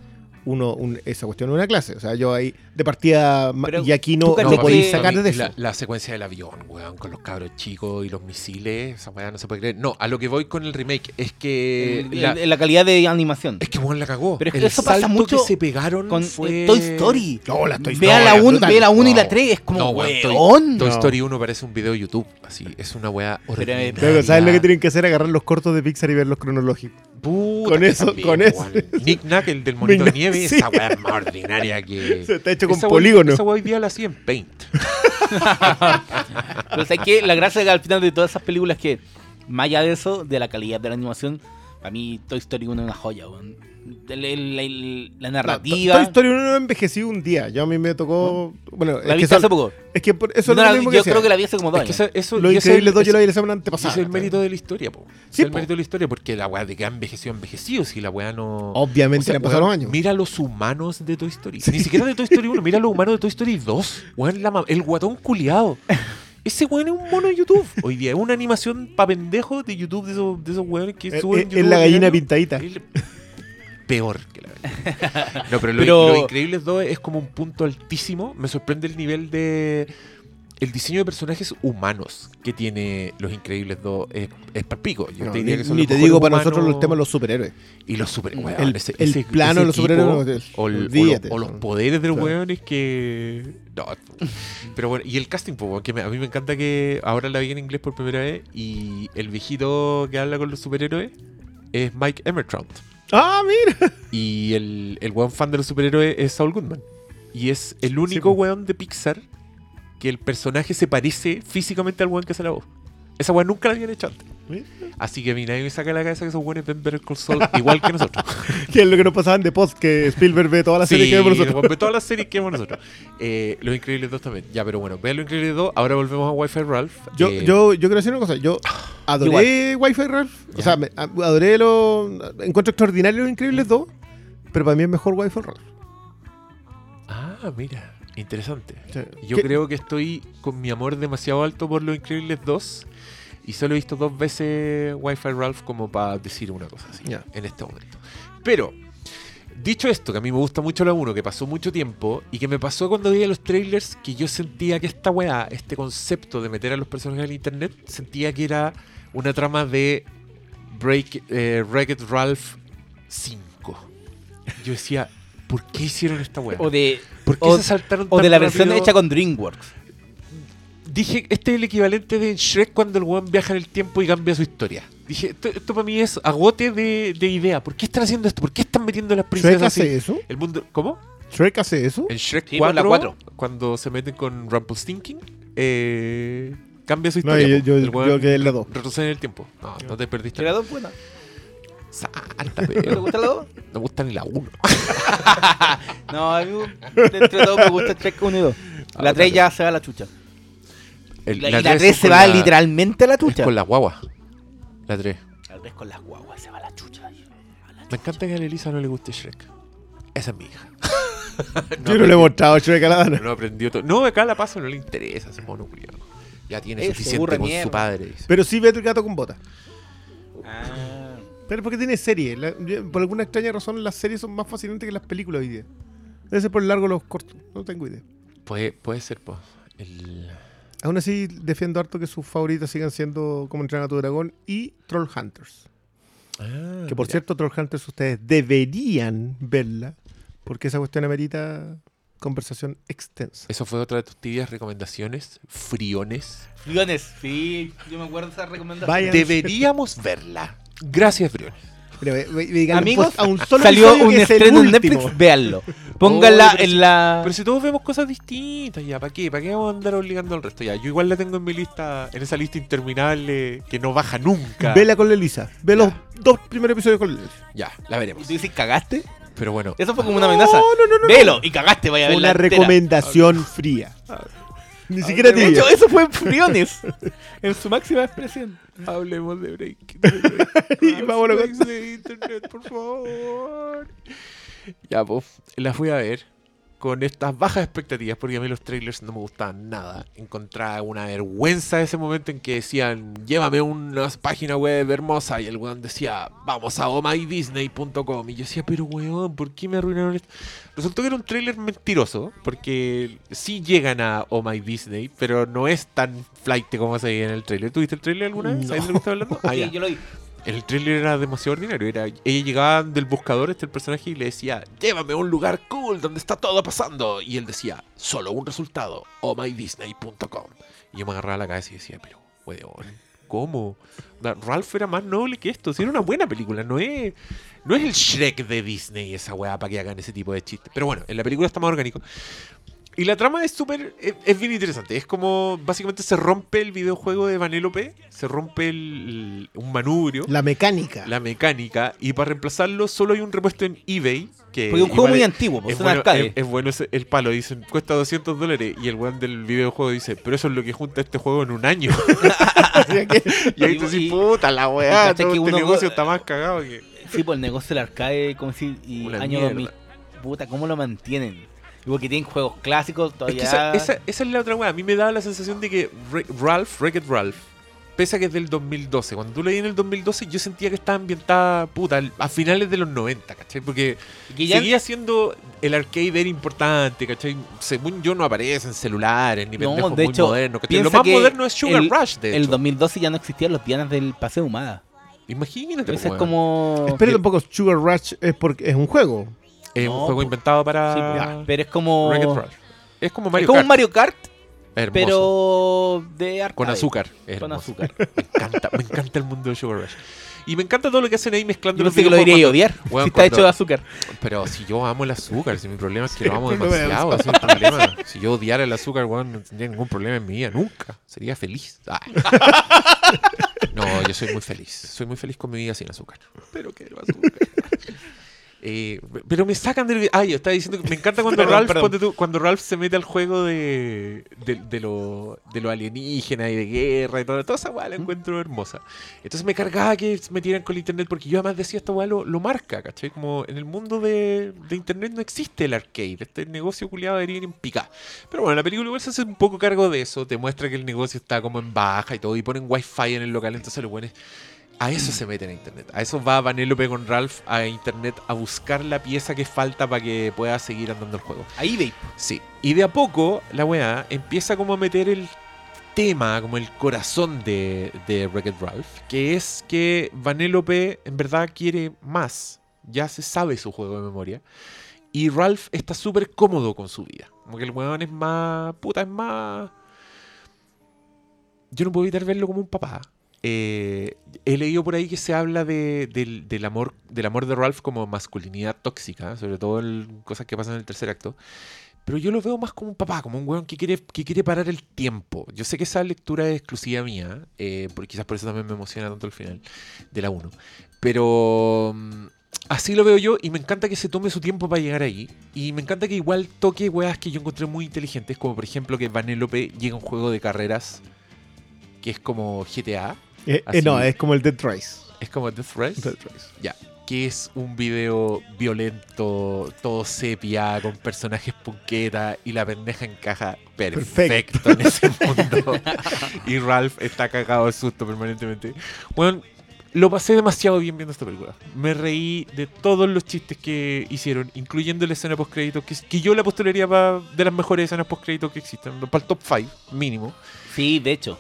uno, un- esa cuestión de una clase. O sea, yo ahí de partida Pero y aquí no, no podéis sacar de eso. La, la secuencia del avión, weón, con los cabros chicos y los misiles, esa weá no se puede creer. No, a lo que voy con el remake es que. la, calidad de animación. es que weón la cagó. Pero es que el eso pasa salto mucho que se pegaron Con fue. Toy Story. No, la Toy Vea Story la es 1 ve la uno y la No. 3, es como, No, weón, Toy- weón. Toy No. Story 1 parece un video de YouTube. Así, es una weá horrible. Pero ¿sabes lo que tienen que hacer? Agarrar los cortos de Pixar y verlos cronológicos. Puta, Con eso- también, con eso. weón. Nick Nack, el del monito de nieve, sí. esa weá es más ordinaria que. Se está hecho con Esa weá- polígono. Esa weá hoy día la hacía en Paint. Pero que la gracia que al final de todas esas películas que, más allá de eso, de la calidad de la animación, para mí Toy Story 1 es una joya, weón. El- el- el- la No, narrativa. Toy Story 1 no envejeció un día. Yo a mí me tocó. Bueno, la es que, viste hace poco. es que por- eso No, es lo la- mismo yo que creo que la vi hace como dos Es que años. eso, Lo increíble es- dos yo lo vi la semana ese antepasada. es el mérito de la historia, po. Sí, es el po. mérito de la historia, porque la weá de que ha envejecido, ha envejecido. Si la weá no. Obviamente O sea, le han pasado los años. Mira los humanos de Toy Story. Ni siquiera de Toy Story 1, mira los humanos de Toy Story 2. Weón, la el guatón culiado. Ese weón es un mono de YouTube. Hoy día es una animación pa' pendejos de YouTube de esos, de esos weones que Eh, suben eh, es la gallina pintadita. El- Peor que la verdad. No, pero, lo- Pero- Los Increíbles 2 es como un punto altísimo. Me sorprende el nivel de. El diseño de personajes humanos que tiene Los Increíbles 2 es, es palpico. Yo No, te ni diría que son ni los te digo para nosotros los temas de los superhéroes. Y los super. weón, El- ese- el ese- plano ese de los superhéroes, O, el- los- o los son- poderes de los claro. weones que. No. Pero bueno, y el casting, que me- a mí me encanta que ahora la vi en inglés por primera vez. Y el viejito que habla con los superhéroes es Mike Emmertront. Ah, mira. Y el, el weón fan de los superhéroes es Saul Goodman. Y es el único po. weón de Pixar que el personaje se parece físicamente al weón que hace la voz. Esa weón nunca la habían hecho antes. Así que a mí nadie me saca la cabeza que esos weones ven Better Call Saul igual que nosotros. Que es lo que nos pasaban de post, que Spielberg ve todas las series que vemos nosotros. weón, ve todas las series que vemos nosotros. Eh, Los Increíbles 2 también. Ya, pero bueno, vean Los Increíbles 2. Ahora volvemos a Wi-Fi Ralph. Yo, Eh, yo, yo quiero decir una cosa. Yo adoré Wi-Fi Ralph. O sea, me- adoré lo. Encuentro extraordinario los increíbles 2. Pero para mí es mejor Wi-Fi Ralph. Ah, mira. Interesante. Yo ¿qué- creo que estoy con mi amor demasiado alto por Los Increíbles 2 y solo he visto dos veces Wi-Fi Ralph como para decir una cosa así en este momento. Pero, dicho esto, que a mí me gusta mucho la 1, que pasó mucho tiempo y que me pasó cuando veía los trailers, que yo sentía que esta weá, este concepto de meter a los personajes en internet, sentía que era una trama de Break, eh, Ralph 5. Yo decía, ¿por qué hicieron esta weá? O de, ¿Por qué o- se saltaron o tan de la versión hecha con DreamWorks. Dije, este es el equivalente de Shrek cuando el weón viaja en el tiempo y cambia su historia. Dije, esto, esto para mí es agote de, de idea. ¿Por qué están haciendo esto? ¿Por qué están metiendo a las ¿Shrek princesas hace así? eso? El mundo, ¿Cómo? ¿Shrek hace eso? En Shrek Sí, 4, pues, la cuatro. cuando se meten con Rumpelstiltskin, eh, cambia su No, historia. yo, po. yo, el yo quedé en la 2. retrocede en el tiempo. No, no te perdiste. ¿Era dos buena? Salta, ¿Te pero gusta la dos? no me gusta ni la 1. No, a mí de entre todos me gusta Shrek 1 y 2. Ah, La 3 dale. ya se va a la chucha. El- La, y la tres 3 es se va la- literalmente a la es chucha. con la guagua. La 3. La 3 con las guaguas se va a la chucha. Me encanta que a la Elisa no le guste Shrek. Esa es mi hija. Yo no le he mostrado Shrek a la Dana. No aprendió todo. No, acá la paso, no le interesa ese mono culiado. Ya tiene Ese suficiente con mierda. su padre. dice. Pero sí ve el gato con botas. Ah. Pero porque tiene serie. La- por alguna extraña razón, las series son más fascinantes que las películas hoy día. Debe ser por el largo de los cortos. No tengo idea. Puede, puede ser, pues. El... Aún así, defiendo harto que sus favoritas sigan siendo Como entrenar a tu dragón y Troll Hunters. Ah, Que por mira. cierto, Troll Hunters ustedes deberían verla. Porque esa cuestión amerita conversación extensa. Eso fue otra de tus tibias recomendaciones. Friones. Friones, sí, yo me acuerdo de esa recomendación. Vayan. Deberíamos verla. Gracias, Friones. Ve- díganle Amigos, post- a un solo salió un que estreno en. Netflix, véanlo. Pónganla pero en si- la... Pero si todos vemos cosas distintas ya, ¿para qué? ¿Para qué vamos a andar obligando al resto? Ya, yo igual la tengo en mi lista, en esa lista interminable que no baja nunca. Vela con la Elisa. Ve los dos primeros episodios con la Elisa. Ya, la ¿Y veremos. tú dices cagaste? Pero bueno, Eso fue como una amenaza. No, no, no, no. Velo y cagaste, vaya a ver Una la entera. recomendación fría. Ni siquiera De tibia. hecho, eso fue Friones. en su máxima expresión. hablemos de break. de break. Y vámonos de internet, por favor. Ya, pues, la fui a ver con estas bajas expectativas porque a mí los trailers no me gustaban nada. Encontraba una vergüenza ese momento en que decían, llévame una página web hermosa y el weón decía, vamos a omydisney.com y yo decía, pero weón, ¿por qué me arruinaron esto? Resultó que era un trailer mentiroso porque sí llegan a Oh My Disney, pero no es tan flight como se veía en el trailer. ¿Tuviste el trailer alguna vez? No. ¿Sabes de lo que estoy hablando? Ah, Sí, yo lo vi. El trailer era demasiado ordinario. Era, ella llegaba del buscador, este el personaje, y le decía, llévame a un lugar cool donde está todo pasando. Y él decía, solo un resultado, omydisney.com. Y yo me agarraba la cabeza y decía, pero, weón, ¿cómo? Ralph era más noble que esto. Si era una buena película, no es, no es el Shrek de Disney esa weá para que hagan ese tipo de chistes. Pero bueno, en la película está más orgánico. Y la trama es súper. Es, es bien interesante. Es como. Básicamente se rompe el videojuego de Vanellope. Se rompe el, un manubrio. La mecánica. la mecánica. Y para reemplazarlo, solo hay un repuesto en eBay. Que Porque es un juego muy es- antiguo, pues es bueno, arcade. es- es bueno ese- el palo. Dicen, cuesta 200 dólares. Y el weón del videojuego dice, pero eso es lo que junta este juego en un año. y ahí tú dices, puta la weá. Todo este uno- negocio está más cagado que. Sí, pues el negocio del arcade, como decir, y Una año mierda. 2000. Puta, ¿cómo lo mantienen? Porque tienen juegos clásicos Es todavía. que esa, esa- esa es la otra weá. A mí me daba la sensación de que Re- Ralph, Wreck-It Ralph, pese a que es del 2012, cuando tú leí en el 2012, yo sentía que estaba ambientada, puta, a finales de los 90, ¿cachai? Porque seguía siendo el arcade era importante, ¿cachai? Según yo no aparecen celulares ni No, pendejos de muy hecho, modernos, ¿cachai? Lo más que moderno es Sugar el- Rush, de el hecho. 2012 ya no existían los Dianas del Paseo Humada. Imagínate, Entonces es weón. como. Espera un poco, Sugar Rush es porque es un juego. Es No, un juego inventado Sí, para pero es como. Es como Mario es como Kart. un Mario Kart, Hermoso. pero de arcade. Con azúcar. Es Con azúcar. Me encanta, me encanta el mundo de Sugar Rush. Y me encanta todo lo que hacen ahí mezclando Yo los pensé que lo diría videojuegos odiar. Si está cuando- hecho de azúcar. Pero si yo amo el azúcar, si mi problema es que lo amo demasiado, es problema. Si yo odiara el azúcar, weón, no tendría ningún problema en mi vida, nunca. Sería feliz. Ah. No, yo soy muy feliz. Soy muy feliz con mi vida sin azúcar. Pero quiero azúcar. Eh, pero me sacan del... Ah, yo estaba diciendo que me encanta cuando Perdón, Ralph perdón. ponte tú, cuando Ralph se mete al juego de, de, de lo, de lo alienígena y de guerra y todo, toda esa weá la encuentro hermosa. Entonces me cargaba que se metieran con el internet porque yo además decía esta weá lo, lo marca, ¿cachai? Como en el mundo de, de internet no existe el arcade, este negocio culiado debería ir en pica. Pero bueno, la película igual se hace un poco cargo de eso, te muestra que el negocio está como en baja y todo, y ponen wifi en el local, entonces los buenos a eso se meten a internet. A eso va Vanellope con Ralph a internet a buscar la pieza que falta para que pueda seguir andando el juego. Ahí eBay. Sí. Y de a poco la weá empieza como a meter el tema, como el corazón de, de Wreck-It Ralph, que es que Vanellope en verdad quiere más. Ya se sabe su juego de memoria. Y Ralph está súper cómodo con su vida. Como que el weón es más. Puta, es más. Yo no puedo evitar verlo como un papá. Eh, he leído por ahí que se habla de- del, del amor, del amor de Ralph como masculinidad tóxica, sobre todo en cosas que pasan en el tercer acto. Pero yo lo veo más como un papá, como un weón que quiere, que quiere parar el tiempo. Yo sé que esa lectura es exclusiva mía, eh, porque quizás por eso también me emociona tanto el final de la 1. Pero mm, así lo veo yo y me encanta que se tome su tiempo para llegar ahí. Y me encanta que igual toque weas que yo encontré muy inteligentes, como por ejemplo que Vanellope llega a un juego de carreras que es como GTA. Eh, eh, no, es como el Dead Rise. Es como Death Race. Dead Rise. Ya. Que es un video violento, todo sepia, con personajes punqueta y la pendeja encaja perfecto, en ese mundo. y Ralph está cagado de susto permanentemente. Bueno, lo pasé demasiado bien viendo esta película. Me reí de todos los chistes que hicieron, incluyendo la escena post créditos, que, que yo la postularía pa- de las mejores escenas post créditos que existen, para el top 5, mínimo. Sí, de hecho.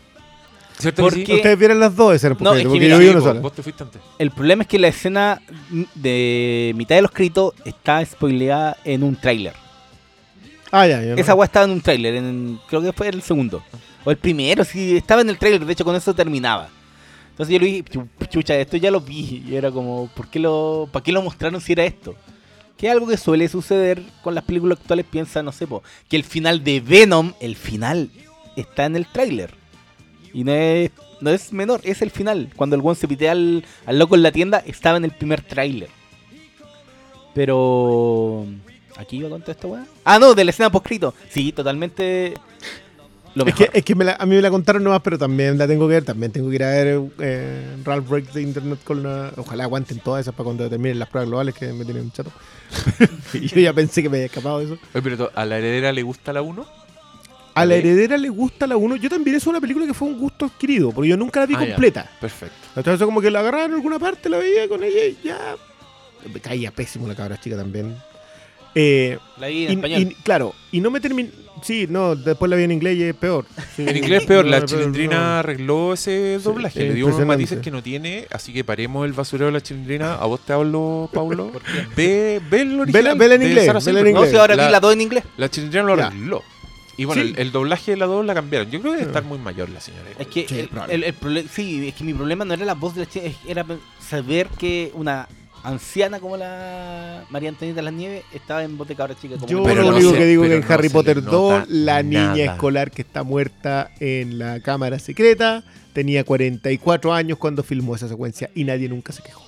¿Cierto ¿Por que sí? qué? Ustedes vieron las dos escenas, No, porque, es que porque mira, yo vi una sola. Vos te fuiste antes. El problema es que la escena de mitad de los créditos está spoileada en un tráiler. Ah, ya, ya. Esa weá estaba en un tráiler, en- creo que fue el segundo. O el primero, sí, estaba en el tráiler, de hecho con eso terminaba. Entonces yo le dije, "Chu- chucha, esto ya lo vi. Y era como, ¿por qué lo, ¿para qué lo mostraron si era esto? Que es algo que suele suceder con las películas actuales. Piensa, no sé, po, que el final de Venom, el final, está en el tráiler. Y no es, no es menor, es el final. Cuando el one se pitea al, al loco en la tienda, estaba en el primer tráiler. Pero... ¿Aquí iba a contar esta weá? Ah, no, de la escena poscrito. Sí, totalmente... Lo Es mejor. que, es que me la- a mí me la contaron nomás, pero también la tengo que ver. También tengo que ir a ver eh, Ralph Breaks de Internet con la... Ojalá aguanten todas esas para cuando terminen las pruebas globales que me tienen un chato. Y Yo ya pensé que me había escapado de eso. Oye, pero ¿a la heredera le gusta la 1? A la heredera le gusta la 1. Yo también es una película que fue un gusto adquirido, porque yo nunca la vi Ah, ya. completa. Perfecto. Entonces como que la agarraba en alguna parte, la veía con ella y ya... Me caía pésimo la cabra chica también. Eh, La vi en y, español. y- claro, y no me terminé... Sí, no, después la vi en inglés y es peor. Sí, En inglés es peor, no, la chilindrina no. arregló ese doblaje, le dio unos matices que no tiene, así que paremos el basurero de la chilindrina. ¿A vos te hablo, Paulo? Ve, ve el original. vela en de inglés, vela en Silverman. No, si ahora la, vi la 2 en inglés. la chilindrina lo Ya. Y bueno, Sí. el, el doblaje de la 2 la cambiaron. Yo creo que debe estar muy mayor la señora. igual. Es que Sí, el, el- el prole- sí, es que mi problema no era la voz de la chica, era saber que una anciana como la María Antonieta Las Nieves estaba en voz de cabra chica. Como Yo Pero lo único que digo es que en no Harry Potter le 2, nota la niña nada. escolar que está muerta en la cámara secreta tenía 44 años cuando filmó esa secuencia y nadie nunca se quejó.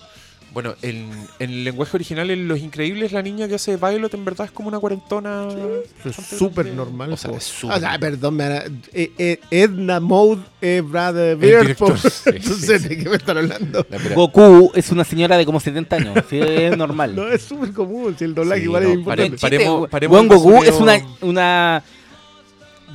Bueno, en, en el lenguaje original, en Los Increíbles, la niña que hace Violet en verdad es como una cuarentona. Es bastante súper normal. O sea, es súper O sea, perdón, me hará- eh, eh, Edna Mode es Brother Beard. sí, Entonces, sí, ¿de qué me están hablando? Goku es una señora de como 70 años, sí, es normal. No, es súper común. Si el doblaje Sí, igual no, es importante. pare- paremos- el Goku es una, una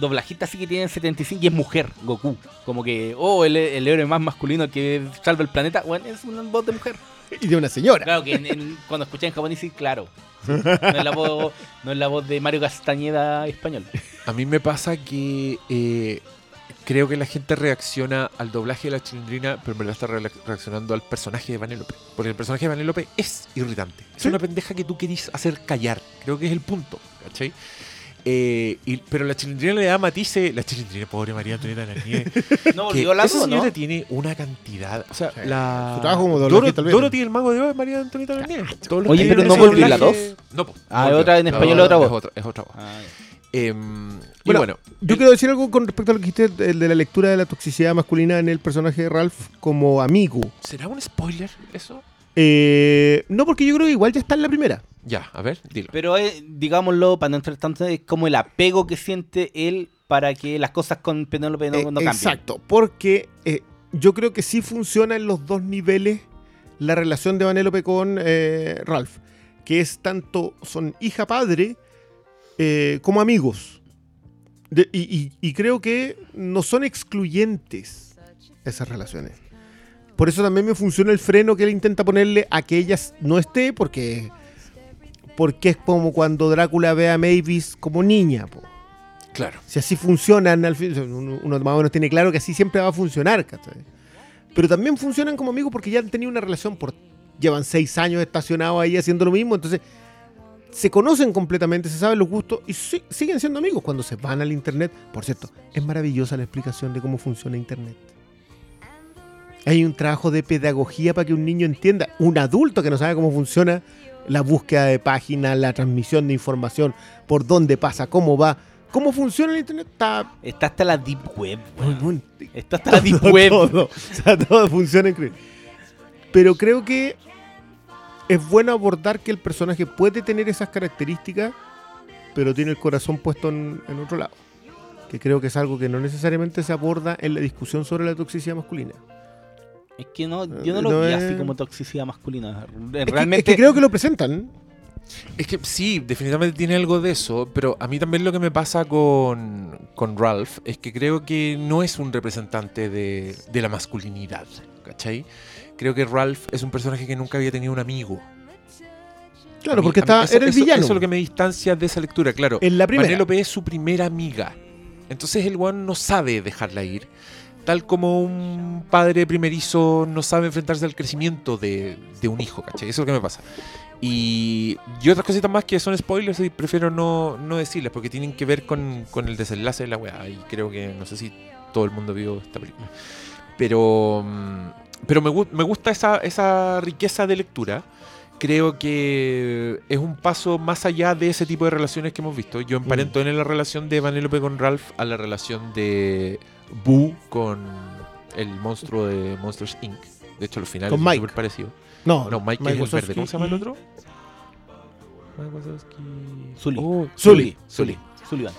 doblajista así que tiene 75 y es mujer, Goku. Como que, oh, el, el héroe más masculino que salva el planeta, bueno, es una voz de mujer. Y de una señora. Claro que en- en- cuando escuché en japonés sí, claro. No es, la voz, no es la voz de Mario Castañeda español. A mí me pasa que eh, creo que la gente reacciona al doblaje de la chilindrina, pero en verdad está re- reaccionando al personaje de Vanellope. Porque el personaje de Vanellope es irritante. Es Sí. una pendeja que tú querís hacer callar. Creo que es el punto, ¿cachai? Eh, y- pero la chilindrina le da matices. La chilindrina, pobre María Antonieta de la Nieve. No que volvió la esa señora ¿no? tiene una cantidad. O sea, Sí. la. Su trabajo como Doro- olvídate. Dorothy, el mago de es María Antonieta de la Nieve. Todos los Oye, pero ¿no volvió la doblaje- No, po, Ah, otra en español, no, otra voz. Es otra, es otra voz. Ah, Em, y Bueno, bueno, Yo el- quiero decir algo con respecto a lo que dijiste el de la lectura de la toxicidad masculina en el personaje de Ralph como amigo. ¿será un spoiler eso? Eh, no, porque yo creo que igual ya está en la primera. Ya, a ver, dilo. Pero eh, digámoslo, para no entrar tanto, es como el apego que siente él para que las cosas con Penélope no, Eh, no cambien. exacto, porque eh, yo creo que sí funciona en los dos niveles la relación de Vanellope con eh, Ralph, que es tanto son hija-padre eh, como amigos. De- y, y- y creo que no son excluyentes esas relaciones. Por eso también me funciona el freno que él intenta ponerle a que ella no esté, porque, porque es como cuando Drácula ve a Mavis como niña. po. Claro. Si así funcionan, al fin, uno, más o menos tiene claro que así siempre va a funcionar. ¿cachai? Pero también funcionan como amigos porque ya han tenido una relación por. Llevan seis años estacionados ahí haciendo lo mismo. Entonces, se conocen completamente, se saben los gustos y si- siguen siendo amigos cuando se van al internet. Por cierto, es maravillosa la explicación de cómo funciona internet. Hay un trabajo de pedagogía para que un niño entienda, un adulto que no sabe cómo funciona la búsqueda de páginas, la transmisión de información, por dónde pasa, cómo va, cómo funciona el internet, está Está hasta la Deep Web. Está hasta la Deep Web. todo. O sea, todo funciona increíble. Pero creo que es bueno abordar que el personaje puede tener esas características, pero tiene el corazón puesto en, en otro lado. Que creo que es algo que no necesariamente se aborda en la discusión sobre la toxicidad masculina. Es que no, yo no lo No vi es- así como toxicidad masculina. Es que- Realmente. es que creo que lo presentan. Es que sí, definitivamente tiene algo de eso, pero a mí también lo que me pasa con, con Ralph es que creo que no es un representante de, de la masculinidad, ¿cachai? Creo que Ralph es un personaje que nunca había tenido un amigo. Claro, mí- porque mí está, eso- era el eso- villano. Eso es lo que me distancia de esa lectura, claro. En la primera. Vanellope es su primera amiga. Entonces el weón no sabe dejarla ir. Tal como un padre primerizo no sabe enfrentarse al crecimiento de, de un hijo, ¿cachai? Eso es lo que me pasa. Y, y otras cositas más que son spoilers y prefiero no, no decirlas porque tienen que ver con, con el desenlace de la weá. Y creo que no sé si todo el mundo vio esta película. Pero, mm, pero me, me gusta esa, esa riqueza de lectura. Creo que es un paso más allá de ese tipo de relaciones que hemos visto. Yo emparento en la relación de Vanellope con Ralph a la relación de Boo con el monstruo de Monsters Inc. De hecho, los finales Con son Mike. súper parecidos. No, No, Mike, es el verde. ¿Cómo se llama el y- otro? Mike Wazowski. Sully. Oh, Sully. Sully. Sullivan.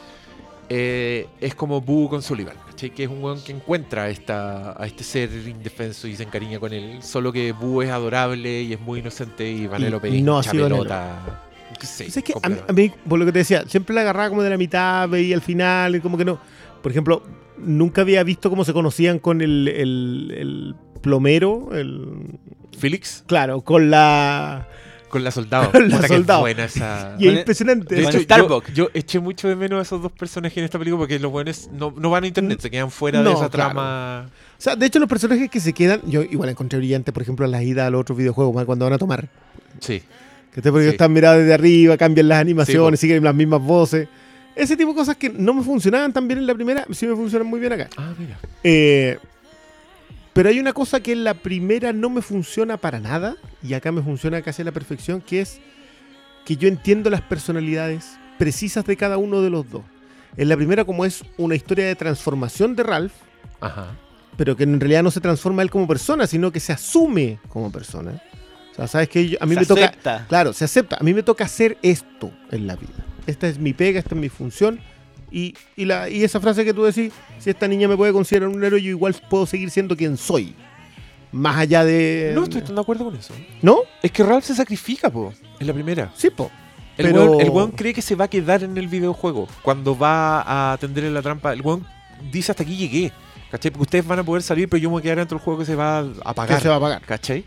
Eh, es como Boo con Sullivan, ¿cachai? Que es un weón que encuentra a, esta, a este ser indefenso y se encariña con él. Solo que Boo es adorable y es muy inocente y Vanellope y es no así pelota. Sí, ¿Sabes qué? A mí, a mí, por lo que te decía, siempre la agarraba como de la mitad, veía al final, y como que no. Por ejemplo, nunca había visto cómo se conocían con el, el- el plomero, el. Felix Claro, con la. con la soldado. Con la soldado. buena esa. Y es impresionante. De hecho, yo, Starbucks. yo eché mucho de menos a esos dos personajes en esta película porque los buenos no, no van a internet, se quedan fuera de esa claro. trama. O sea, de hecho, los personajes que se quedan, yo igual encontré brillante, por ejemplo, las idas a los otros videojuegos, cuando van a tomar. Sí. Que te porque Sí. están mirados desde arriba, cambian las Sí, animaciones, siguen las mismas voces. Ese tipo de cosas que no me funcionaban tan bien en la primera, sí me funcionan muy bien acá. Ah, mira. Eh, pero hay una cosa que en la primera no me funciona para nada, y acá me funciona casi a la perfección, que es que yo entiendo las personalidades precisas de cada uno de los dos. En la primera, como es una historia de transformación de Ralph, Ajá. pero que en realidad no se transforma él como persona, sino que se asume como persona. O sea, sabes que a mí Se me toca... acepta. Claro, se acepta. A mí me toca hacer esto en la vida. Esta es mi pega, esta es mi función. Y, y, la, y esa frase que tú decís, si esta niña me puede considerar un héroe, yo igual puedo seguir siendo quien soy. Más allá de... No estoy tan de acuerdo con eso. ¿No? Es que Ralph se sacrifica, po, en la primera. Sí, po. El, Pero- weón, el weón cree que se va a quedar en el videojuego. Cuando va a atender en la trampa, el weón dice hasta aquí llegué. ¿Cachai? Porque ustedes van a poder salir, pero yo me voy a quedar dentro del juego que se va a Que apagar. se va a pagar. ¿Cachai?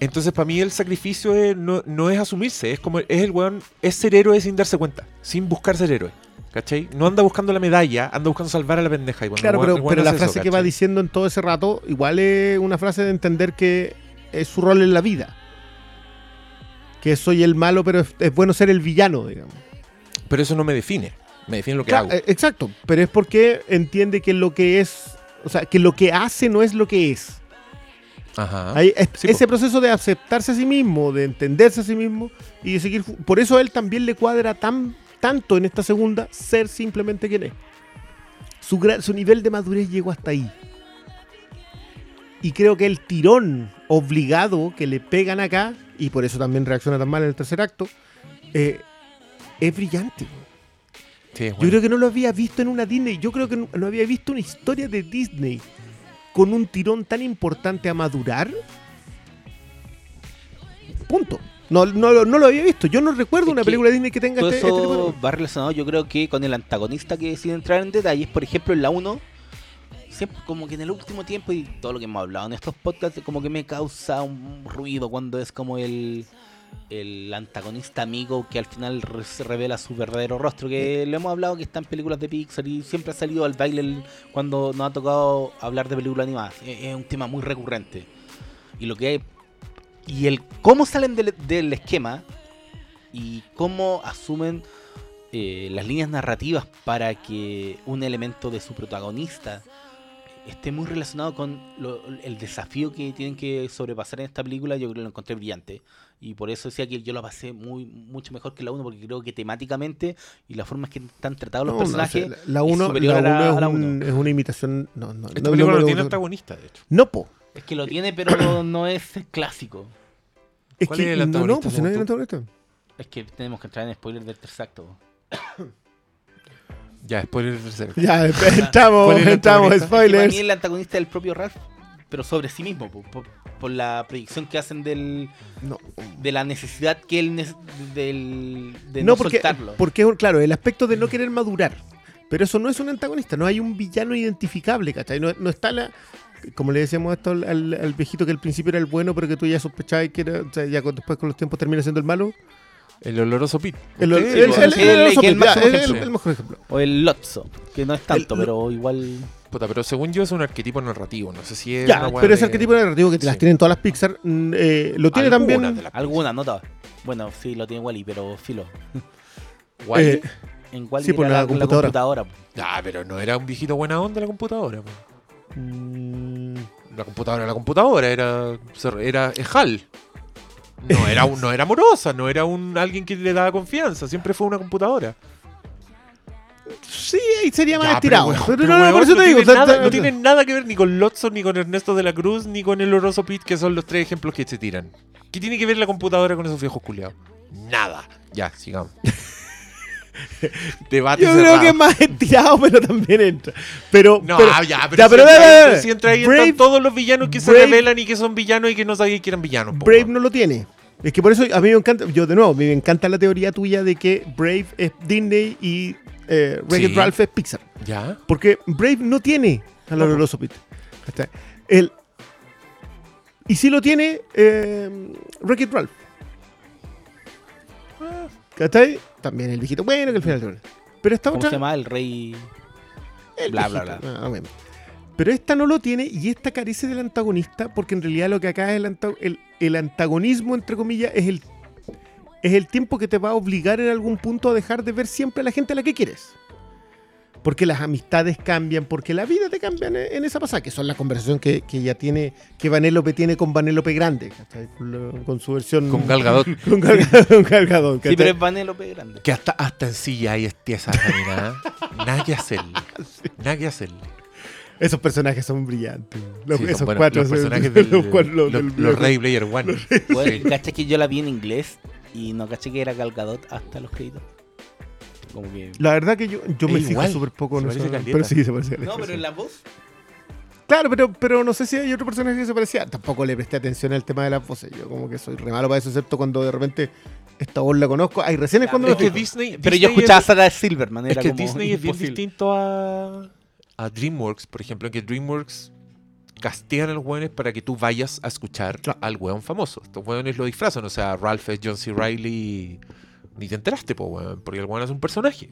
Entonces, para mí, el sacrificio es- no, no es asumirse, es como es el weón, es ser héroe sin darse cuenta, sin buscar ser héroe. ¿Cachai? No anda buscando la medalla, anda buscando salvar a la pendeja. Y Claro, weón- pero, pero la frase eso, que va diciendo en todo ese rato, igual es una frase de entender que es su rol en la vida. Que soy el malo, pero es, es bueno ser el villano, digamos. Pero eso no me define, me define lo que Claro, hago. eh, exacto, pero es porque entiende que lo que es, o sea, que lo que hace no es lo que es. Ajá. Sí, ese proceso de aceptarse a sí mismo, de entenderse a sí mismo y de seguir. Por eso a él también le cuadra tan, tanto en esta segunda ser simplemente quien es. Su, nivel de madurez llegó hasta ahí. Y creo que el tirón obligado que le pegan acá, y por eso también reacciona tan mal en el tercer acto, eh, es brillante. Sí, Yo creo que no lo había visto en una Disney. Yo creo que no, no había visto una historia de Disney con un tirón tan importante a madurar. Punto. No, no, lo- no lo había visto. Yo no recuerdo Es una película Disney que tenga Todo este, este tipo de- va relacionado, yo creo que con el antagonista que sin entrar en detalles. Por ejemplo, en la 1, siempre como que en el último tiempo y todo lo que hemos hablado en estos podcasts, como que me causa un ruido cuando es como el, el antagonista amigo que al final revela su verdadero rostro. Que lo hemos hablado que está en películas de Pixar y siempre ha salido al baile cuando nos ha tocado hablar de películas animadas. Es, es un tema muy recurrente. Y lo que hay. Y el cómo salen del, del esquema y cómo asumen eh, las líneas narrativas para que un elemento de su protagonista esté muy relacionado con lo- el desafío que tienen que sobrepasar en esta película, yo creo que lo encontré brillante. Y por eso decía que yo lo pasé muy mucho mejor que la 1, porque creo que temáticamente y la forma en que están tratados los No, no, personajes. o sea, la 1 superior a la- a la es, un- uno. es una imitación. No, no, Esta no, película no, tiene antagonista, de hecho. no, po. Es que lo tiene, pero no es clásico. Es ¿Cuál que es el no, no, antagonista, pues si no hay tú? antagonista. Es que tenemos que entrar en spoiler del tercer acto. Ya, spoiler del tercero. Ya, entramos, ¿Cuál es el entramos, antagonista? Que para spoilers. mí el antagonista es el propio Ralph, pero sobre sí mismo, po, por, por la predicción que hacen del, No, de la necesidad que él del, de no, no, porque, soltarlo. porque es un- claro, el aspecto de no querer madurar. Pero eso no es un antagonista, no hay un villano identificable, ¿cachai? No, no está la. Como le decíamos esto al, al- al viejito que al principio era el bueno, pero que tú ya sospechabas que era. O sea, ya con- después con los tiempos termina siendo el malo. El oloroso Pete. El, el- el- el- el- mejor ejemplo. O el Lotso, que no es tanto, El- pero igual. Puta, pero según yo es un arquetipo narrativo. No sé si es. Ya, pero ese de- arquetipo narrativo que te las Sí. tienen todas las Pixar, mm, eh, lo tiene Algunas también. Algunas, no todas. Bueno, sí, lo tiene Wally, pero filo. Wall-E. eh, En Wally Sí, por la la, la computadora. Ah, pero no era un viejito buena onda la computadora. mm, la computadora era la computadora, era, era es HAL. No era, un- no era amorosa, no era un alguien que le daba confianza, siempre fue una computadora. Sí, ahí sería más Ya, estirado. pero, weón, no, pero, no, por weón, eso no te digo. tiene o sea, nada, te- no tiene nada que ver ni con Lotso, ni con Ernesto de la Cruz, ni con el Oroso Pit, que son los tres ejemplos que se tiran. ¿Qué tiene que ver la computadora con esos viejos culiados? Nada. Ya, sigamos. Debate Yo creo cerrado. que es más estirado, pero también entra. Pero, No, pero- ya, pero, ya, si, entra ve, ahí, ve, ve. si entra ahí Brave- están todos los villanos que se revelan y que son villanos y que no sabían que eran villanos. po, Brave weón. no lo tiene. Es que por eso a mí me encanta, yo de nuevo, me encanta la teoría tuya de que Brave es Disney y eh, Sí. Ralph es Pixar. ¿Ya? Porque Brave no tiene No, po. oloroso Pete. El, y sí lo tiene eh, Wreck-It Ralph. ¿Cachai? También el viejito bueno que al final. Pero esta ¿Cómo otra. se llama? El rey. El Bla, bla, bla. Ah, bueno. Pero esta no lo tiene y esta carece del antagonista porque en realidad lo que acá es el, anta- el, el antagonismo, entre comillas, es el, es el tiempo que te va a obligar en algún punto a dejar de ver siempre a la gente a la que quieres. Porque las amistades cambian, porque la vida te cambia en, esa pasada, que son la conversación que, que ya tiene, que Vanellope tiene con Vanellope Grande, ¿cachai? Con, su versión... Con Gal Gadot. Con Gal Gadot, con Gal Sí, pero es Vanellope grande. Que hasta, hasta en silla hay esa caminada. Nada que hacerle. Nada que hacerle. Esos personajes son brillantes. Los, Sí, son esos cuatro. los son- personajes del, los cuatro- los los, del- los Ready Player One. Bueno, Sí. que yo la vi en inglés y no caché que era Gal Gadot hasta los créditos. Como que. La verdad que yo, yo me fijo súper poco se en parece eso. Pero sí, se parece. No, caleta, pero en la voz. Claro, pero, pero no sé si hay otro personaje que se parecía. Tampoco le presté atención al tema de las voces. Yo como que soy re malo para eso, excepto cuando de repente esta voz la conozco. Hay recién es cuando Es que. Disney. Pero yo escuchaba a Sarah Silverman. Es que como Disney es bien distinto a, a DreamWorks, por ejemplo, en que DreamWorks castigan a los hueones para que tú vayas a escuchar Claro. al hueón famoso. Estos hueones lo disfrazan, o sea, Ralph es John C. Reilly y ni te enteraste, po, hueón, porque el hueón es un personaje.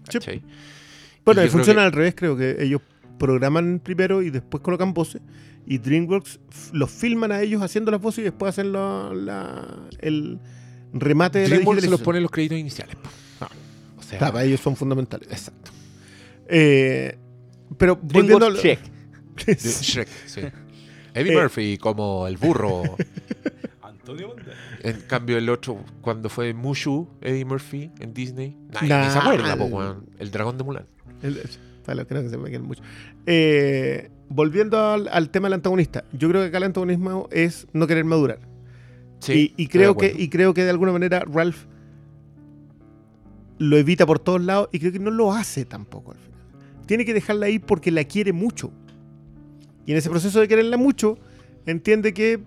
Bueno, Y creo funciona que- al revés, creo que ellos programan primero y después colocan voces. Y DreamWorks los filman a ellos haciendo las voces y después hacen la- la- el remate de la DreamWorks se los digitalización. pone en los créditos iniciales. Ah. O sea, Claro, para ellos son fundamentales. exacto. Eh, pero volviendo DreamWorks. De Shrek, sí. Eddie Eh. Murphy como el burro. Antonio Banderas. En cambio, el otro, cuando fue Mushu, Eddie Murphy en Disney, Nah, ni se acuerda, po, el- dragón de Mulan. El- los que se me mucho. Eh, volviendo al, al tema del antagonista, yo creo que acá el antagonismo es no querer madurar. Sí, y, creo que, y creo que de alguna manera Ralph lo evita por todos lados y creo que no lo hace tampoco al final. Tiene que dejarla ir porque la quiere mucho. Y en ese proceso de quererla mucho, entiende que.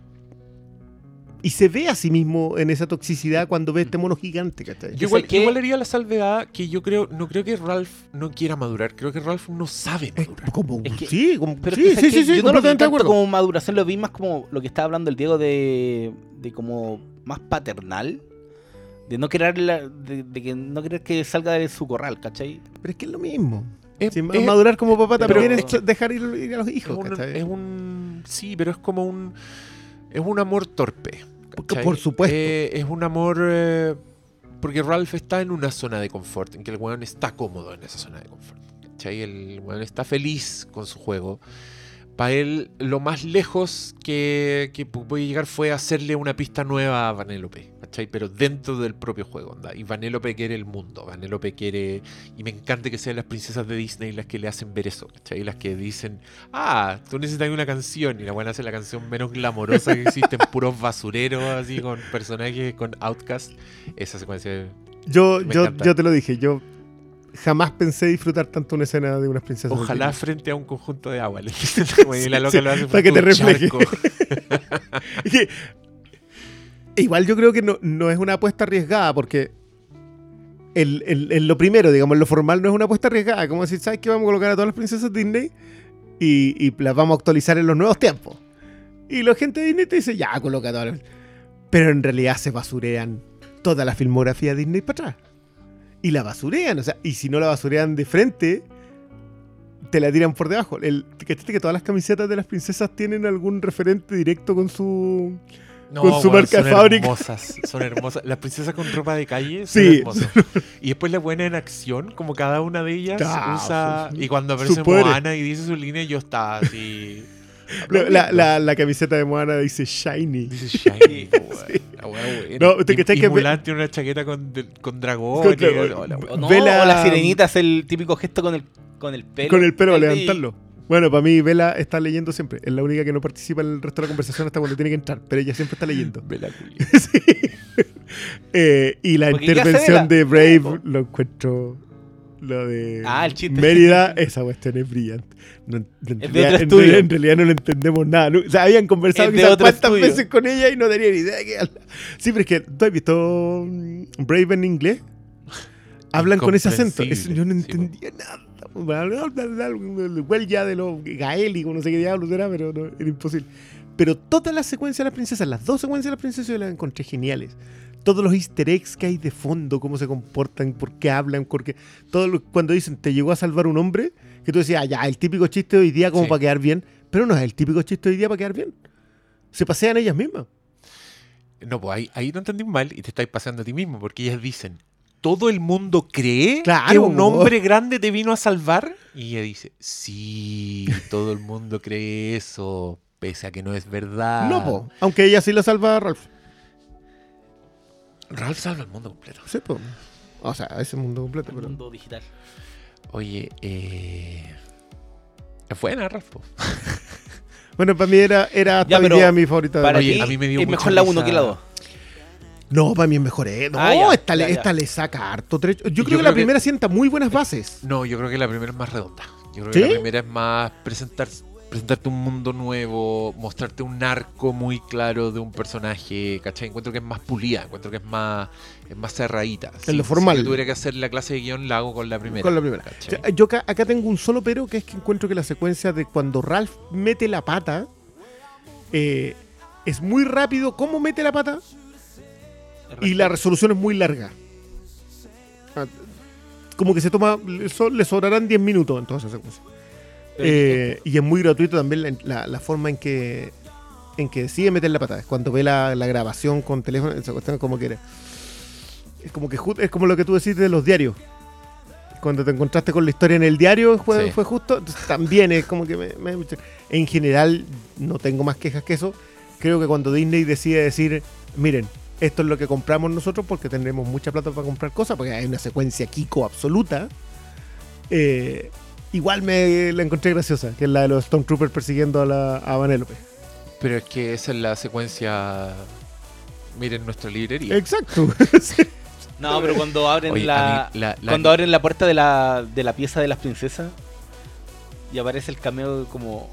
Y se ve a sí mismo en esa toxicidad cuando ve este mono gigante, ¿cachai? Yo igual, que- igual haría la salvedad que yo creo, no creo que Ralph no quiera madurar, creo que Ralph no sabe Es madurar. como- Es que- sí, como- Pero sí, sí, ¿sabes sí, sí, yo no lo de acuerdo. como maduración, lo vi más como lo que estaba hablando el Diego de, de como más paternal. De no querer la- de, de que no querer que salga de su corral, ¿cachai? Pero es que es lo mismo. Es, madurar como papá también es dejar ir, ir a los es hijos, es un- sí, pero es como un es un amor torpe. Por supuesto. Eh, es un amor eh, porque Ralph está en una zona de confort, en que el weón está cómodo en esa zona de confort. ¿cachai? El weón está feliz con su juego. Para él, lo más lejos que, que llegar fue hacerle una pista nueva a Vanellope, ¿cachai? Pero dentro del propio juego, onda. Y Vanellope quiere el mundo, Vanellope quiere... Y me encanta que sean las princesas de Disney las que le hacen ver eso, ¿cachai? Las que dicen, ah, tú necesitas una canción, y la buena hace la canción menos glamorosa que existen, puros basureros, así, con personajes, con Outcast. Esa secuencia... Yo, Me yo, encanta. yo te lo dije, yo jamás pensé disfrutar tanto una escena de unas princesas. Ojalá frente a un conjunto de agua. la loca Sí, lo hace para que te refleje. Igual yo creo que no, no es una apuesta arriesgada porque el, el- lo primero, digamos, lo formal no es una apuesta arriesgada. Como decir, ¿sabes qué? Vamos a colocar a todas las princesas Disney y, y las vamos a actualizar en los nuevos tiempos. Y la gente de Disney te dice, ya, coloca todas las... Pero en realidad se basurean toda la filmografía de Disney para atrás. Y la basurean, o sea, y si no la basurean de frente, te la tiran por debajo. El, ¿cachaste que todas las camisetas de las princesas tienen algún referente directo con su... No, Con su marca son de fábrica. hermosas, son hermosas. Las princesas con ropa de calle son Sí. hermosas. Y después la buena en acción, como cada una de ellas Ah, usa... Y cuando aparece. Moana y dice su línea, yo estaba así... La, la- la- la camiseta de Moana dice Shiny. Dice Shiny, weón. La buena. No, ¿te Y- cachai y que- Mulan tiene una chaqueta con, de- con dragón. Con y- la no, sirenita es el típico gesto con el, con el pelo. Con el pelo, Y- levantarlo. Bueno, para mí, Vela está leyendo siempre. Es la única que no participa en el resto de la conversación hasta cuando tiene que entrar. Pero ella siempre está leyendo. Vela. Sí. Eh, y la Porque, ¿qué hace intervención de Brave lo encuentro. Lo de Ah, el chiste. Mérida, esa cuestión es brillante. No, en, de realidad, otro en estudio. realidad- en realidad no lo entendemos nada. ¿no? O sea, habían conversado quizás cuántas estudio. veces con ella y no tenía ni idea de qué habla. Sí, pero es que tú has visto mm, Brave en inglés. Hablan con ese acento. Es- yo no sí, entendía nada. Güey ya de los gaélicos, no sé qué diablos era, pero no, era imposible. Pero todas las secuencias de las princesas, las dos secuencias de las princesas, yo las encontré geniales. Todos los easter eggs que hay de fondo, cómo se comportan, por qué hablan, porque todo lo- cuando dicen te llegó a salvar un hombre, que tú decías, ah, ya, el típico chiste de hoy día como Sí. para quedar bien, pero no es el típico chiste de hoy día para quedar bien. Se pasean ellas mismas. No, pues ahí, ahí no entendí mal y te estáis pasando a ti mismo, porque ellas dicen, ¿todo el mundo cree Claro, que un hombre grande te vino a salvar? Y ella dice, sí, todo el mundo cree eso, pese a que no es verdad. No, po. Aunque ella sí la salva a Ralph. Ralph salva el mundo completo. Sí, po. O sea, ese mundo completo, El pero. mundo digital. Oye, eh... Es buena, Ralph. po. Bueno, para mí era, era hasta Ya, mi favorita. de Para Oye, ti a mí me dio es mucha mejor la 1 risa. que la 2. No, para mí es mejor. ¿eh? No, Ah, ya, esta, le, ya. esta le saca harto trecho. Yo, Yo creo que la que- primera sienta muy buenas bases. No, yo creo que la primera es más redonda. Yo creo ¿Sí? que la primera es más presentar, presentarte un mundo nuevo, mostrarte un arco muy claro de un personaje, ¿cachai? Encuentro que es más pulida, encuentro que es más, es más cerradita. En lo formal. Si yo tuviera que hacer la clase de guion, la hago con la primera. Con la primera. ¿cachai? Yo, yo acá, acá tengo un solo pero, que es que encuentro que la secuencia de cuando Ralph mete la pata eh, es muy rápido cómo mete la pata y la resolución es muy larga. Ah, Como que se toma, le so- le sobrarán 10 minutos en toda esa secuencia. Eh, y es muy gratuito también la, la- la forma en que en que decide meter la pata. Es cuando ve la, la grabación con teléfono, esa cuestión es como que era- Es como que es como lo que tú decís de los diarios. Cuando te encontraste con la historia en el diario fue, Sí. fue justo. Entonces, también es como que me, me- En general, no tengo más quejas que eso. Creo que cuando Disney decide decir, miren, esto es lo que compramos nosotros porque tenemos mucha plata para comprar cosas, porque hay una secuencia Kiko absoluta. eh, igual me la encontré graciosa, que es la de los Stormtroopers persiguiendo a, la, a Vanellope. Pero es que esa es la secuencia. Miren nuestra librería. Exacto. No, pero cuando abren Oye, la, a mí la- la- cuando abren la puerta de la, de la pieza de las princesas y aparece el cameo como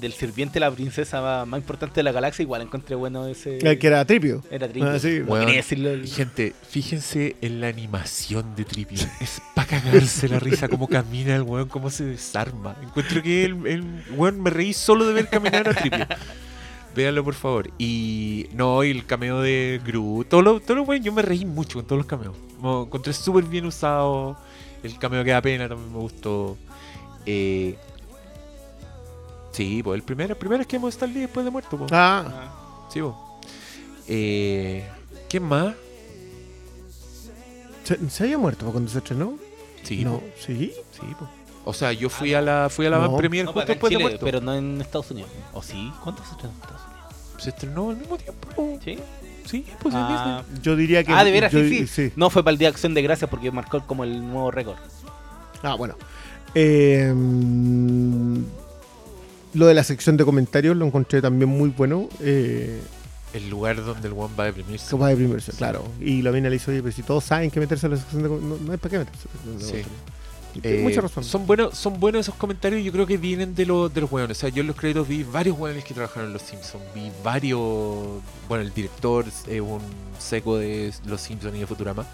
del sirviente de la princesa más, más importante de la galaxia, igual encontré bueno ese. El que era Tripio. Era triste. Ah, sí. No Weón, quería decirlo. el- Gente, fíjense en la animación de Tripio. Es para cagarse la risa, cómo camina el weón, cómo se desarma. Encuentro que el, el weón me reí solo de ver caminar a Tripio. Véanlo, por favor. Y no, y el cameo de Gru. Todo lo, todo lo bueno, yo me reí mucho con todos los cameos. Me encontré súper bien usado. El cameo que da pena también me gustó. Eh, sí, pues el primero, el primero es que hemos Stan Lee después de muerto. po. Ah, Ah. Sí, po. Eh, ¿Quién más? ¿se, se había muerto cuando se estrenó? Sí, no, po. sí. Sí, po. O sea, yo fui a la fui a la No. van premier No, justo acá en después de Chile, muerto. pero no en Estados Unidos. ¿O sí? ¿Cuántos se estrenan en Estados Unidos? Se estrenó al mismo tiempo. po. ¿Sí? Sí, pues en Ah, Yo diría que. ah, de veras, yo- sí, sí, No fue para el Día de Acción de Gracias porque marcó como el nuevo récord. Ah, bueno. Eh, mm, lo de la sección de comentarios lo encontré también muy bueno. Eh. El lugar donde el one va a deprimirse. va de primero, claro. Y la mina le hizo, oye, pero si todos saben que meterse a la sección de comentarios, no, no hay para qué meterse. Sí. Eh, mucha razón. Son buenos, son buenos esos comentarios y yo creo que vienen de, los de los hueones. O sea, yo en los créditos vi varios hueones que trabajaron en Los Simpsons. Vi varios. Bueno, el director es un seco de Los Simpsons y de Futurama.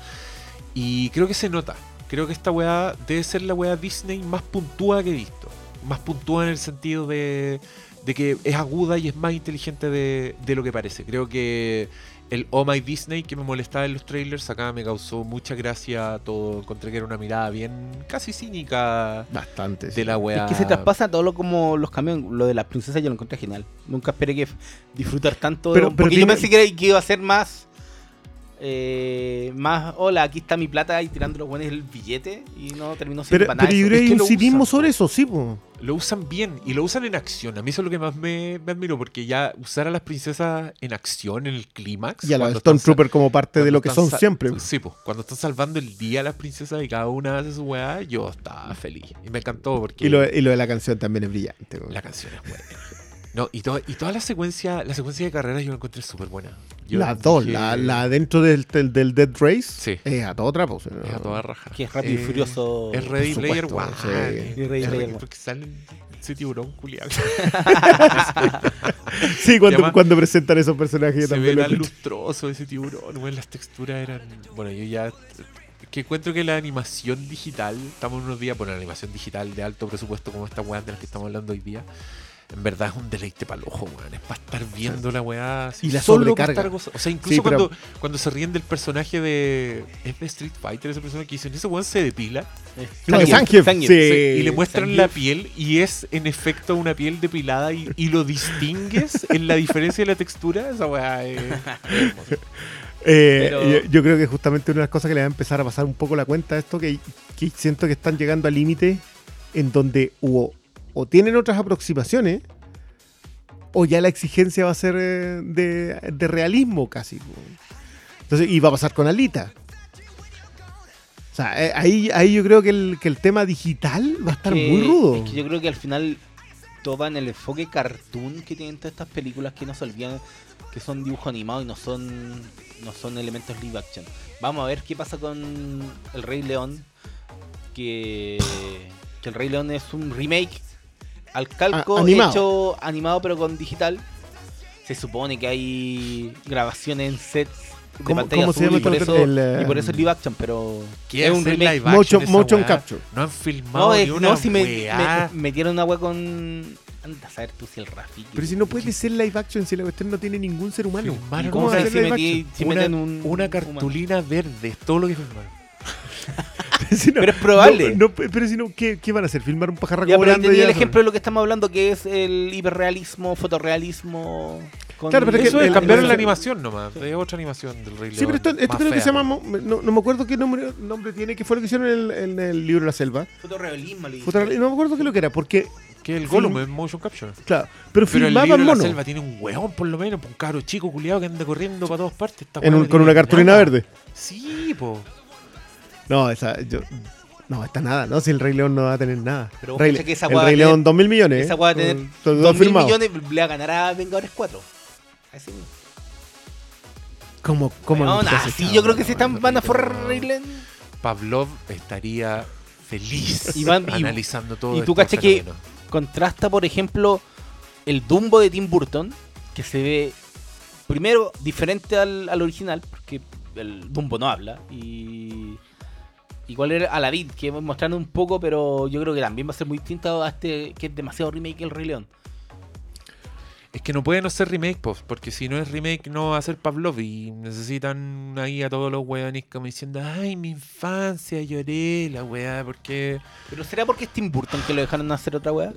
Y creo que se nota. Creo que esta weá debe ser la weá Disney más puntúa que he visto. Más puntúa en el sentido de, de que es aguda y es más inteligente de, de lo que parece. Creo que el Oh My Disney que me molestaba en los trailers acá me causó mucha gracia todo. Encontré que era una mirada bien casi cínica Bastante. sí. de la weá. Es que se traspasa todo lo como los cambios. Lo de las princesas yo lo encontré genial. Nunca esperé que disfrutar tanto. Pero- de- pero porque yo tiene- pensé que iba a ser más. Eh, más, hola, aquí está mi plata y tirando los buenos el billete y no terminó siendo Pero, para nada pero creo que Es que sobre eso, sí, po. Lo usan bien y lo usan en acción. A mí eso es lo que más me, me admiro, porque ya usar a las princesas en acción, en el clímax. Y a los cuando están Stormtrooper como parte de lo que son siempre. Sí, pues, cuando están salvando el día a las princesas y cada una hace su weá, yo estaba feliz. Y me encantó porque Y lo, y lo de la canción también es brillante. po. la canción es buena. No, y, to- y toda la secuencia, la secuencia de carreras yo la encontré súper buena. Yo Las dos, dije, la, la dentro del, del, del Dead Race Sí. es a todo trapo. o sea, Es a toda raja. Que es rápido y Eh, furioso. Es Ready Player One. sí. Y Ready Es Player One. Porque salen ese tiburón culiado. Sí, cuando, Además, cuando presentan esos personajes yo Se ve también lo tan lustroso ese tiburón, weón, las texturas eran... Bueno, yo ya... Que encuentro que la animación digital, estamos en unos días, bueno, la animación digital de alto presupuesto como esta weá de las que estamos hablando hoy día, en verdad es un deleite para el ojo, weón. Es para estar viendo la weá así, Y la solo sobrecarga. estar goza- O sea, incluso Sí, pero- cuando, cuando se ríen del personaje de... Es de Street Fighter ese personaje que dicen, ese weón se depila Zangief, Zangief. sí. Sí, y le muestran la piel y es en efecto una piel depilada y, y lo distingues en la diferencia de la textura. Esa weá es. Eh, Pero- yo, yo creo que justamente una de las cosas que le va a empezar a pasar un poco la cuenta a esto, que, que siento que están llegando al límite en donde o, o tienen otras aproximaciones, o ya la exigencia va a ser eh, de, de realismo casi. Entonces, y va a pasar con Alita. O sea, eh, ahí, ahí yo creo que el, que el tema digital va a estar que- muy rudo. Es que yo creo que al final todo en el enfoque cartoon que tienen todas estas películas que no se olvidan que son dibujo animado y no son no son elementos live action. Vamos a ver qué pasa con El Rey León que, que El Rey León es un remake al calco Ah, animado. hecho animado pero con digital. Se supone que hay grabaciones en sets de ¿Cómo- pantalla cómo se azul llama y por, eso, El, eh, y por eso es live action, pero ¿Qué es un remake. live action Motion, motion weá? capture. No han filmado No, ni es- una no, si me, weá. me- metieron una wea con. Anda a saber tú si el Rafiki. Pero si no puede ser live action, si la cuestión no tiene ningún ser humano. Filmaron ¿Y una- ¿Cómo a sabes ser si, metí, una, meten un. una un cartulina verde, es todo lo que filmaron. Si no- Pero es probable. no- no, pero si no, ¿qué, qué van a hacer? ¿Filmar un pajarraco Ya, pero volando? tenía y el ejemplo de lo que estamos hablando, que es el hiperrealismo, fotorrealismo. Con Claro, pero es que Eso es el- cambiar el- la animación nomás. Es otra animación del Rey León. Sí, pero esto, esto creo que se llama. No, no me acuerdo qué nombre, nombre tiene, que fue lo que hicieron en el, en el libro La Selva. Fotorrealismo, le dije. Fotorreal- No me acuerdo qué lo que era, porque. Que el Gollum es motion capture. Claro, pero, Pero el filmaban libro de la selva tiene un hueón por lo menos, un caro chico culiado que anda corriendo para todas partes. En un- con una cartulina nada. verde. Sí, po. No, esa. Yo, no, está nada, ¿no? Si el Rey León no va a tener nada. Pero vos Rey- que esa el Rey tener- León, 2 mil millones. Esa va a tener Son- son 2 mil millones le va a ganar a Vengadores 4. Así mismo. ¿Cómo, no así haces yo creo que se están, van a forrar Rey León. Pavlov estaría feliz Y van- y- analizando todo y tú cachai que- contrasta, por ejemplo, el Dumbo de Tim Burton, que se ve primero diferente al, al original, porque el Dumbo no habla, y igual era Aladdin, que mostrando un poco, pero yo creo que también va a ser muy distinto a este, que es demasiado remake el Rey León. Es que no puede no ser remake, pues, porque si no es remake no va a ser Pavlov y necesitan ahí a todos los weones como diciendo, ay, mi infancia, lloré, la weá, porque... Pero ¿será porque es Tim Burton que lo dejaron hacer otra weá?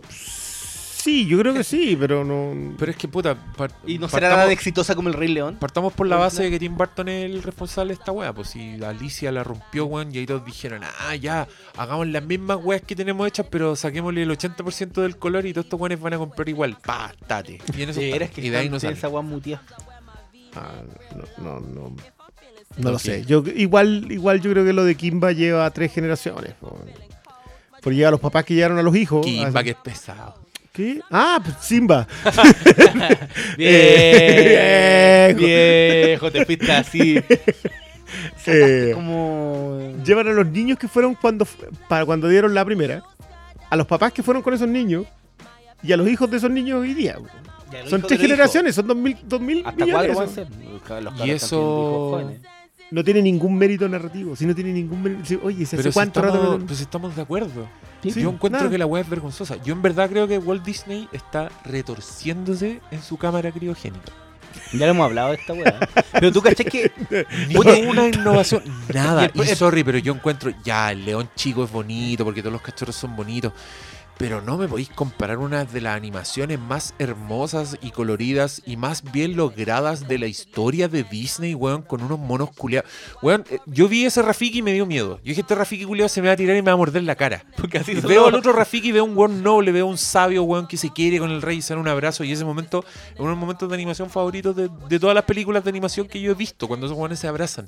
Sí, yo creo que sí, pero no. Pero es que, puta, par- Y no será partamos- tan exitosa como el Rey León. Partamos por la base de que Tim Burton es el responsable de esta wea. Pues si Alicia la rompió, weón, y ahí todos dijeron, ah, ya, hagamos las mismas weas que tenemos hechas, pero saquémosle el 80% del color y todos estos weones van a comprar igual. Pa, tate. Y en eso que y de ahí no sale. esa weá muteada. Ah, no, no, no. No lo sé. Yo igual, igual yo creo que lo de Kimba lleva tres generaciones. po. Porque llega a los papás que llegaron a los hijos. Kimba, que es pesado. ¿Qué? Ah, pues Simba. Bien, Viejo. viejo, te fuiste así. Eh, como. llevan a los niños que fueron cuando para cuando dieron la primera, a los papás que fueron con esos niños y a los hijos de esos niños hoy día. Son tres generaciones, son dos mil, dos mil. Hasta millones. cuatro van a eso. ser. Los cabros Y eso-. No tiene ningún mérito narrativo. Si no tiene ningún mérito. si- Oye, ¿se Pero hace si cuánto rato? estamos, no- pues estamos de acuerdo. Sí, Yo encuentro nada. que la wea es vergonzosa. Yo en verdad creo que Walt Disney está retorciéndose en su cámara criogénica. Ya lo hemos hablado de esta weá. Pero tú caché que. Una innovación, nada. Y sorry, pero yo encuentro, ya, el león chico es bonito porque todos los cachorros son bonitos. Pero no me podéis comparar una de las animaciones más hermosas y coloridas y más bien logradas de la historia de Disney, weón, con unos monos culiados. Weón, eh, yo vi ese Rafiki y me dio miedo. Yo dije, este Rafiki culiado se me va a tirar y me va a morder la cara. Porque así Y veo al otro Rafiki y veo un weón noble, veo un sabio weón que se quiere con el rey y se da un abrazo. Y ese momento es uno de los momentos de animación favoritos de, de todas las películas de animación que yo he visto, cuando esos weones se abrazan.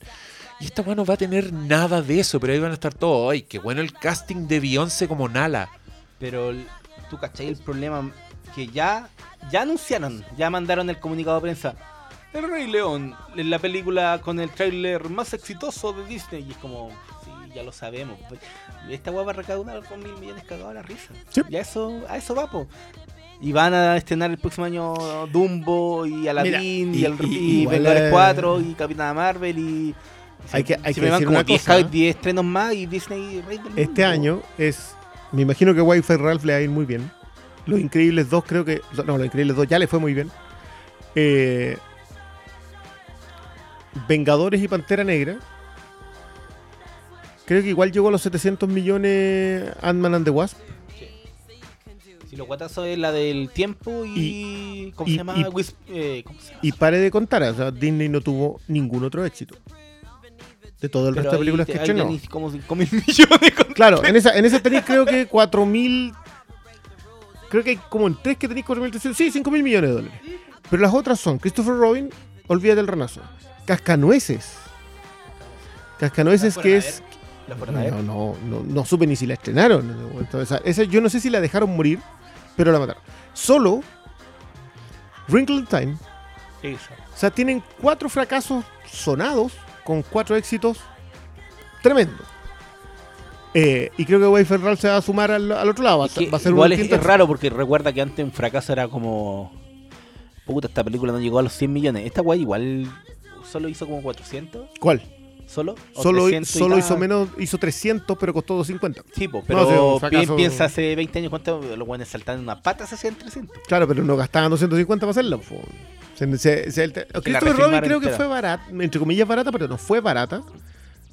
Y esta weón no va a tener nada de eso, pero ahí van a estar todos. ¡Ay, qué bueno el casting de Beyoncé como Nala! Pero tú cachai el problema que ya, ya anunciaron, ya mandaron el comunicado de prensa. El Rey León, en la película con el tráiler más exitoso de Disney. Y es como, sí, ya lo sabemos. pues. Esta weá va a recaudar con mil millones cagados a la risa. Sí. Y a eso, a eso va, po. Y van a estrenar el próximo año Dumbo y Aladdin Mira, y, y- el, y- y Vengadores eh, 4 y Capitana Marvel y... Hay que- hay se que me van decir como una 10, cosa, ¿eh? 10 estrenos más y Disney Rey del Este mundo. año es. Me imagino que Wi-Fi Ralph le va a ir muy bien. Los Increíbles 2 creo que. No, Los Increíbles 2 ya le fue muy bien. Eh, Vengadores y Pantera Negra. Creo que igual llegó a los 700 millones Ant-Man and the Wasp. Si los guatazos es la del tiempo y. ¿Cómo y- se llama? y- eh, ¿Cómo se llama? Y pare de contar, o sea, Disney no tuvo ningún otro éxito. De todo el Pero resto de ahí películas te- que ahí estrenó. ni como 5 mil millones. con- Claro, en esa, en esa tenéis creo que 4.000... Creo que hay como en tres que tenéis 4.300... Sí, 5.000 millones de dólares. Pero las otras son Christopher Robin, Olvídate del Renazo. Cascanueces. Cascanueces ¿La que es... ¿La fueron a ver? No, no, no, no supe ni si la estrenaron. Esa, yo no sé si la dejaron morir, pero la mataron. Solo Wrinkle in Time. Eso. O sea, tienen cuatro fracasos sonados con cuatro éxitos tremendos. Eh, y creo que Way Ferral se va a sumar al, al otro lado. Va, a Es que ser- va a ser igual es raro porque recuerda que antes un fracaso era como. Puta, esta película no llegó a los 100 millones. Esta guay igual solo hizo como 400. ¿Cuál? ¿Solo? ¿O Solo, 300 y solo hizo menos, hizo 300, pero costó 250. Sí, po, pero piensa hace 20 años cuánto los guanes saltaban en una pata se hacían 300. Claro, pero no gastaban 250 para hacerlo. po. Se- se- se- el te- Christopher Robin creo que fue barata, entre comillas barata, pero no fue barata.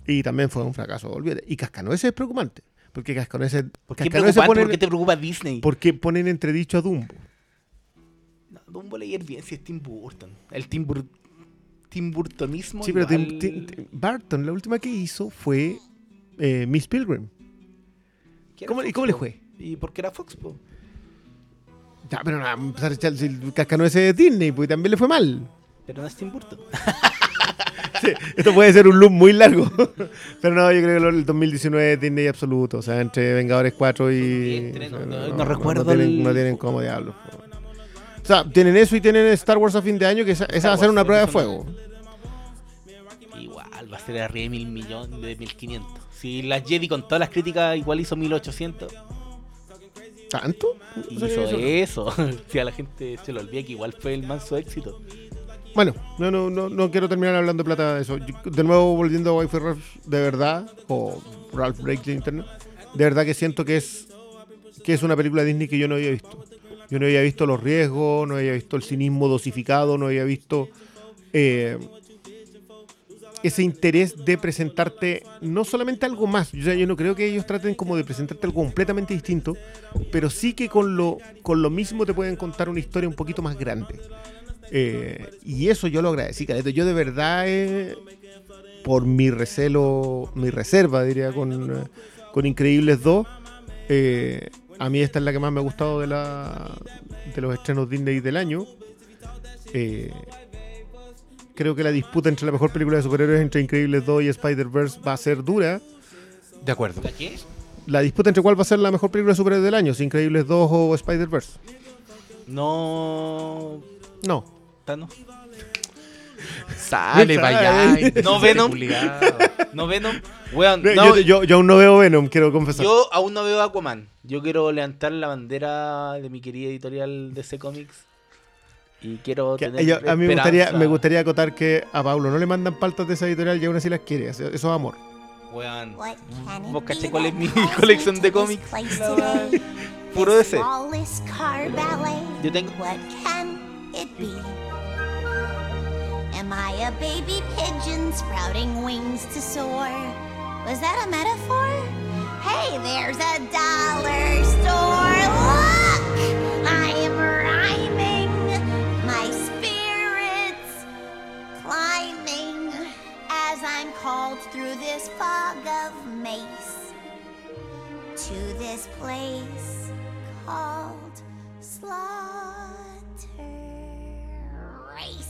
Y también fue un fracaso, olvídate. Y Cascanueces es preocupante. Porque Cascanueces, ¿Por qué, Cascanueces ponen- ¿Por qué te preocupa Disney? porque ponen entredicho a Dumbo. No, Dumbo le iba a ir bien si es Tim Burton. El Tim, Bur- Tim Burtonismo. Sí, pero Tim- Tim- Tim- Barton, la última que hizo fue eh, Miss Pilgrim. ¿Qué era ¿Cómo, ¿Y cómo le fue? ¿Y por qué era Fox? po? Ya, pero nada, empezar a echar- si el Cascanueces de Disney, pues también le fue mal. Pero no es Tim Burton. Esto puede ser un loop muy largo. pero no, yo creo que el 2019 es Disney absoluto. O sea, entre Vengadores 4 y. No- no- no recuerdo No, tienen, el- no tienen como diablos. po. O sea, tienen eso y tienen Star Wars a fin de año, que esa, esa va a ser una prueba de fuego. Igual, va a ser arriba de mil millones, de 1500. Si la Jedi con todas las críticas igual hizo 1800, ¿Tanto? hizo eso- eso. si a la gente se lo olvida que igual fue el manso éxito. Bueno, no, no, no, no quiero terminar hablando de plata de eso. Yo- De nuevo, volviendo a Wi-Fi Ralph, de verdad, o Ralph Breaks the Internet, de verdad que siento que es, que es una película Disney que yo no había visto. Yo no había visto los riesgos, no había visto el cinismo dosificado, no había visto eh, ese interés de presentarte no solamente algo más. Yo, no creo que ellos traten como de presentarte algo completamente distinto, pero sí que con lo, con lo mismo te pueden contar una historia un poquito más grande. Eh, y eso yo lo agradecí, caleta. Yo de verdad, eh, por mi recelo, mi reserva, diría, con, con Increíbles 2, eh, a mí esta es la que más me ha gustado de, la, de los estrenos Disney del año. Eh, creo que la disputa entre la mejor película de superhéroes entre Increíbles 2 y Spider-Verse va a ser dura. De acuerdo. qué? La disputa entre cuál va a ser la mejor película de superhéroes del año, si Increíbles 2 o Spider-Verse. No. No. Sale allá. No, Venom. No Venom. Weón, yo, no, yo- yo aún no veo Venom, quiero confesar. yo aún no veo Aquaman. Yo quiero levantar la bandera de mi querida editorial DC Comics. Y quiero Que tener a mí me gustaría, me gustaría acotar que a Pablo no le mandan paltas de esa editorial y aún así las quiere. Eso, es amor. Weón. What can it ¿Vos cuál es mi colección de cómics? Puro DC. flawless car ballet. Yo tengo. Am I a baby pigeon sprouting wings to soar? Was that a metaphor? Hey, there's a dollar store. Look! I'm rhyming. My spirit's climbing as I'm called through this fog of mace to this place called Slaughter Race.